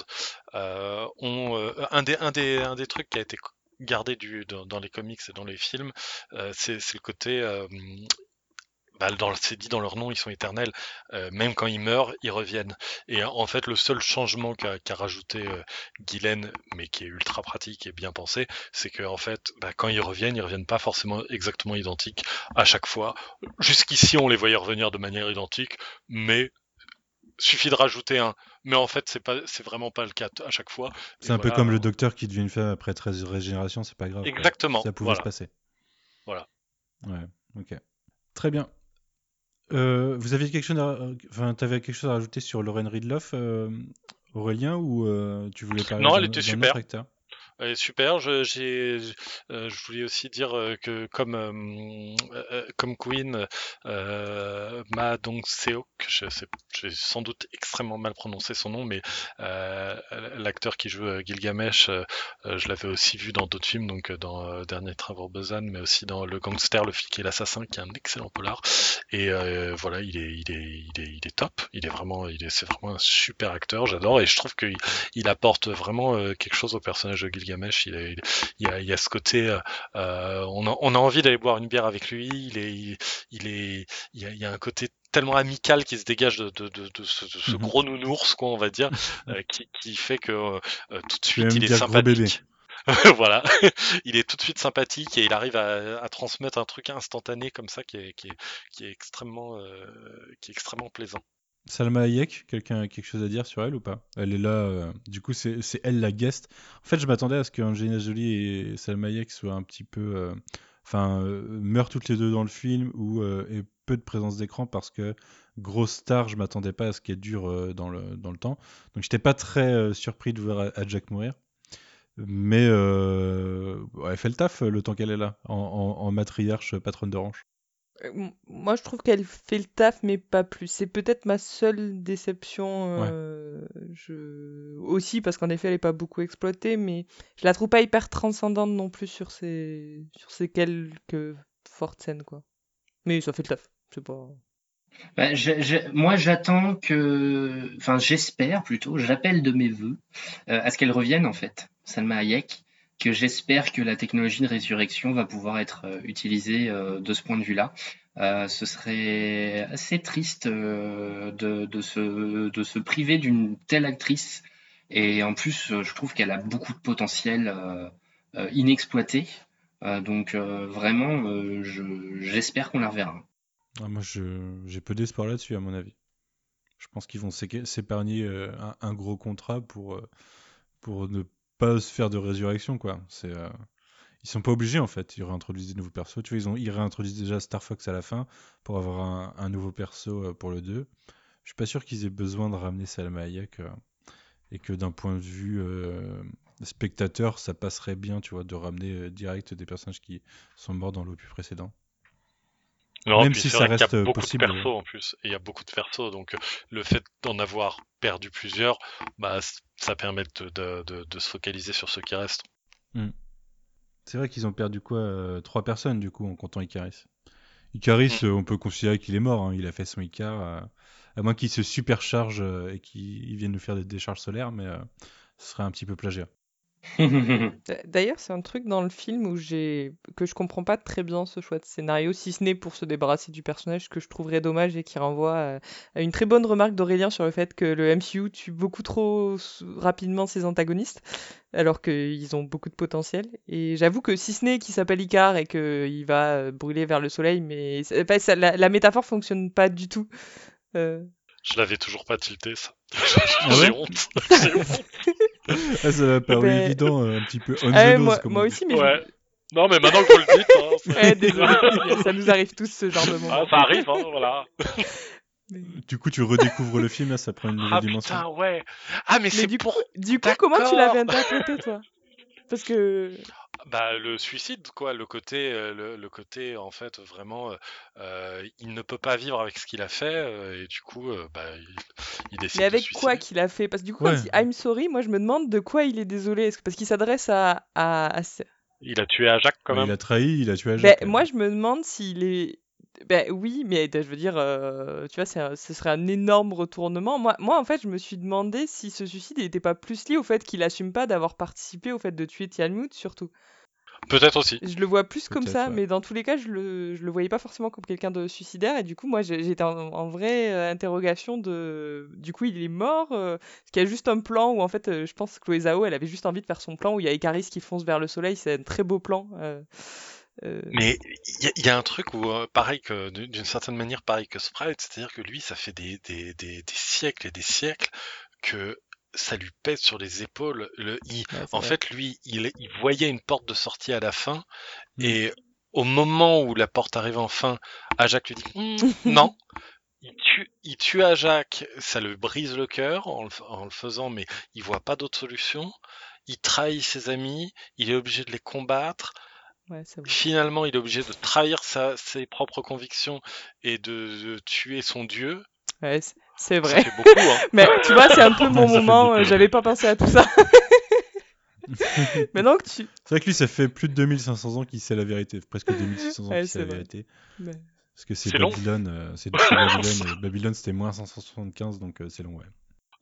euh, ont euh, un des un des un des trucs qui a été gardé du dans, dans les comics et dans les films, euh, c'est c'est le côté euh, bah, c'est dit dans leur nom, ils sont éternels. Euh, même quand ils meurent, ils reviennent. Et en fait, le seul changement qu'a rajouté euh, Guylaine, mais qui est ultra pratique et bien pensé, c'est que en fait, bah, quand ils reviennent, ils reviennent pas forcément exactement identiques à chaque fois. Jusqu'ici, on les voyait revenir de manière identique, mais suffit de rajouter un. Mais en fait, c'est pas, c'est vraiment pas le cas à chaque fois. C'est un peu comme le docteur qui devient une femme après 13 régénérations, c'est pas grave. quoi. Exactement, Ça pouvait voilà. se passer. Voilà. Ouais, ok. Très bien. Euh, vous aviez quelque chose à, enfin, t'avais quelque chose à rajouter sur Lauren Ridloff, euh, Aurélien, ou euh, tu voulais parler Non, elle était super. autre super. Euh, je voulais aussi dire euh, que comme euh, comme Queen, Ma Dong Seok, je sais, j'ai sans doute extrêmement mal prononcé son nom, mais l'acteur qui joue Gilgamesh, je l'avais aussi vu dans d'autres films, donc dans Dernier Trevor Busan, mais aussi dans Le Gangster, le flic et l'assassin, qui est un excellent polar. Et voilà, il est top. Il est vraiment, il est, c'est vraiment un super acteur. J'adore et je trouve qu'il il apporte vraiment quelque chose au personnage de Gilgamesh. Il, il, y, a, il y a ce côté, euh, on, a, on, a, envie d'aller boire une bière avec lui. Il est, il, est, il y, a, il y a un côté tellement amical qui se dégage de, de, de, de ce, ce, mhm. gros nounours, quoi, on va dire, euh, qui, qui, fait que euh, tout de suite il est sympathique. voilà, il est tout de suite sympathique et il arrive à, à transmettre un truc instantané comme ça qui est, qui est, qui est extrêmement, euh, qui est extrêmement plaisant. Salma Hayek, quelqu'un a quelque chose à dire sur elle ou pas? Elle est là, euh, du coup c'est elle la guest. En fait je m'attendais à ce qu'Angelina Jolie et Salma Hayek soient un petit peu... Euh, enfin, euh, meurent toutes les deux dans le film ou aient peu de présence d'écran parce que grosse star, je m'attendais pas à ce qu'elle dure dans, le, dans le temps. Donc j'étais pas très surpris de voir Jack mourir. Mais elle fait le taf le temps qu'elle est là, en, en matriarche patronne d'Orange. Moi, je trouve qu'elle fait le taf, mais pas plus. C'est peut-être ma seule déception. Euh, je... Aussi, parce qu'en effet, elle n'est pas beaucoup exploitée, mais je la trouve pas hyper transcendante non plus sur ces, sur ces quelques fortes scènes, quoi. Mais ça fait le taf. C'est pas. Bah, moi, j'attends que, enfin, j'espère plutôt, j'appelle de mes voeux euh, à ce qu'elle revienne en fait, Salma Hayek, que j'espère que la technologie de résurrection va pouvoir être euh, utilisée euh, de ce point de vue-là. Euh, ce serait assez triste de, se, de se priver d'une telle actrice. Et en plus, je trouve qu'elle a beaucoup de potentiel inexploité. donc vraiment, j'espère qu'on la reverra. Ah, moi, j'ai peu d'espoir là-dessus, à mon avis. Je pense qu'ils vont s'épargner un, un, gros contrat pour, pour ne pas se faire de résurrection, quoi. C'est, euh, Ils sont pas obligés, en fait. Ils réintroduisent des nouveaux persos. Tu vois, ils, ont... ils réintroduisent déjà Star Fox à la fin pour avoir un, nouveau perso euh, pour le 2. Je suis pas sûr qu'ils aient besoin de ramener Salma Hayek. Euh, et que d'un point de vue spectateur, ça passerait bien, tu vois, de ramener direct des personnages qui sont morts dans l'opus précédent. Même si ça reste y a beaucoup possible. de persos en plus, et il y a beaucoup de persos, donc le fait d'en avoir perdu plusieurs, bah, ça permet de, de, de, se focaliser sur ceux qui restent. Hmm. C'est vrai qu'ils ont perdu quoi euh, Trois personnes du coup en comptant Icaris. Icaris, hmm. euh, on peut considérer qu'il est mort, hein. il a fait son Icar, euh, à moins qu'il se supercharge et qu'il vienne nous faire des décharges solaires, mais ce serait un petit peu plagiat. D'ailleurs, c'est un truc dans le film où j'ai que je comprends pas très bien ce choix de scénario, si ce n'est pour se débarrasser du personnage que je trouverais dommage et qui renvoie à, une très bonne remarque d'Aurélien sur le fait que le MCU tue beaucoup trop rapidement ses antagonistes, alors qu'ils ont beaucoup de potentiel. Et j'avoue que si ce n'est qu'il s'appelle Icar et qu'il va euh, brûler vers le soleil, mais la, la, métaphore fonctionne pas du tout. Euh, je l'avais toujours pas tilté, ça. Ah J'ai honte. ah, ça m'a paru ben... évident, un petit peu on ah, moi, moi aussi, mais. Ouais. Non, mais maintenant que vous le dites. Hein, ouais, désolé, ça nous arrive tous ce genre de moment. Ah, ça arrive, hein, voilà. Du coup, tu redécouvres le film, là, ça prend une nouvelle ah, dimension. Putain, ouais. Ah, mais, mais c'est du pour. Coup, du coup, comment tu l'avais interprété, toi? Parce que. Bah, le suicide, quoi, le côté, euh, le, côté en fait vraiment, euh, euh, il ne peut pas vivre avec ce qu'il a fait et du coup, bah, il, décide. Mais avec de quoi qu'il a fait? Parce que du coup, quand il dit I'm sorry, moi je me demande de quoi il est désolé. Est-ce que parce qu'il s'adresse à, à, Il a tué à Jacques quand même. Il a trahi, il a tué à Jacques. Ben, moi je me demande s'il est ben oui, mais je veux dire, euh, tu vois, ce serait un énorme retournement. Moi, moi, en fait, je me suis demandé si ce suicide n'était pas plus lié au fait qu'il assume pas d'avoir participé au fait de tuer Tianmut, surtout. Peut-être aussi. Je le vois plus comme ça, mais dans tous les cas, je le, je le voyais pas forcément comme quelqu'un de suicidaire. Et du coup, moi, j'étais en, vraie euh, interrogation de. Du coup, il est mort. Euh, Est-ce qu'il y a juste un plan où, en fait, je pense que Chloé Zhao, elle avait juste envie de faire son plan où il y a Icaris qui fonce vers le soleil. C'est un très beau plan. Euh, Mais il y, a un truc où, euh, pareil que d'une certaine manière, pareil que Sprite, c'est-à-dire que lui, ça fait des, des, des, des, siècles et des siècles que ça lui pèse sur les épaules. Le, en fait, lui, il, il, voyait une porte de sortie à la fin, mmh. et au moment où la porte arrive enfin, Ajak lui dit «Mmh, non. Il tue, il tue ça le brise le cœur en le, en le faisant, mais il voit pas d'autre solution. il trahit ses amis, il est obligé de les combattre. Ouais. Finalement, il est obligé de trahir sa, ses propres convictions et de, de tuer son dieu. Ouais, c'est- Ça vrai. fait beaucoup, hein. Mais tu vois, c'est un peu mon Ça moment, euh, j'avais pas pensé à tout ça. Maintenant que tu... C'est vrai que lui, ça fait plus de 2500 ans qu'il sait la vérité, presque 2600 ans Ouais, qu'il sait la vrai. vérité. mais- Parce que c'est. Babylone, euh, c'est Babylone, et Babylone c'était moins 575, donc euh, c'est long, ouais.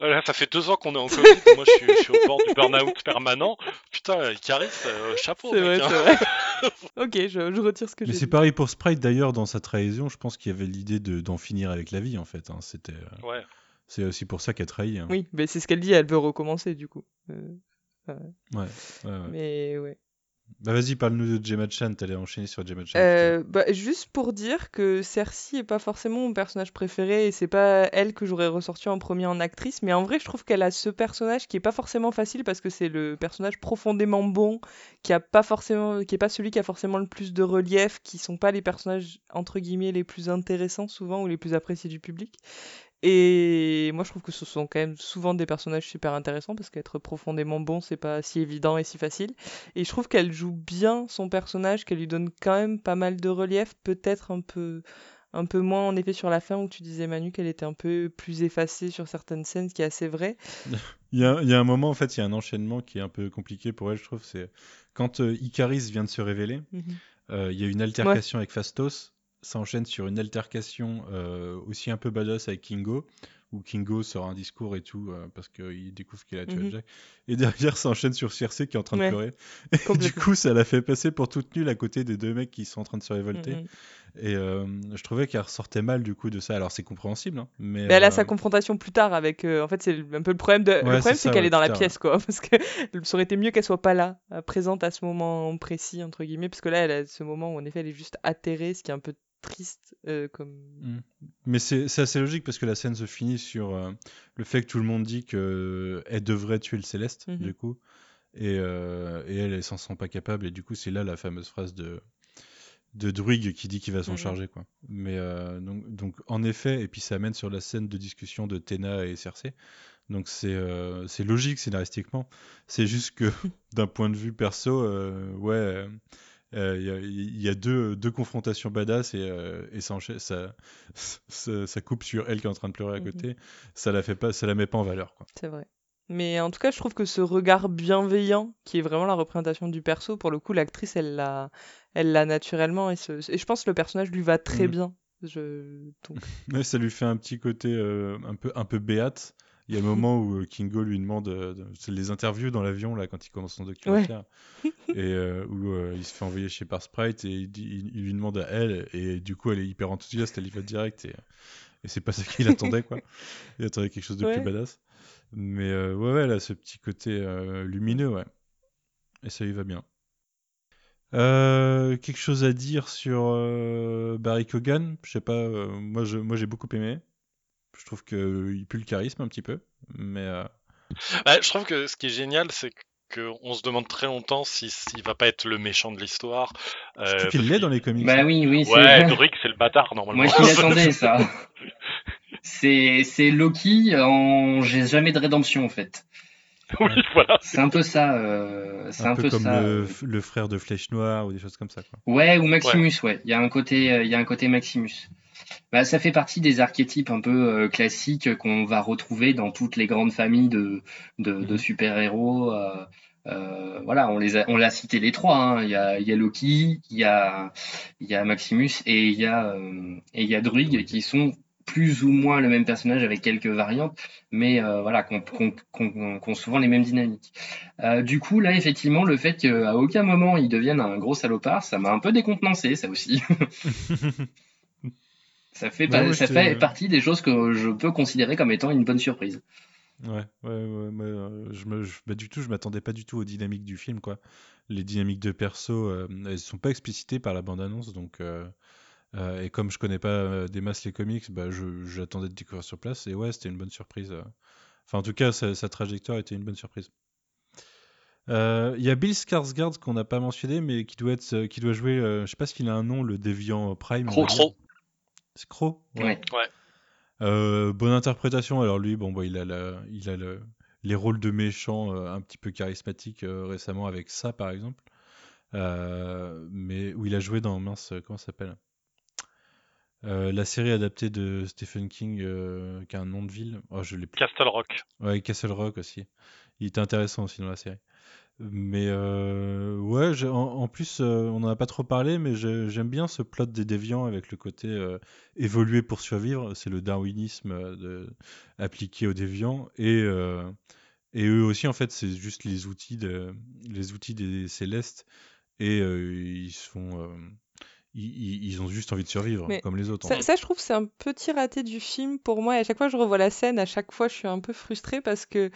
Là, ça fait deux ans qu'on est en Covid. Moi, je suis, je suis au bord du burn-out permanent. Putain, Icaris, euh, chapeau, C'est vrai, hein. c'est vrai. ok, je, je retire ce que Mais j'ai c'est dit. pareil pour Sprite d'ailleurs, dans sa trahison, je pense qu'il y avait l'idée de- d'en finir avec la vie en fait. hein. C'était, euh, Ouais. c'est aussi pour ça qu'elle trahit. hein. Oui, mais c'est ce qu'elle dit, elle veut recommencer du coup. Euh, Ouais, ouais, ouais. Mais ouais. Bah vas-y, parle-nous de Gemma Chan, t'allais enchaîner sur Gemma Chan. Euh, bah, juste pour dire que Cersei est pas forcément mon personnage préféré et c'est pas elle que j'aurais ressorti en premier en actrice, mais en vrai je trouve qu'elle a ce personnage qui est pas forcément facile parce que c'est le personnage profondément bon, qui a pas forcément, qui est pas celui qui a forcément le plus de relief, qui sont pas les personnages entre guillemets les plus intéressants souvent ou les plus appréciés du public. Et moi je trouve que ce sont quand même souvent des personnages super intéressants parce qu'être profondément bon c'est pas si évident et si facile. Et je trouve qu'elle joue bien son personnage, qu'elle lui donne quand même pas mal de relief, peut-être un peu, un peu moins en effet sur la fin où tu disais Manu qu'elle était un peu plus effacée sur certaines scènes, ce qui est assez vrai. Il y a, il y a un moment, en fait, il y a un enchaînement qui est un peu compliqué pour elle, je trouve. C'est quand euh, Icaris vient de se révéler, Mhm. euh, il y a une altercation avec Fastos, ça enchaîne sur une altercation euh, aussi un peu badass avec Kingo, où Kingo sort un discours et tout, euh, parce qu'il découvre qu'il a tué Mhm. Jack. Et derrière, ça enchaîne sur Cersei qui est en train de pleurer. Et du coup, ça l'a fait passer pour toute nulle à côté des deux mecs qui sont en train de se révolter. Mhm. Et euh, je trouvais qu'elle ressortait mal du coup de ça. Alors c'est compréhensible, hein, mais, Mais elle a sa confrontation plus tard avec. en fait, c'est un peu le problème. De... le problème, c'est qu'elle ouais, est dans la tard, pièce, quoi. Parce que ça aurait été mieux qu'elle soit pas là, présente à ce moment précis, entre guillemets. Parce que là, elle a ce moment où, en effet, elle est juste atterrée, ce qui est un peu triste. euh, comme... Mais c'est assez logique parce que la scène se finit sur euh, le fait que tout le monde dit que elle devrait tuer le Céleste, Mhm. du coup, et, euh, et elle, elle s'en sent pas capable, et du coup, c'est là la fameuse phrase de, de Druig qui dit qu'il va s'en Mhm. charger, quoi. Mais donc, donc, en effet, et puis ça amène sur la scène de discussion de Tena et Cersei. Donc c'est c'est logique scénaristiquement. C'est juste que d'un point de vue perso, ouais, euh, euh, il y a- il y, a deux, deux confrontations badass et, euh, et ça, ça, ça, ça coupe sur elle qui est en train de pleurer à Mhm. côté. Ça la fait pas, ça la met pas en valeur. C'est vrai. Mais en tout cas, je trouve que ce regard bienveillant, qui est vraiment la représentation du perso, pour le coup, l'actrice, elle l'a, elle l'a naturellement. Et, ce- et je pense que le personnage lui va très Mhm. bien. Je... donc, ça lui fait un petit côté euh, un peu un peu béate. Il y a un moment où euh, Kingo lui demande, euh, de- c'est les interviews dans l'avion là quand il commence son documentaire, et euh, où euh, il se fait envoyer chez par Sprite et il, dit- il- il lui demande à elle et du coup elle est hyper enthousiaste, elle y va direct et, et c'est pas ça qu'il attendait quoi. Il attendait quelque chose de Ouais. plus badass. Mais euh, ouais ouais a ce petit côté lumineux ouais et ça lui va bien. Quelque chose à dire sur Barry Kogan Je sais pas, moi je, moi j'ai beaucoup aimé. Je trouve qu'il pue le charisme un petit peu, mais euh, Bah, je trouve que ce qui est génial, c'est qu'on se demande très longtemps si s'il va pas être le méchant de l'histoire. Euh, parce l'est dans les comics. Bah oui, oui, c'est Ouais, Doric, c'est le bâtard normalement. Moi, je m'y attendais, ça. C'est, c'est Loki en j'ai jamais de rédemption, en fait. oui, voilà. C'est un peu ça. euh, c'est un, un, peu, peu, comme ça. le, le frère de Flèche Noire ou des choses comme ça. Quoi. Ouais, ou Maximus, ouais. Il y a un côté, euh, il y a un côté Maximus. Bah, ça fait partie des archétypes un peu euh, classiques qu'on va retrouver dans toutes les grandes familles de, de, de Mhm. super-héros. euh, euh, voilà, on les a, on l'a cité les trois. hein. Il y a, il y a Loki, il y a, il y a Maximus et il y a, euh, et il y a Druig qui sont plus ou moins le même personnage avec quelques variantes, mais euh, voilà, qu'on qu'on souvent les mêmes dynamiques. Euh, du coup, là, effectivement, le fait qu'à aucun moment il devienne un gros salopard, ça m'a un peu décontenancé, ça aussi. ça fait, pas- ouais, ça je fait te- partie des choses que je peux considérer comme étant une bonne surprise. Ouais, ouais, ouais, euh, je me, je- bah, du tout, je m'attendais pas du tout aux dynamiques du film, quoi. Les dynamiques de perso, euh, elles sont pas explicitées par la bande-annonce, donc euh, et comme je connais pas euh, des masses les comics, bah, j'attendais de découvrir sur place, et ouais, c'était une bonne surprise. euh. Enfin, en tout cas, sa, sa trajectoire était une bonne surprise. Euh, Il y a Bill Skarsgård qu'on n'a pas mentionné, mais qui doit être, qui doit jouer, euh, je sais pas s'il a un nom, le déviant Prime. dire. trop. C'est Crow. Ouais. Euh, bonne interprétation. Alors lui, bon, bah, il a la, il a le, les rôles de méchants un petit peu charismatiques récemment avec ça, par exemple. mais où il a joué dans mince, comment ça s'appelle? La série adaptée de Stephen King qui a un nom de ville. Oh, je l'ai Castle Rock. Ouais, Castle Rock aussi. Il était intéressant aussi dans la série. Mais euh, ouais, en, plus, euh, on n'en a pas trop parlé, mais j'aime bien ce plot des déviants avec le côté euh, évoluer pour survivre. C'est le darwinisme de, appliqué aux déviants. Et, et eux aussi, en fait, c'est juste les outils, de, les outils des célestes. Et ils sont. Ils, ils, ont juste envie de survivre, comme les autres. Ça, ça, je trouve, c'est un petit raté du film pour moi. Et à chaque fois que je revois la scène, à chaque fois, je suis un peu frustrée parce que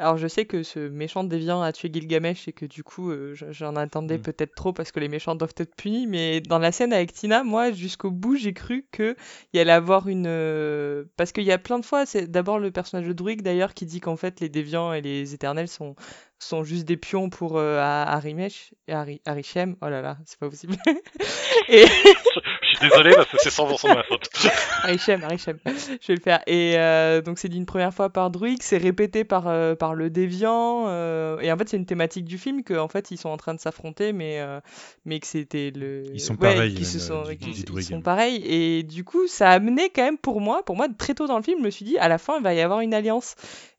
alors je sais que ce méchant déviant a tué Gilgamesh et que du coup euh, j'en attendais mm. peut-être trop parce que les méchants doivent être punis, mais dans la scène avec Tina, moi jusqu'au bout j'ai cru qu'il y allait avoir une... Euh, parce qu'il y a plein de fois, c'est d'abord le personnage de Druig d'ailleurs qui dit qu'en fait les déviants et les éternels sont, sont juste des pions pour euh, Arimesh, Arishem, oh là là, c'est pas possible. et... je désolé parce que c'est 100% de ma faute. Arichem, Arichem, je vais le faire. Et euh, donc c'est dit une première fois par Druig, c'est répété par, euh, par le déviant. Euh, et en fait c'est une thématique du film qu'en fait ils sont en train de s'affronter, mais, mais que c'était le... Ils sont pareils. Ils, sont, sont pareils. Et du coup ça a amené quand même pour moi, pour moi très tôt dans le film, je me suis dit à la fin il va y avoir une alliance.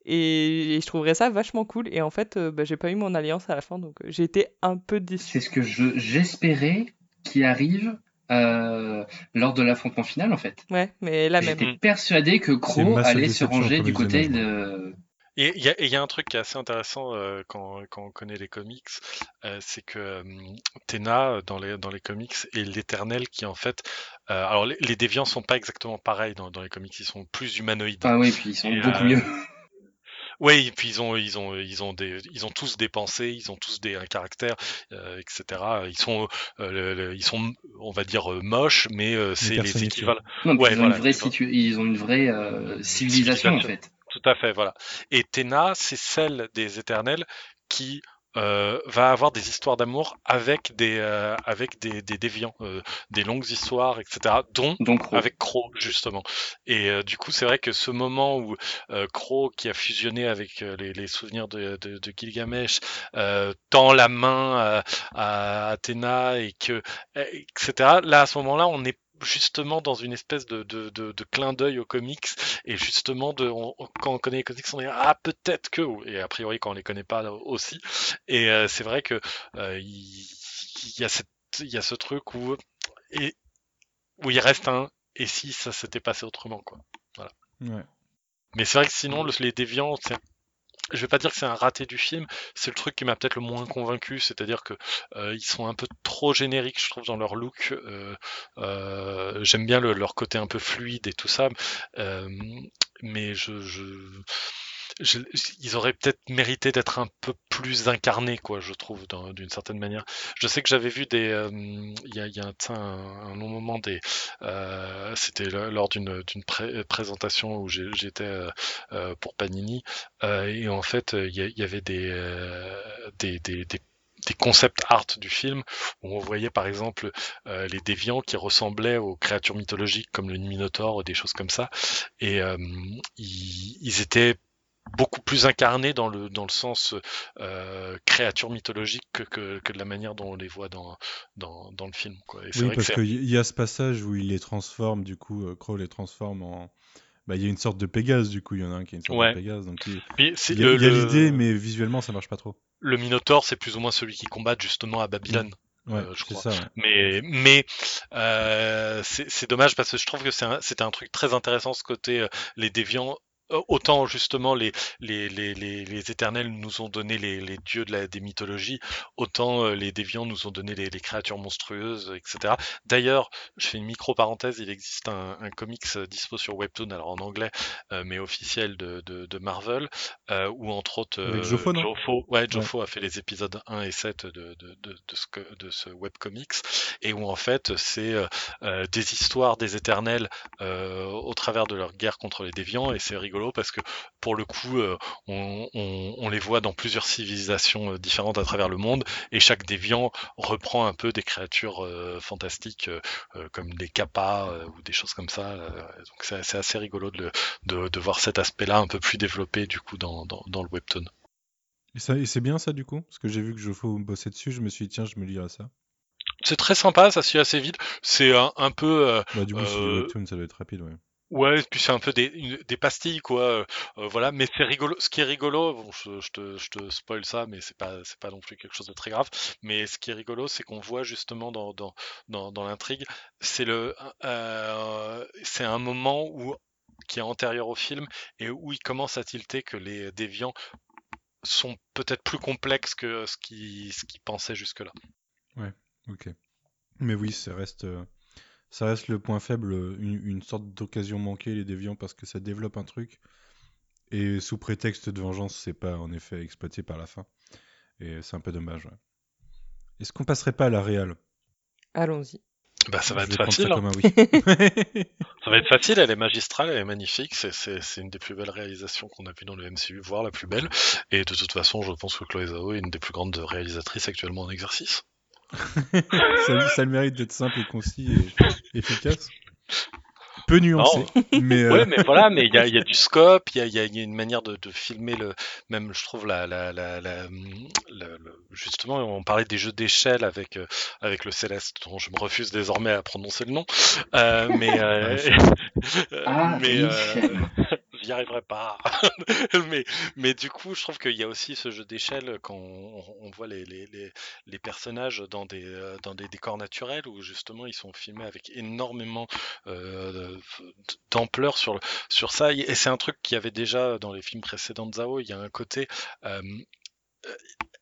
Et, je trouverais ça vachement cool. Et en fait, bah, j'ai pas eu mon alliance à la fin, donc j'ai été un peu déçu. C'est ce que j'espérais qui arrive euh, lors de l'affrontement final en fait. Ouais, mais là même. J'étais persuadé que Crow allait se ranger du côté de. Et il y, y, a un truc qui est assez intéressant euh, quand, quand, on connaît les comics, euh, c'est que euh, Tena dans les, dans les comics est l'éternel qui en fait, euh, alors les, les, déviants sont pas exactement pareils dans, dans, les comics, ils sont plus humanoïdes. Ah oui, puis ils sont beaucoup mieux. Oui, et puis ils ont, ils ont, ils ont des, ils ont tous des pensées, ils ont tous des un caractère, euh, etc. Ils sont, euh, ils sont, on va dire euh, moches, mais euh, c'est les équivalents. Non, ouais, ils, ont une vraie situ... ils ont une vraie euh, civilisation, civilisation, en fait. Tout à fait, voilà. Et Tena, c'est celle des Éternels qui euh, va avoir des histoires d'amour avec des euh, avec des, des déviants, euh, des longues histoires, etc. Dont avec Crow justement. Et euh, du coup, c'est vrai que ce moment où Crow, qui a fusionné avec les, les, souvenirs de, de, de Gilgamesh, tend la main à, à Athéna et que etc. Là, à ce moment-là, on est justement dans une espèce de, de, de, de clin d'œil aux comics et justement de quand on connaît les comics on est ah peut-être que et a priori quand on les connaît pas aussi. Et euh, c'est vrai que euh, il, y a cette il y a ce truc où et où il reste un et si ça s'était passé autrement quoi. Voilà. Ouais. mais c'est vrai que sinon les déviants c'est je vais pas dire que c'est un raté du film, c'est le truc qui m'a peut-être le moins convaincu, c'est-à-dire que euh, ils sont un peu trop génériques, je trouve, dans leur look. Euh, euh, J'aime bien le, leur côté un peu fluide et tout ça, mais je ils auraient peut-être mérité d'être un peu plus incarnés, quoi, je trouve, d'une certaine manière. Je sais que j'avais vu des, euh, il y, a, un, long moment des, euh, c'était lors d'une pré présentation où j'étais euh, pour Panini, et en fait, il y, avait des, des, des, des des concept art du film où on voyait par exemple les déviants qui ressemblaient aux créatures mythologiques comme le Minotaure ou des choses comme ça et ils, étaient beaucoup plus incarné dans le dans le sens euh, créature mythologique que, que, que, de la manière dont on les voit dans dans, dans le film quoi. Et oui, parce qu'il y a ce passage où il les transforme du coup euh, Crow les transforme en bah, il y a une sorte de Pégase, du coup, il y en a un qui est une sorte ouais. de Pégase. Donc il, il y a l'idée, mais visuellement, ça marche pas trop. Le Minotaure, c'est plus ou moins celui qui combat justement à Babylone. Mmh. Ouais, euh, je crois. Ça, ouais. Mais, mais euh, c'est dommage parce que je trouve que c'était un, un, truc très intéressant ce côté euh, les déviants autant justement les, les, les, les, éternels nous ont donné les, les dieux de la, des mythologies, autant euh, les déviants nous ont donné les, créatures monstrueuses, etc. D'ailleurs, je fais une micro-parenthèse, il existe un, un, comics dispo sur Webtoon, alors en anglais, euh, mais officiel de, de, de Marvel, euh, où entre autres euh, Jofo, Jofo, ouais, Jofo ouais. a fait les épisodes 1 et 7 de, de, de, de ce, de ce webcomics, et où en fait c'est des histoires des éternels au travers de leur guerre contre les déviants, et c'est rigolo rigolo parce que pour le coup, euh, on, on, on, les voit dans plusieurs civilisations euh, différentes à travers le monde et chaque déviant reprend un peu des créatures euh, fantastiques comme des kappas ou des choses comme ça. donc c'est assez rigolo de, de, de voir cet aspect-là un peu plus développé du coup dans, dans, dans le webtoon. Et, c'est bien ça du coup? Parce que j'ai vu que je faut bosser dessus, je me suis dit tiens, je me lirai ça. C'est très sympa, ça suit assez vite. C'est un, un, peu. Euh, bah, du coup, euh, webtoon, ça doit être rapide, ouais. Ouais, puis c'est un peu des, des pastilles, quoi. Euh, voilà, mais c'est rigolo. Ce qui est rigolo, bon, je, te, je te spoil ça, mais c'est pas, c'est pas non plus quelque chose de très grave. Mais ce qui est rigolo, c'est qu'on voit justement dans, dans, dans, dans l'intrigue, c'est le, euh, c'est un moment où qui est antérieur au film et où il commence à tilter que les déviants sont peut-être plus complexes que ce qu'ils ce qu pensaient jusque-là. Ouais, ok. Mais oui, ça reste, euh, ça reste le point faible, une, une sorte d'occasion manquée, les déviants, parce que ça développe un truc. Et sous prétexte de vengeance, c'est pas en effet exploité par la fin. Et c'est un peu dommage. Ouais. Est-ce qu'on passerait pas à la réal? Allons-y. Bah, ça va être facile. Ça, hein. oui. ça, va être facile, elle est magistrale, elle est magnifique. C'est une des plus belles réalisations qu'on a vues dans le MCU, voire la plus belle. Et de toute façon, je pense que Chloé Zhao est une des plus grandes réalisatrices actuellement en exercice. Ça, ça, le mérite d'être simple et concis et efficace. Peu nuancé. mais euh... Ouais, mais voilà, mais il y a, y a, du scope, il y a, y a, une manière de, de, filmer le, même je trouve la, la, la, la, justement, on parlait des jeux d'échelle avec euh, avec le Céleste, dont je me refuse désormais à prononcer le nom, euh, mais euh, ah, mais j'y arriverai pas. mais, mais du coup, je trouve qu'il y a aussi ce jeu d'échelle quand on, voit les, les, les, personnages dans des, dans des décors naturels où justement ils sont filmés avec énormément euh, d'ampleur sur, sur ça. Et c'est un truc qu'il y avait déjà dans les films précédents de Zhao. Il y a un côté. Euh,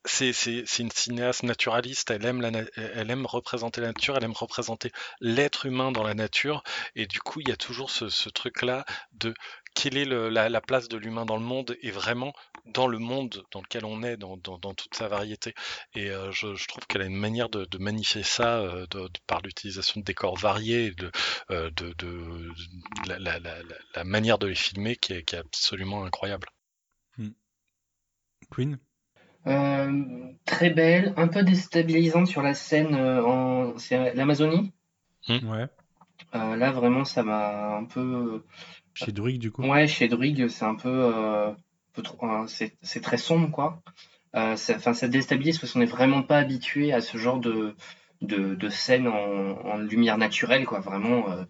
c'est une cinéaste naturaliste, elle aime, la elle aime représenter la nature, elle aime représenter l'être humain dans la nature, et du coup il y a toujours ce truc-là de quelle est le, la, la, place de l'humain dans le monde et vraiment dans le monde dans lequel on est, dans, dans, dans toute sa variété. Et euh, je, je, trouve qu'elle a une manière de, de magnifier ça euh, de, par l'utilisation de décors variés, de, euh, de, de la, la, la, manière de les filmer qui est, qui est absolument incroyable. Hmm. Queen? Euh, très belle, un peu déstabilisante sur la scène en c'est l'Amazonie. Hmm. Ouais. Euh, là vraiment ça m'a un peu chez Druig, du coup Ouais, chez Druig, c'est un peu. Euh, peu trop, hein, c'est très sombre, quoi. Euh, ça, ça déstabilise parce qu'on n'est vraiment pas habitué à ce genre de, de, de scène en, en, lumière naturelle, quoi. Vraiment, euh,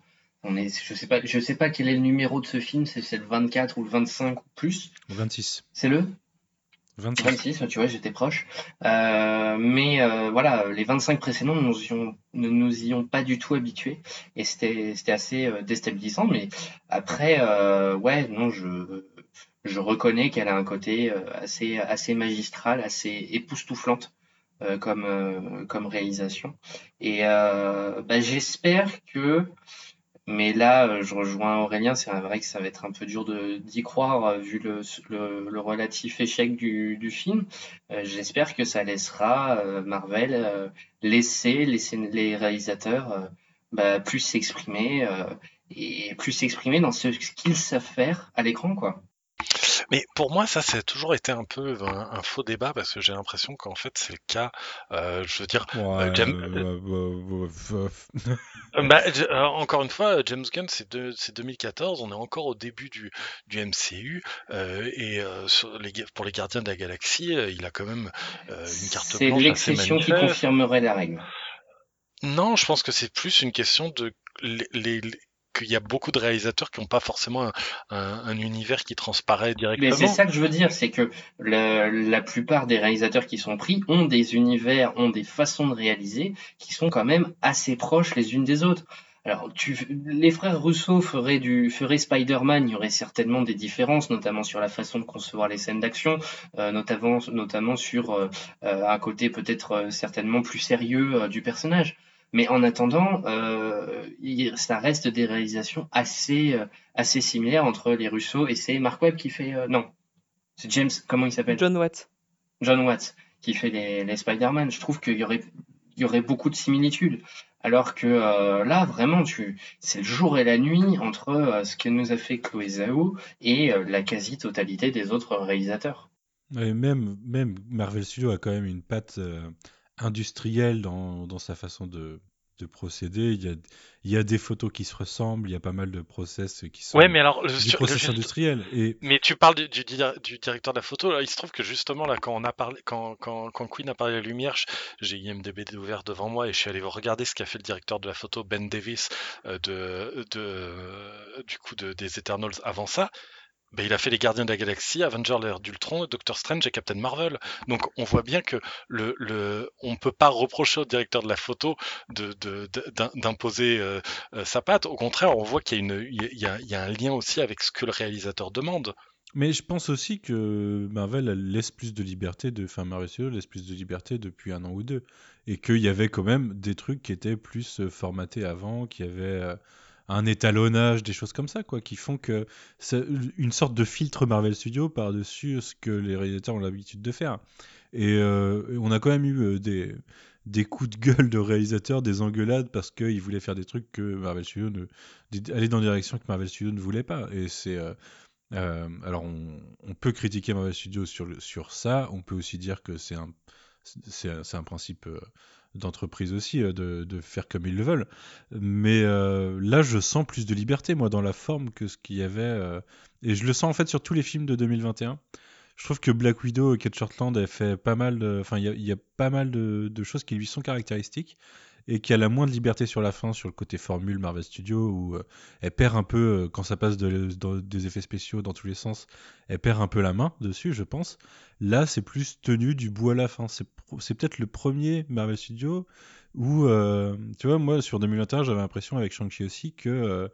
on est, je sais pas, je sais pas quel est le numéro de ce film, c'est le 24 ou le 25 ou plus. Le 26. C'est le 26. 26, tu vois, j'étais proche. Euh, mais euh, voilà, les 25 précédents nous ont, ne nous y ont pas du tout habitués et c'était assez euh, déstabilisant. Mais après, euh, ouais, non, je je reconnais qu'elle a un côté euh, assez assez magistral, assez époustouflante comme comme réalisation. Et bah, j'espère que mais là, euh, je rejoins Aurélien, c'est vrai que ça va être un peu dur d'y croire euh, vu le, le, le, relatif échec du, du film. Euh, J'espère que ça laissera euh, Marvel laisser, laisser les réalisateurs bah, plus s'exprimer et plus s'exprimer dans ce qu'ils savent faire à l'écran, quoi. Mais pour moi, ça, ça a toujours été un peu un, un faux débat parce que j'ai l'impression qu'en fait, c'est le cas. Euh, je veux dire, ouais, euh, James... euh, bah, encore une fois, James Gunn, c'est 2014. On est encore au début du, du MCU et sur les, pour les Gardiens de la Galaxie, il a quand même une carte blanche. C'est l'exception qui confirmerait la règle. Non, je pense que c'est plus une question de les, les, qu'il y a beaucoup de réalisateurs qui n'ont pas forcément un, un, un, univers qui transparaît directement. Mais c'est ça que je veux dire, c'est que la, la, plupart des réalisateurs qui sont pris ont des univers, ont des façons de réaliser qui sont quand même assez proches les unes des autres. Alors, tu, les frères Russo feraient du feraient Spider-Man, il y aurait certainement des différences, notamment sur la façon de concevoir les scènes d'action, euh, notamment notamment sur euh, euh un côté peut-être euh, certainement plus sérieux du personnage. Mais en attendant, euh, ça reste des réalisations assez, euh, assez similaires entre les Russo et c'est Mark Webb qui fait. Euh, non, c'est James, comment il s'appelle? John Watts. John Watts qui fait les, les Spider-Man. Je trouve qu'il y aurait, il y aurait beaucoup de similitudes. Alors que euh, là, vraiment, tu, c'est le jour et la nuit entre euh, ce que nous a fait Chloé Zhao et euh, la quasi-totalité des autres réalisateurs. Même, même Marvel Studios a quand même une patte industrielle dans, dans sa façon de, de procéder. Il y a, il y a des photos qui se ressemblent, il y a pas mal de process qui sont Ouais, mais alors, du sur- process industriel. Et Mais tu parles du, du, dir- du directeur de la photo, là, il se trouve que justement, là, quand on a parlé, quand, quand, quand Queen a parlé de la lumière, j'ai IMDb ouvert devant moi et je suis allé regarder ce qu'a fait le directeur de la photo, Ben Davis, euh, de, de, du coup, de, des Eternals avant ça. Ben, il a fait les Gardiens de la Galaxie, Avengers l'ère d'Ultron, Doctor Strange et Captain Marvel. Donc on voit bien que le, le, on peut pas reprocher au directeur de la photo de, de, de- d'imposer euh, euh, sa patte. Au contraire, on voit qu'il y a, y a, y a un lien aussi avec ce que le réalisateur demande. Mais je pense aussi que Marvel laisse plus de liberté, de, enfin Marvel Studios laisse plus de liberté depuis un an ou deux, et qu'il y avait quand même des trucs qui étaient plus euh, formatés avant, qui avaient un étalonnage, des choses comme ça, quoi, qui font que c'est une sorte de filtre Marvel Studios par-dessus ce que les réalisateurs ont l'habitude de faire. Et euh, on a quand même eu euh, des, des coups de gueule de réalisateurs, des engueulades parce qu'ils voulaient faire des trucs que Marvel Studios ne, aller dans des directions que Marvel Studios ne voulait pas. Et c'est euh, alors, on, peut critiquer Marvel Studios sur, sur ça. On peut aussi dire que c'est, un- c'est un principe euh, d'entreprise aussi euh, de, de faire comme ils le veulent. Mais euh, là, je sens plus de liberté, moi, dans la forme que ce qu'il y avait. euh, et je le sens en fait sur tous les films de 2021. Je trouve que Black Widow et Kate Shortland fait pas mal de, enfin, il y y a pas mal de, de choses qui lui sont caractéristiques et qui a la moins de liberté sur la fin, sur le côté formule Marvel Studios, où euh, elle perd un peu, euh, quand ça passe des effets spéciaux dans tous les sens, elle perd un peu la main dessus, je pense. Là, c'est plus tenu du bout à la fin. C'est peut-être le premier Marvel Studios où, euh, tu vois, moi, sur 2021, j'avais l'impression avec Shang-Chi aussi que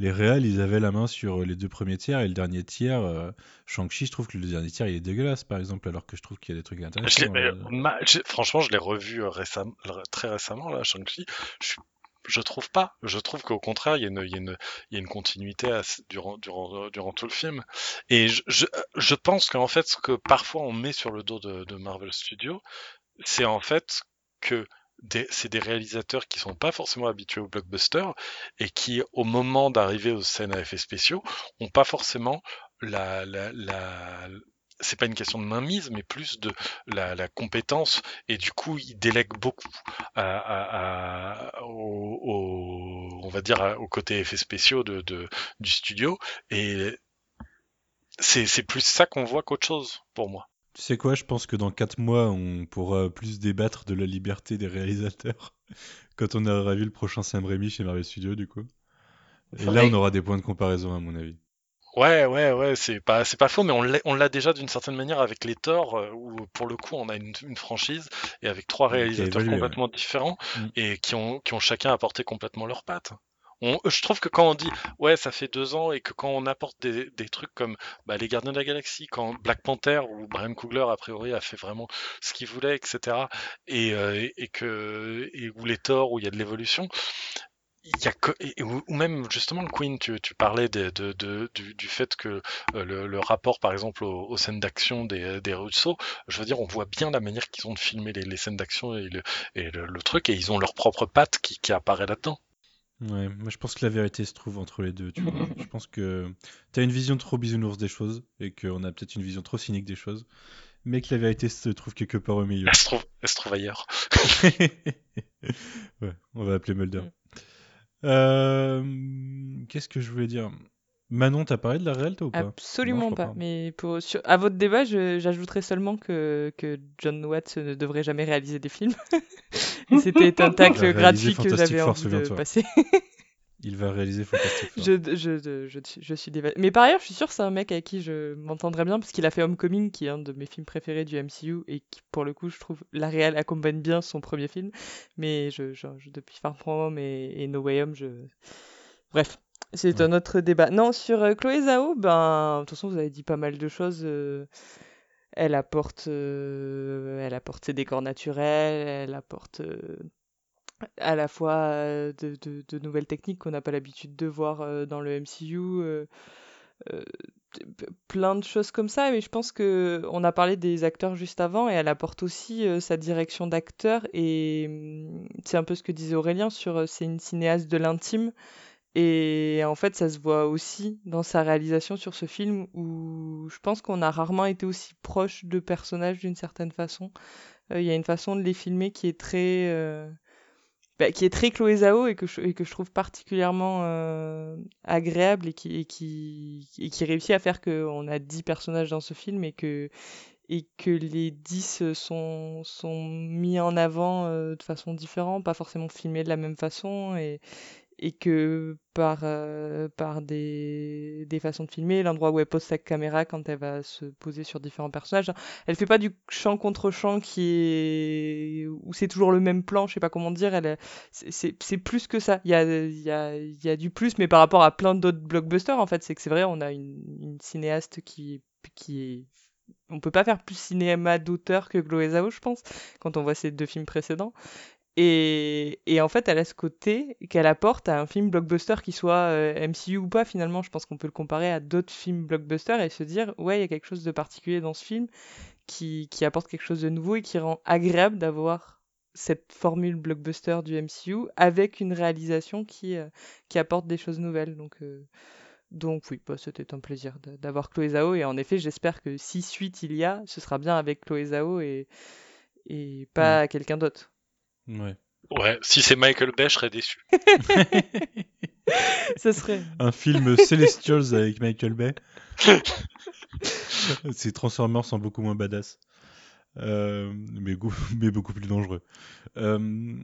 les réals, ils avaient la main sur les deux premiers tiers et le dernier tiers. euh, Shang-Chi, je trouve que le dernier tiers, il est dégueulasse, par exemple, alors que je trouve qu'il y a des trucs intéressants. euh. ma- franchement, je l'ai revu euh, très récemment, là, Shang-Chi. Je, je trouve pas. Je trouve qu'au contraire, il y a une, y y a continuité à durant, durant, euh, durant tout le film. Et je, je, je pense qu'en fait, ce que parfois on met sur le dos de, de Marvel Studios, c'est en fait que c'est des réalisateurs qui sont pas forcément habitués au blockbuster et qui, au moment d'arriver aux scènes à effets spéciaux, ont pas forcément la, la, la, c'est pas une question de mainmise, mais plus de la, compétence et du coup ils délèguent beaucoup à, à- au, au- on va dire au côté effets spéciaux de, de- du studio et c'est plus ça qu'on voit qu'autre chose pour moi. Tu sais quoi, je pense que dans 4 mois, on pourra plus débattre de la liberté des réalisateurs quand on aura vu le prochain Sam Raimi chez Marvel Studios, du coup. Et là, on aura des points de comparaison, à mon avis. Ouais, ouais, ouais, c'est pas, c'est pas faux, mais on l'a, déjà d'une certaine manière avec les Thor, euh, où pour le coup on a une, une franchise et avec trois réalisateurs ouais. complètement différents Mm. et qui ont, qui ont chacun apporté complètement leur patte. On, je trouve que quand on dit ouais ça fait deux ans et que quand on apporte des, des trucs comme bah, les Gardiens de la Galaxie, quand Black Panther où Brian Coogler a priori a fait vraiment ce qu'il voulait, etc. et, euh, et, que et où les Thor où il y a de l'évolution, il y a que, et- ou, ou même justement le Queen, tu, tu parlais de, de- de- du, du fait que euh, le, le rapport par exemple aux, aux scènes d'action des, des Russo, je veux dire, on voit bien la manière qu'ils ont de filmer les, les scènes d'action et, le, et le, le truc, et ils ont leur propre patte qui, qui apparaît là-dedans. Ouais, moi je pense que la vérité se trouve entre les deux, tu vois. Je pense que t'as une vision trop bisounours des choses et qu'on a peut-être une vision trop cynique des choses, mais que la vérité se trouve quelque part au milieu. Elle se trouve, elle se trouve ailleurs. ouais, on va appeler Mulder. Mm. Euh, Qu'est-ce que je voulais dire? Manon, t'as parlé de la toi, ou pas? Absolument Non, pas. Mais pour, sur- à votre débat, j'ajouterais seulement que, que John Watts ne devrait jamais réaliser des films. C'était un tacle gratuit que j'avais envie de passer. Il va réaliser Fantastic Four. Je, je, je, je suis déva- Mais par ailleurs, je suis sûr que c'est un mec avec qui je m'entendrais bien, parce qu'il a fait Homecoming, qui est un de mes films préférés du MCU, et qui, pour le coup, je trouve, la réelle accompagne bien son premier film. Mais je- depuis Far From Home et, et No Way Home, je... Bref, c'est Ouais. un autre débat. Non, sur euh, Chloé Zhao, ben, de toute façon, vous avez dit pas mal de choses. euh, Elle apporte, euh, elle apporte ses décors naturels, elle apporte à la fois de, de- de nouvelles techniques qu'on n'a pas l'habitude de voir dans le MCU. plein de choses comme ça, mais je pense que on a parlé des acteurs juste avant et elle apporte aussi sa direction d'acteur et hum, c'est un peu ce que disait Aurélien sur c'est une cinéaste de l'intime et en fait ça se voit aussi dans sa réalisation sur ce film où je pense qu'on a rarement été aussi proche de personnages d'une certaine façon. Euh, il y a une façon de les filmer qui est très bah, qui est très Chloé Zhao et que je, que je trouve particulièrement euh, agréable et qui, et qui, et qui réussit à faire qu'on a 10 personnages dans ce film et que, et que les 10 sont, sont mis en avant euh, de façon différente, pas forcément filmés de la même façon et que par, euh, par des, des façons de filmer, l'endroit où elle pose sa caméra quand elle va se poser sur différents personnages, elle fait pas du champ contre champ qui est où c'est toujours le même plan, je sais pas comment dire, elle c'est plus que ça. Il y a, y, a, y a du plus, mais par rapport à plein d'autres blockbusters, en fait, c'est que c'est vrai, on a une, cinéaste qui, qui est on peut pas faire plus cinéma d'auteur que Chloé je pense, quand on voit ces deux films précédents. Et, et, en fait, elle a ce côté qu'elle apporte à un film blockbuster qui soit euh, MCU ou pas, finalement. Je pense qu'on peut le comparer à d'autres films blockbusters et se dire, ouais, il y a quelque chose de particulier dans ce film qui, qui apporte quelque chose de nouveau et qui rend agréable d'avoir cette formule blockbuster du MCU avec une réalisation qui, euh, qui apporte des choses nouvelles. Donc, euh, donc oui, bah, c'était un plaisir d'avoir Chloé Zhao. Et en effet, j'espère que si suite il y a, ce sera bien avec Chloé Zhao et, et pas quelqu'un d'autre. Ouais. Ouais, si c'est Michael Bay, je serais déçu. Ce serait. Un film Celestials avec Michael Bay. c'est Transformers sont beaucoup moins badass. Euh, mais, mais, beaucoup plus dangereux. Euh,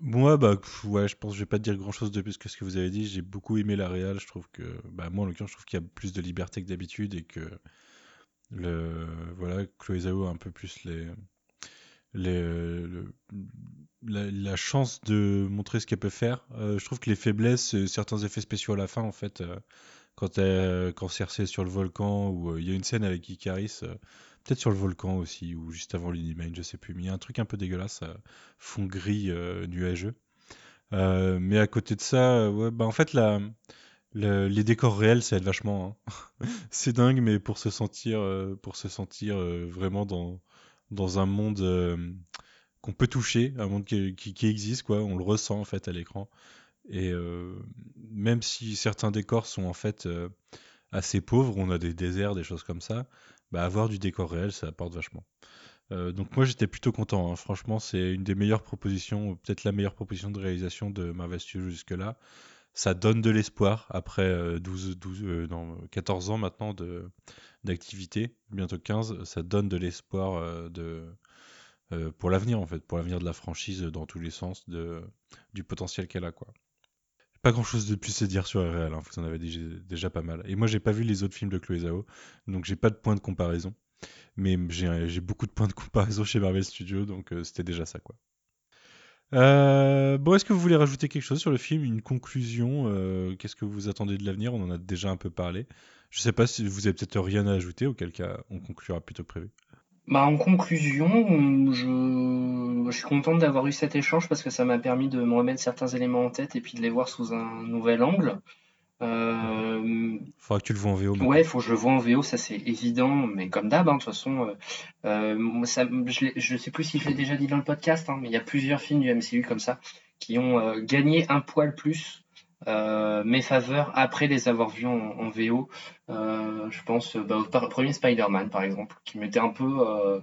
moi, bah, ouais, je pense que je vais pas te dire grand chose de plus que ce que vous avez dit. J'ai beaucoup aimé la réal. Je trouve que, bah, moi, en l'occurrence, je trouve qu'il y a plus de liberté que d'habitude et que le, voilà, Chloé Zhao a un peu plus les, la, chance de montrer ce qu'elle peut faire. Euh, je trouve que les faiblesses, euh, certains effets spéciaux à la fin, en fait, euh, quand, elle, quand Cersei est sur le volcan, ou il y a une scène avec Icaris, peut-être sur le volcan aussi, ou juste avant l'Inimane, je sais plus, mais il y a un truc un peu dégueulasse, fond gris nuageux. mais à côté de ça, ouais, bah en fait, la, les décors réels, ça aide vachement. Hein. c'est dingue, mais pour se sentir, pour se sentir vraiment dans, dans un monde qu'on peut toucher, un monde qui, qui, existe, quoi. On le ressent en fait à l'écran. Et euh, même si certains décors sont en fait euh, assez pauvres, on a des déserts, des choses comme ça, bah, avoir du décor réel, ça apporte vachement. Euh, donc moi j'étais plutôt content. Hein. Franchement, c'est une des meilleures propositions, peut-être la meilleure proposition de réalisation de Marvel Studios jusque-là. Ça donne de l'espoir après 12, 12 non, 14 ans maintenant de d'activité, bientôt 15. Ça donne de l'espoir de euh, pour l'avenir en fait, pour l'avenir de la franchise dans tous les sens, de, du potentiel qu'elle a quoi. Pas grand chose de plus à dire sur RL, hein, vous en avez déjà, déjà, pas mal. Et moi j'ai pas vu les autres films de Chloé Zhao, donc j'ai pas de point de comparaison. Mais j'ai beaucoup de points de comparaison chez Marvel Studios, donc euh, c'était déjà ça quoi. Euh, bon, est-ce que vous voulez rajouter quelque chose sur le film, une conclusion Qu'est-ce que vous attendez de l'avenir? On en a déjà un peu parlé. Je sais pas si vous avez peut-être rien à ajouter, auquel cas on conclura plutôt prévu. Bah, en conclusion, je, je suis content d'avoir eu cet échange parce que ça m'a permis de me remettre certains éléments en tête et puis de les voir sous un nouvel angle. Euh, Faudra que tu le vois en VO. Ouais, il faut que je le vois en VO, ça c'est évident, mais comme d'hab, hein, de toute façon, euh, euh ça, je, je sais plus si je l'ai déjà dit dans le podcast, hein, mais il y a plusieurs films du MCU comme ça qui ont euh, gagné un poil plus euh, mes faveurs après les avoir vus en, VO. Euh, je pense bah, au premier Spider-Man par exemple, qui m'était un peu euh,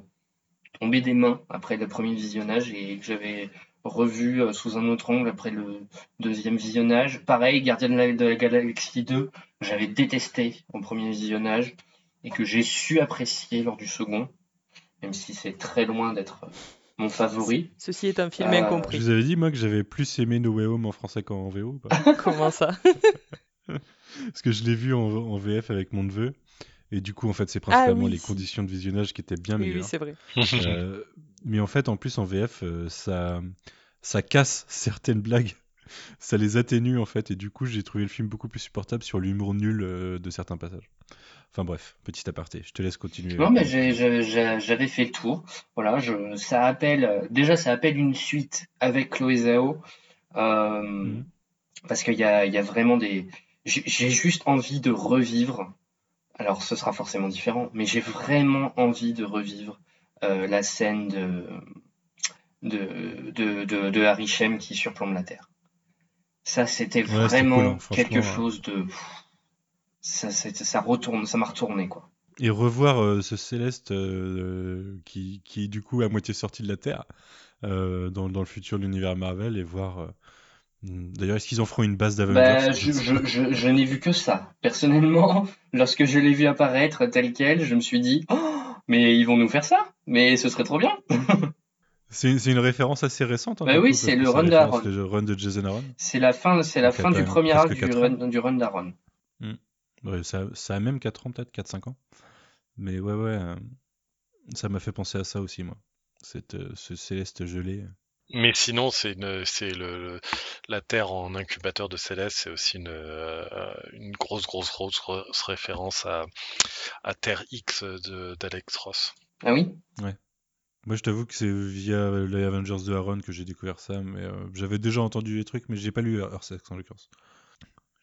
tombé des mains après le premier visionnage et que j'avais revu sous un autre angle après le deuxième visionnage. Pareil, Gardien de la, de la Galaxie 2, j'avais détesté au premier visionnage et que j'ai su apprécier lors du second, même si c'est très loin d'être mon favori. Ceci est un film euh, incompris. Je vous avais dit, moi, que j'avais plus aimé No Way Home en français qu'en VO. Comment ça? Parce que je l'ai vu en, VF avec mon neveu. Et du coup, en fait, c'est principalement ah les conditions de visionnage qui étaient bien meilleures. Oui, c'est vrai. Euh, mais en fait, en plus, en VF, euh, ça, ça casse certaines blagues. Ça les atténue, en fait. Et du coup, j'ai trouvé le film beaucoup plus supportable sur l'humour nul de certains passages. Enfin bref, petit aparté, je te laisse continuer. Non, mais j'avais fait le tour. Voilà, je, ça appelle, déjà, ça appelle une suite avec Chloé Zhao. Euh, mhm. Parce qu'il y a, y a vraiment des. J'ai juste envie de revivre alors ce sera forcément différent, mais j'ai vraiment envie de revivre euh, la scène de, de, de, de, de Harry Shem qui surplombe la Terre. Ça, c'était Ouais, vraiment cool, hein, quelque franchement, chose de. Ça, ça retourne, ça m'a retourné, quoi. Et revoir euh, ce Céleste euh, qui, qui est du coup à moitié sorti de la Terre euh, dans, dans le futur de l'univers Marvel et voir. hmm, D'ailleurs, est-ce qu'ils en feront une base d'Avengers Bah, Je je, sais je, je, je n'ai vu que ça. Personnellement, lorsque je l'ai vu apparaître tel quel, je me suis dit, oh, mais ils vont nous faire ça? Mais ce serait trop bien! C'est une référence assez récente. Hein, Bah du oui, c'est le run d'Aaron. le run de Jason Aaron. C'est la fin, c'est la fin du premier arc du run, du run d'Aaron. Ouais, ça, ça a même 4 ans, peut-être 4-5 ans. Mais ouais, ouais, euh, ça m'a fait penser à ça aussi, moi. Cette, euh, ce Céleste gelé. Mais sinon, c'est le, le- la Terre en incubateur de Céleste, c'est aussi une, euh, une grosse, grosse, grosse, référence à, à Terre X de d'Alex Ross. Ah oui? Moi, je t'avoue que c'est via les Avengers de Aaron que j'ai découvert ça, mais euh, j'avais déjà entendu les trucs, mais j'ai pas lu Earth X en l'occurrence.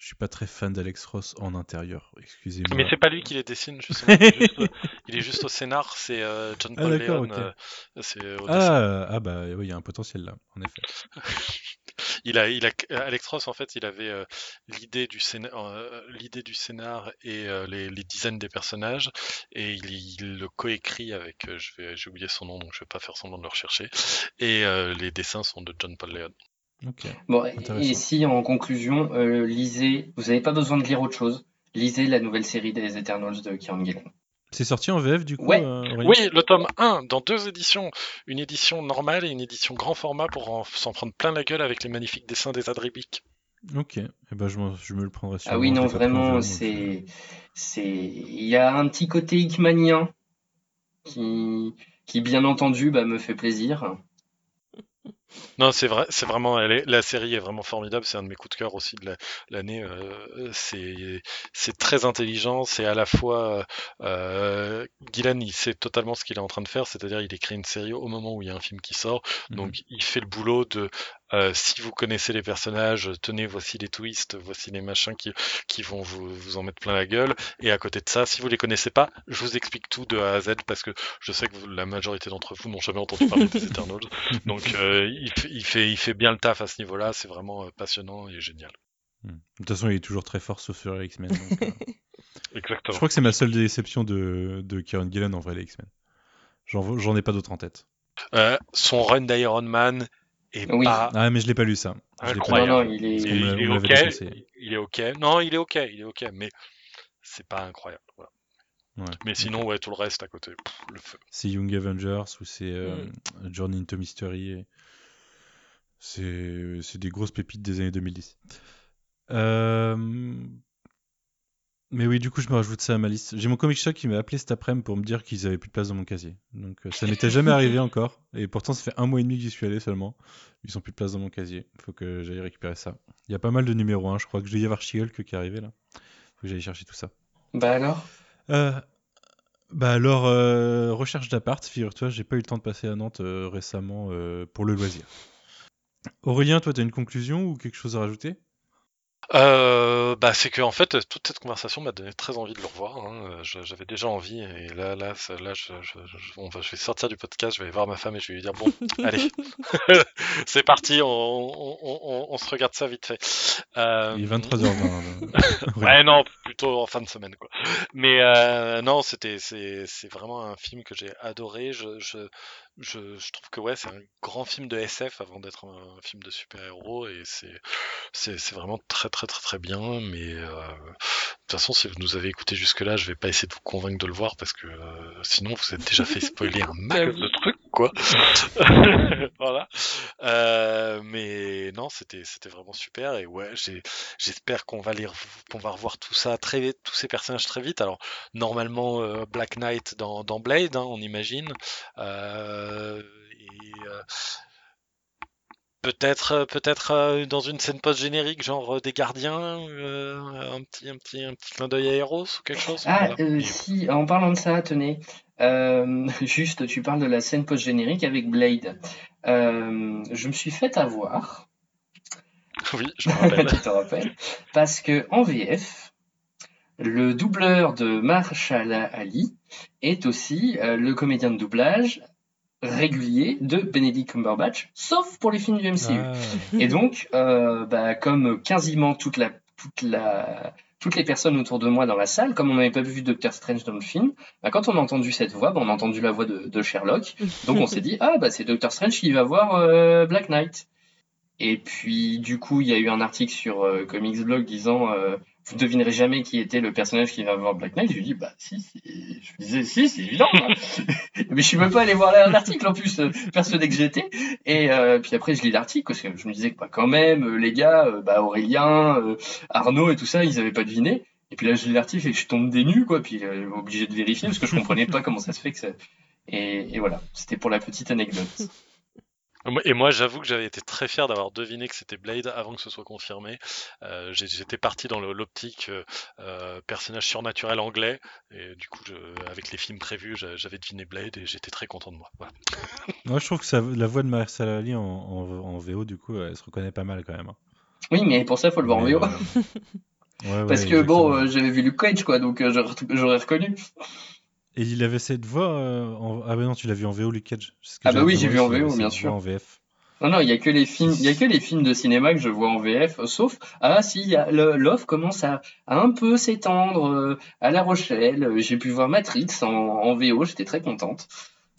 Je suis pas très fan d'Alex Ross en intérieur, excusez-moi. Mais c'est pas lui qui les dessine, justement. Il est juste, il est juste au scénar, c'est euh, John Ah, Paul Leon. ok. euh, dessin. Ah, ah bah oui, il y a un potentiel là, en effet. Il a, il a, Alex Ross, en fait, il avait euh, l'idée du scénar, euh, l'idée du scénar et euh, les, les dizaines des personnages, et il, il le coécrit avec, euh, je vais, j'ai oublié son nom, donc je vais pas faire semblant de le rechercher. Et euh, les dessins sont de John Paul Leon. Bon, et- si en conclusion, euh, lisez, vous n'avez pas besoin de lire autre chose, lisez la nouvelle série des Eternals de Kieran Gillen. C'est sorti en VF du coup Ouais. euh, Oui, le tome 1, dans deux éditions, une édition normale et une édition grand format pour en- s'en prendre plein la gueule avec les magnifiques dessins des Adribic. Ok, eh ben, je, me le prendrai sûrement. Ah oui, non, vraiment, c'est, c'est, il y a un petit côté hickmanien qui, qui bien entendu, bah, me fait plaisir. Non, c'est vrai, c'est vraiment, elle est- la série est vraiment formidable. C'est un de mes coups de cœur aussi de la- l'année. euh, c'est, c'est très intelligent. C'est à la fois, euh, Gillan, il sait totalement ce qu'il est en train de faire, c'est-à-dire il écrit une série au moment où il y a un film qui sort. Mhm. Donc il fait le boulot de, euh, si vous connaissez les personnages, tenez, voici les twists, voici les machins qui, qui vont vous, vous en mettre plein la gueule. Et à côté de ça, si vous les connaissez pas, je vous explique tout de A à Z parce que je sais que vous- la majorité d'entre vous n'ont jamais entendu parler des Eternals. Donc euh, il, fait, il, fait, il fait bien le taf à ce niveau-là, c'est vraiment euh, passionnant et génial. Hmm. De toute façon, il est toujours très fort sauf sur les X-Men. euh, Je Exactement. crois que c'est ma seule déception de, de Kieran Gillen en vrai, les X-Men. J'en j'en ai pas d'autres en tête. Euh, son run d'Iron Man Oui. pas Ah, mais je l'ai pas lu ça. Incroyable. Non, non, il est, il, il ok, l'avait défoncé. il est ok. Non, il est ok, il est ok, mais c'est pas incroyable. voilà. Ouais. Mais sinon, ouais, tout le reste à côté, pff, le feu. C'est Young Avengers ou c'est euh, Journey into Mystery. et C'est c'est des grosses pépites des années 2010. Euh, Mais oui, du coup, je me rajoute ça à ma liste. J'ai mon comic shop qui m'a appelé cet après-midi pour me dire qu'ils avaient plus de place dans mon casier. Donc euh, ça m'était jamais arrivé encore. Et pourtant, ça fait un mois et demi que j'y suis allé seulement. Ils sont plus de place dans mon casier. Il faut que j'aille récupérer ça. Il y a pas mal de numéros 1. Je crois que je vais y avoir qui est arrivé là. faut que j'aille chercher tout ça. bah alors? Euh, bah alors, euh, recherche d'appart, figure-toi, j'ai pas eu le temps de passer à Nantes récemment pour le loisir. Aurélien, toi, t'as une conclusion ou quelque chose à rajouter? Euh, bah, c'est que en fait, toute cette conversation m'a donné très envie de le revoir. hein. Euh, J'avais déjà envie, et là, là, ça- là, je, je, je- on va- je vais sortir du podcast, je vais aller voir ma femme et je vais lui dire bon, allez, c'est parti, on, on, on, on se regarde ça vite fait. Euh, Il est 23h20. Ouais, non, plutôt en fin de semaine, quoi. Mais euh, non, c'était, c'est, c'est vraiment un film que j'ai adoré. Je, je, je, trouve que ouais, c'est un grand film de SF avant d'être un, film de super-héros et c'est, c'est, c'est vraiment très, très, très, très bien. Mais euh, de toute façon, si vous nous avez écouté jusque-là, je vais pas essayer de vous convaincre de le voir parce que euh, sinon, vous êtes déjà fait spoiler un max de trucs, quoi. voilà. Euh, mais non, c'était, c'était vraiment super et ouais, J'espère qu'on va les, qu'on va revoir tout ça très vite, tous ces personnages très vite. Alors normalement euh, Black Knight dans, dans Blade, hein, on imagine. Euh, et peut-être, euh, peut-être euh, dans une scène post générique, genre euh, des gardiens, euh, un petit, un petit, un petit clin d'œil à Eros ou quelque chose. Ah, Voilà. euh, si, en parlant de ça, tenez, euh, juste, tu parles de la scène post-générique avec Blade. Je me suis fait avoir, Oui, je me rappelle. tu te rappelles, parce que en VF, le doubleur de Marshall Ali est aussi le comédien de doublage régulier de Benedict Cumberbatch, sauf pour les films du MCU. Ah. Et donc, euh, bah, comme quasiment toute la, toute la, toutes les personnes autour de moi dans la salle, comme on n'avait pas vu Doctor Strange dans le film, bah, quand on a entendu cette voix, bah, on a entendu la voix de, de Sherlock. Donc on s'est dit, ah bah c'est Doctor Strange qui va voir euh, Black Knight. Et puis du coup, il y a eu un article sur euh, Comics Blog disant, vous devinerez jamais qui était le personnage qui va voir Black Knight. Je lui dis, bah si, je disais, si, c'est évident. quoi. Mais je suis même pas allé voir l'article en plus, euh, persuadé que j'étais. Et euh, puis après, je lis l'article parce que je me disais que bah, quand même, euh, les gars, euh, bah, Aurélien, Arnaud et tout ça, ils avaient pas deviné. Et puis là, je lis l'article et je tombe des nues, quoi. Puis euh, obligé de vérifier parce que je comprenais pas comment ça se fait que ça. Et voilà, c'était pour la petite anecdote. Et moi, j'avoue que j'avais été très fier d'avoir deviné que c'était Blade avant que ce soit confirmé. Euh, J'étais parti dans l'optique euh, euh, personnage surnaturel anglais, et du coup, je- avec les films prévus, j'a- j'avais deviné Blade et j'étais très content de moi. Voilà. Moi, je trouve que ça- la voix de Marcel Ali en, en, en VO, du coup, elle se reconnaît pas mal quand même. hein. Oui, mais pour ça, faut le voir en VO. euh, ouais, Parce ouais, que bon, exactement. euh, j'avais vu Luke Cage, quoi, donc euh, j'aurais reconnu. Et il avait cette voix. euh, en... Ah, bah non, tu l'as vu en VO, Luke Cage. C'est ce que Ah bah oui, j'ai vu en VO, bien sûr. En VF. Non, non, il y a que les films, il y a que les films de cinéma que je vois en VF, sauf ah si, l'offre commence à, à un peu s'étendre euh, à La Rochelle. Euh, J'ai pu voir Matrix en, en VO, j'étais très contente.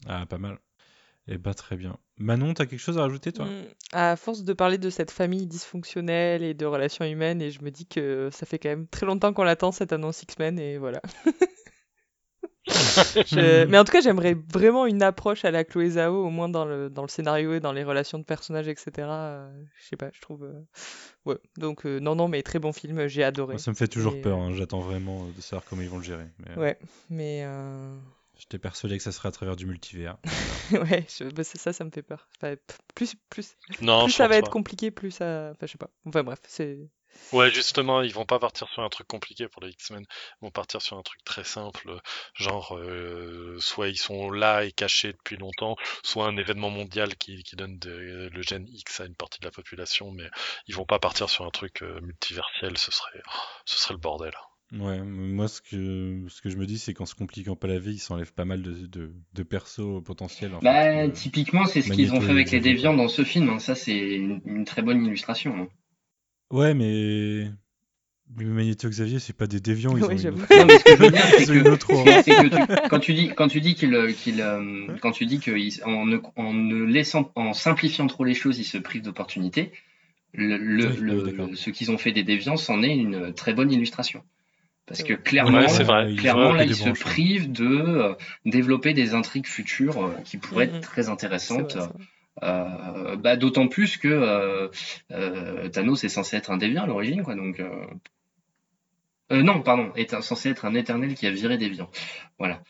Ah, pas mal. Et bah, très bien. Manon, t'as quelque chose à rajouter, toi? Mm. À force de parler de cette famille dysfonctionnelle et de relations humaines, et je me dis que ça fait quand même très longtemps qu'on l'attend cette annonce X-Men, et voilà. Je- Mais en tout cas, j'aimerais vraiment une approche à la Chloé Zhao, au moins dans le, dans le scénario et dans les relations de personnages, etc. Euh, je sais pas, je trouve. euh, Ouais, donc euh, non, non, mais très bon film, j'ai adoré. Ça me fait toujours Et, peur. hein. J'attends vraiment de savoir comment ils vont le gérer. Mais, Ouais, mais. euh, J'étais persuadé que ça serait à travers du multivers. ouais, je- bah, c'est ça, ça me fait peur. Enfin, plus, plus, Non, plus ça va être compliqué, plus ça. Enfin, je sais pas. Enfin, bref, c'est. Ouais, justement, ils vont pas partir sur un truc compliqué pour les X-Men. Ils vont partir sur un truc très simple, genre euh, soit ils sont là et cachés depuis longtemps, soit un événement mondial qui, qui donne de- le gène X à une partie de la population, mais ils vont pas partir sur un truc euh, multiversiel, ce serait, ce serait le bordel. Ouais, moi, ce que, ce que je me dis, c'est qu'en se compliquant pas la vie, ils s'enlèvent pas mal de, de, de persos potentiels. En Bah, fait, euh, typiquement, c'est ce qu'ils ont fait avec les déviants dans ce film. hein. Ça, c'est une, une très bonne illustration. hein. Ouais, mais. mais Magneto Xavier, c'est pas des déviants, ils Ouais, ont une. Non, mais ce que je veux dire, c'est que, que tu- quand tu dis, quand tu dis qu'il, euh, euh, quand tu dis qu'en ne, en ne laissant, en simplifiant trop les choses, ils se privent d'opportunités. Le, le, Oui, le- oui, ce qu'ils ont fait des déviants, c'en est une très bonne illustration. Parce que clairement, Ouais, vrai. clairement là, ils se privent de euh, développer des intrigues futures euh, qui pourraient Mhm. être très C'est intéressantes. vrai. Euh, bah, d'autant plus que euh, euh, Thanos est censé être un déviant à l'origine, quoi. Donc, euh... euh, non, pardon, est un- censé être un éternel qui a viré déviant. Voilà.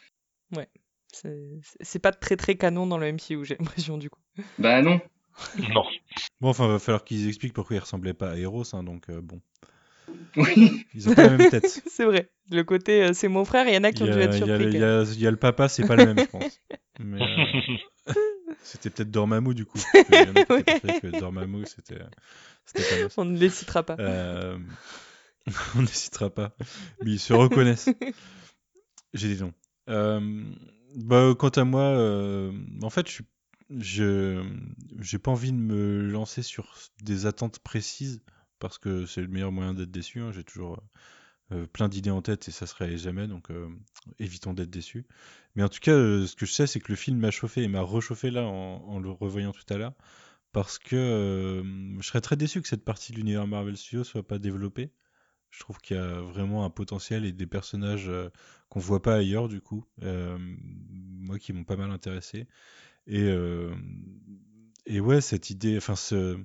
C'est c'est pas très très canon dans le MCU, j'ai l'impression, du coup. Bah non. Non. Bon, enfin, va falloir qu'ils expliquent pourquoi ils ressemblaient pas à Eros, hein, donc euh, bon. Oui. Ils ont pas la même tête. C'est vrai. Le côté euh, c'est mon frère, il y en a qui y, ont dû a, être il y a- surpris. il y même. a- il y a le papa, c'est pas le même, je pense. Mais euh, c'était peut-être Dormammu, du coup. que Dormammu, c'était. On ne les citera pas. Euh, on n'hésitera pas. Mais ils se reconnaissent. J'ai des noms. Euh, bah, quant à moi, euh, en fait, je je j'ai pas envie de me lancer sur des attentes précises parce que c'est le meilleur moyen d'être déçu. hein. J'ai toujours euh, plein d'idées en tête et ça se réalise jamais, donc euh, évitons d'être déçus. Mais en tout cas, euh, ce que je sais, c'est que le film m'a chauffé et m'a réchauffé là en, le revoyant tout à l'heure parce que euh, je serais très déçu que cette partie de l'univers Marvel Studios soit pas développée. Je trouve qu'il y a vraiment un potentiel et des personnages euh, qu'on voit pas ailleurs du coup, euh, moi qui m'ont pas mal intéressé. Et, et ouais, cette idée, enfin ce,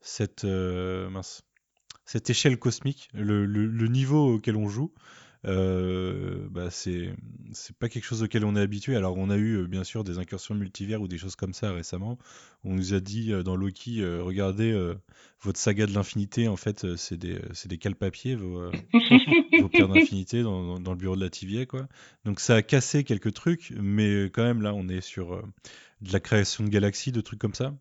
cette, mince, cette échelle cosmique, le- le niveau auquel on joue, euh, bah c'est pas quelque chose auquel on est habitué. Alors on a eu euh, bien sûr des incursions multivers ou des choses comme ça récemment. On nous a dit euh, dans Loki, euh, regardez euh, votre saga de l'infinité, en fait c'est des des cale-papiers vos, euh, vos pierres d'infinité dans, dans- dans le bureau de la TVA quoi. Donc ça a cassé quelques trucs, mais quand même là on est sur de la création de galaxies, de trucs comme ça.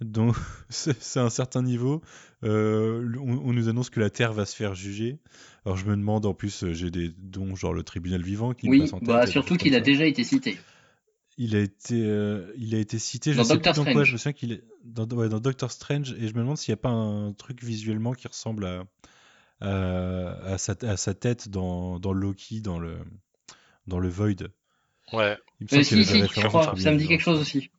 Donc, c'est un certain niveau. Euh, on, on, nous annonce que la Terre va se faire juger. Alors, je me demande, en plus, j'ai des dons, genre le tribunal vivant qui oui, me passe en tête. Bah, surtout qu'il a déjà été cité. Il a été, euh, il a été cité, je dans sais Doctor plus dans quoi, je me souviens qu'il est dans, ouais, dans Doctor Strange, et je me demande s'il n'y a pas un truc visuellement qui ressemble à, à, à, sa, à sa, tête dans, dans Loki, dans le, dans le Void. Ouais. Il me si, si, je crois, ça me dit quelque chose aussi.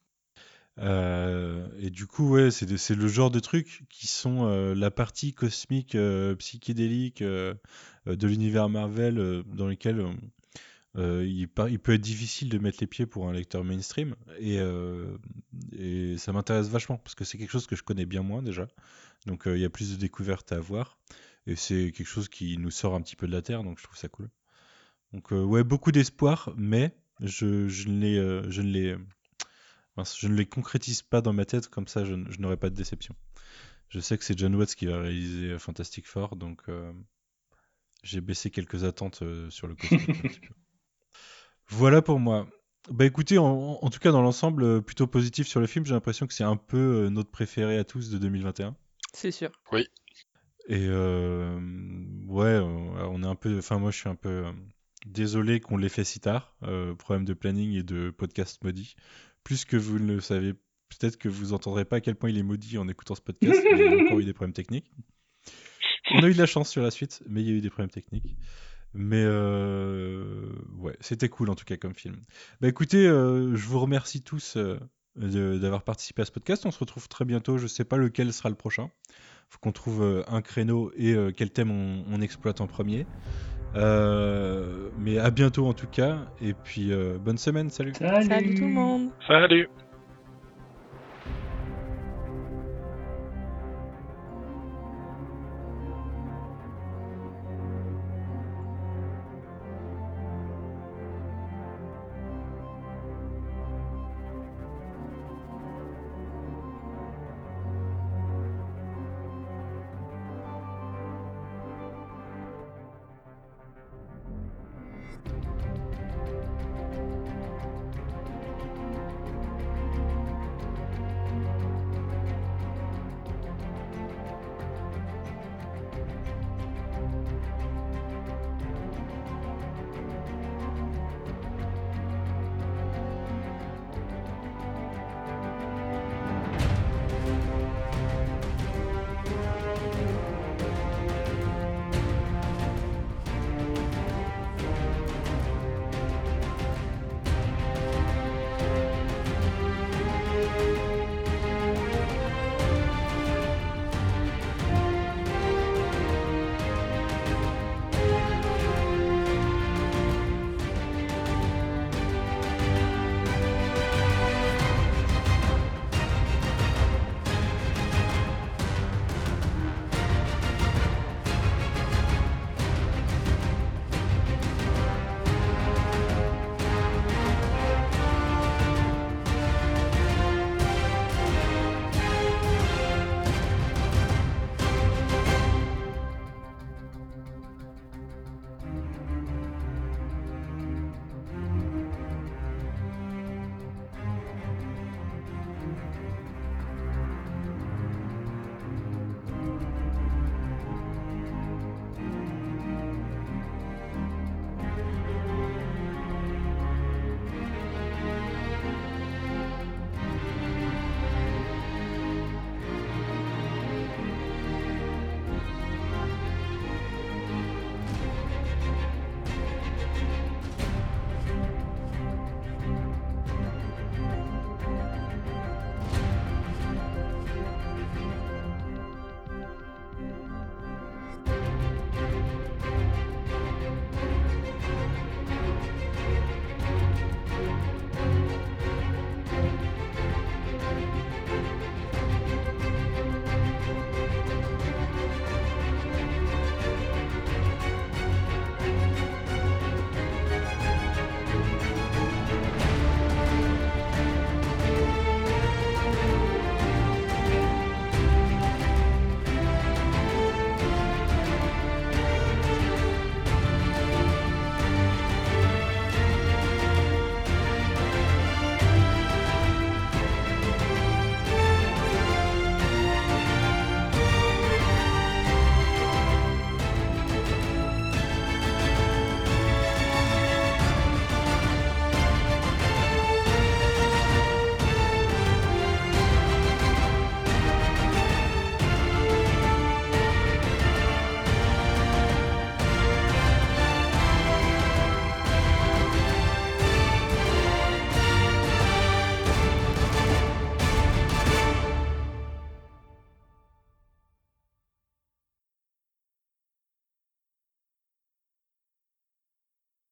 Euh, et du coup, ouais, c'est le genre de trucs qui sont euh, la partie cosmique euh, psychédélique de l'univers Marvel dans lequel il, peut être difficile de mettre les pieds pour un lecteur mainstream. Et, ça m'intéresse vachement parce que c'est quelque chose que je connais bien moins déjà. Donc il y a plus de découvertes à avoir. Et c'est quelque chose qui nous sort un petit peu de la Terre, donc je trouve ça cool. Donc ouais, beaucoup d'espoir, mais je, je ne les, je ne les je ne les concrétise pas dans ma tête, comme ça je, n'aurai pas de déception. Je sais que c'est John Watts qui va réaliser euh, Fantastic Four, donc euh, j'ai baissé quelques attentes euh, sur le cosmique. voilà pour moi. Bah écoutez, en, tout cas dans l'ensemble, plutôt positif sur le film. J'ai l'impression que c'est un peu notre préféré à tous de 2021. C'est sûr. Oui. Et ouais, on est un peu. Enfin, moi je suis un peu désolé qu'on l'ait fait si tard. problème de planning et de podcast maudit plus que vous ne le savez. Peut-être que vous entendrez pas à quel point il est maudit en écoutant ce podcast, mais il y a eu des problèmes techniques. On a eu de la chance sur la suite, mais il y a eu des problèmes techniques. Mais euh, ouais, c'était cool en tout cas comme film. Bah écoutez, euh, je vous remercie tous euh, d'avoir participé à ce podcast. On se retrouve très bientôt. Je sais pas lequel sera le prochain. Faut qu'on trouve un créneau et quel thème on, exploite en premier. Euh, mais à bientôt en tout cas. Et puis euh, bonne semaine. Salut. Salut. Salut tout le monde. Salut.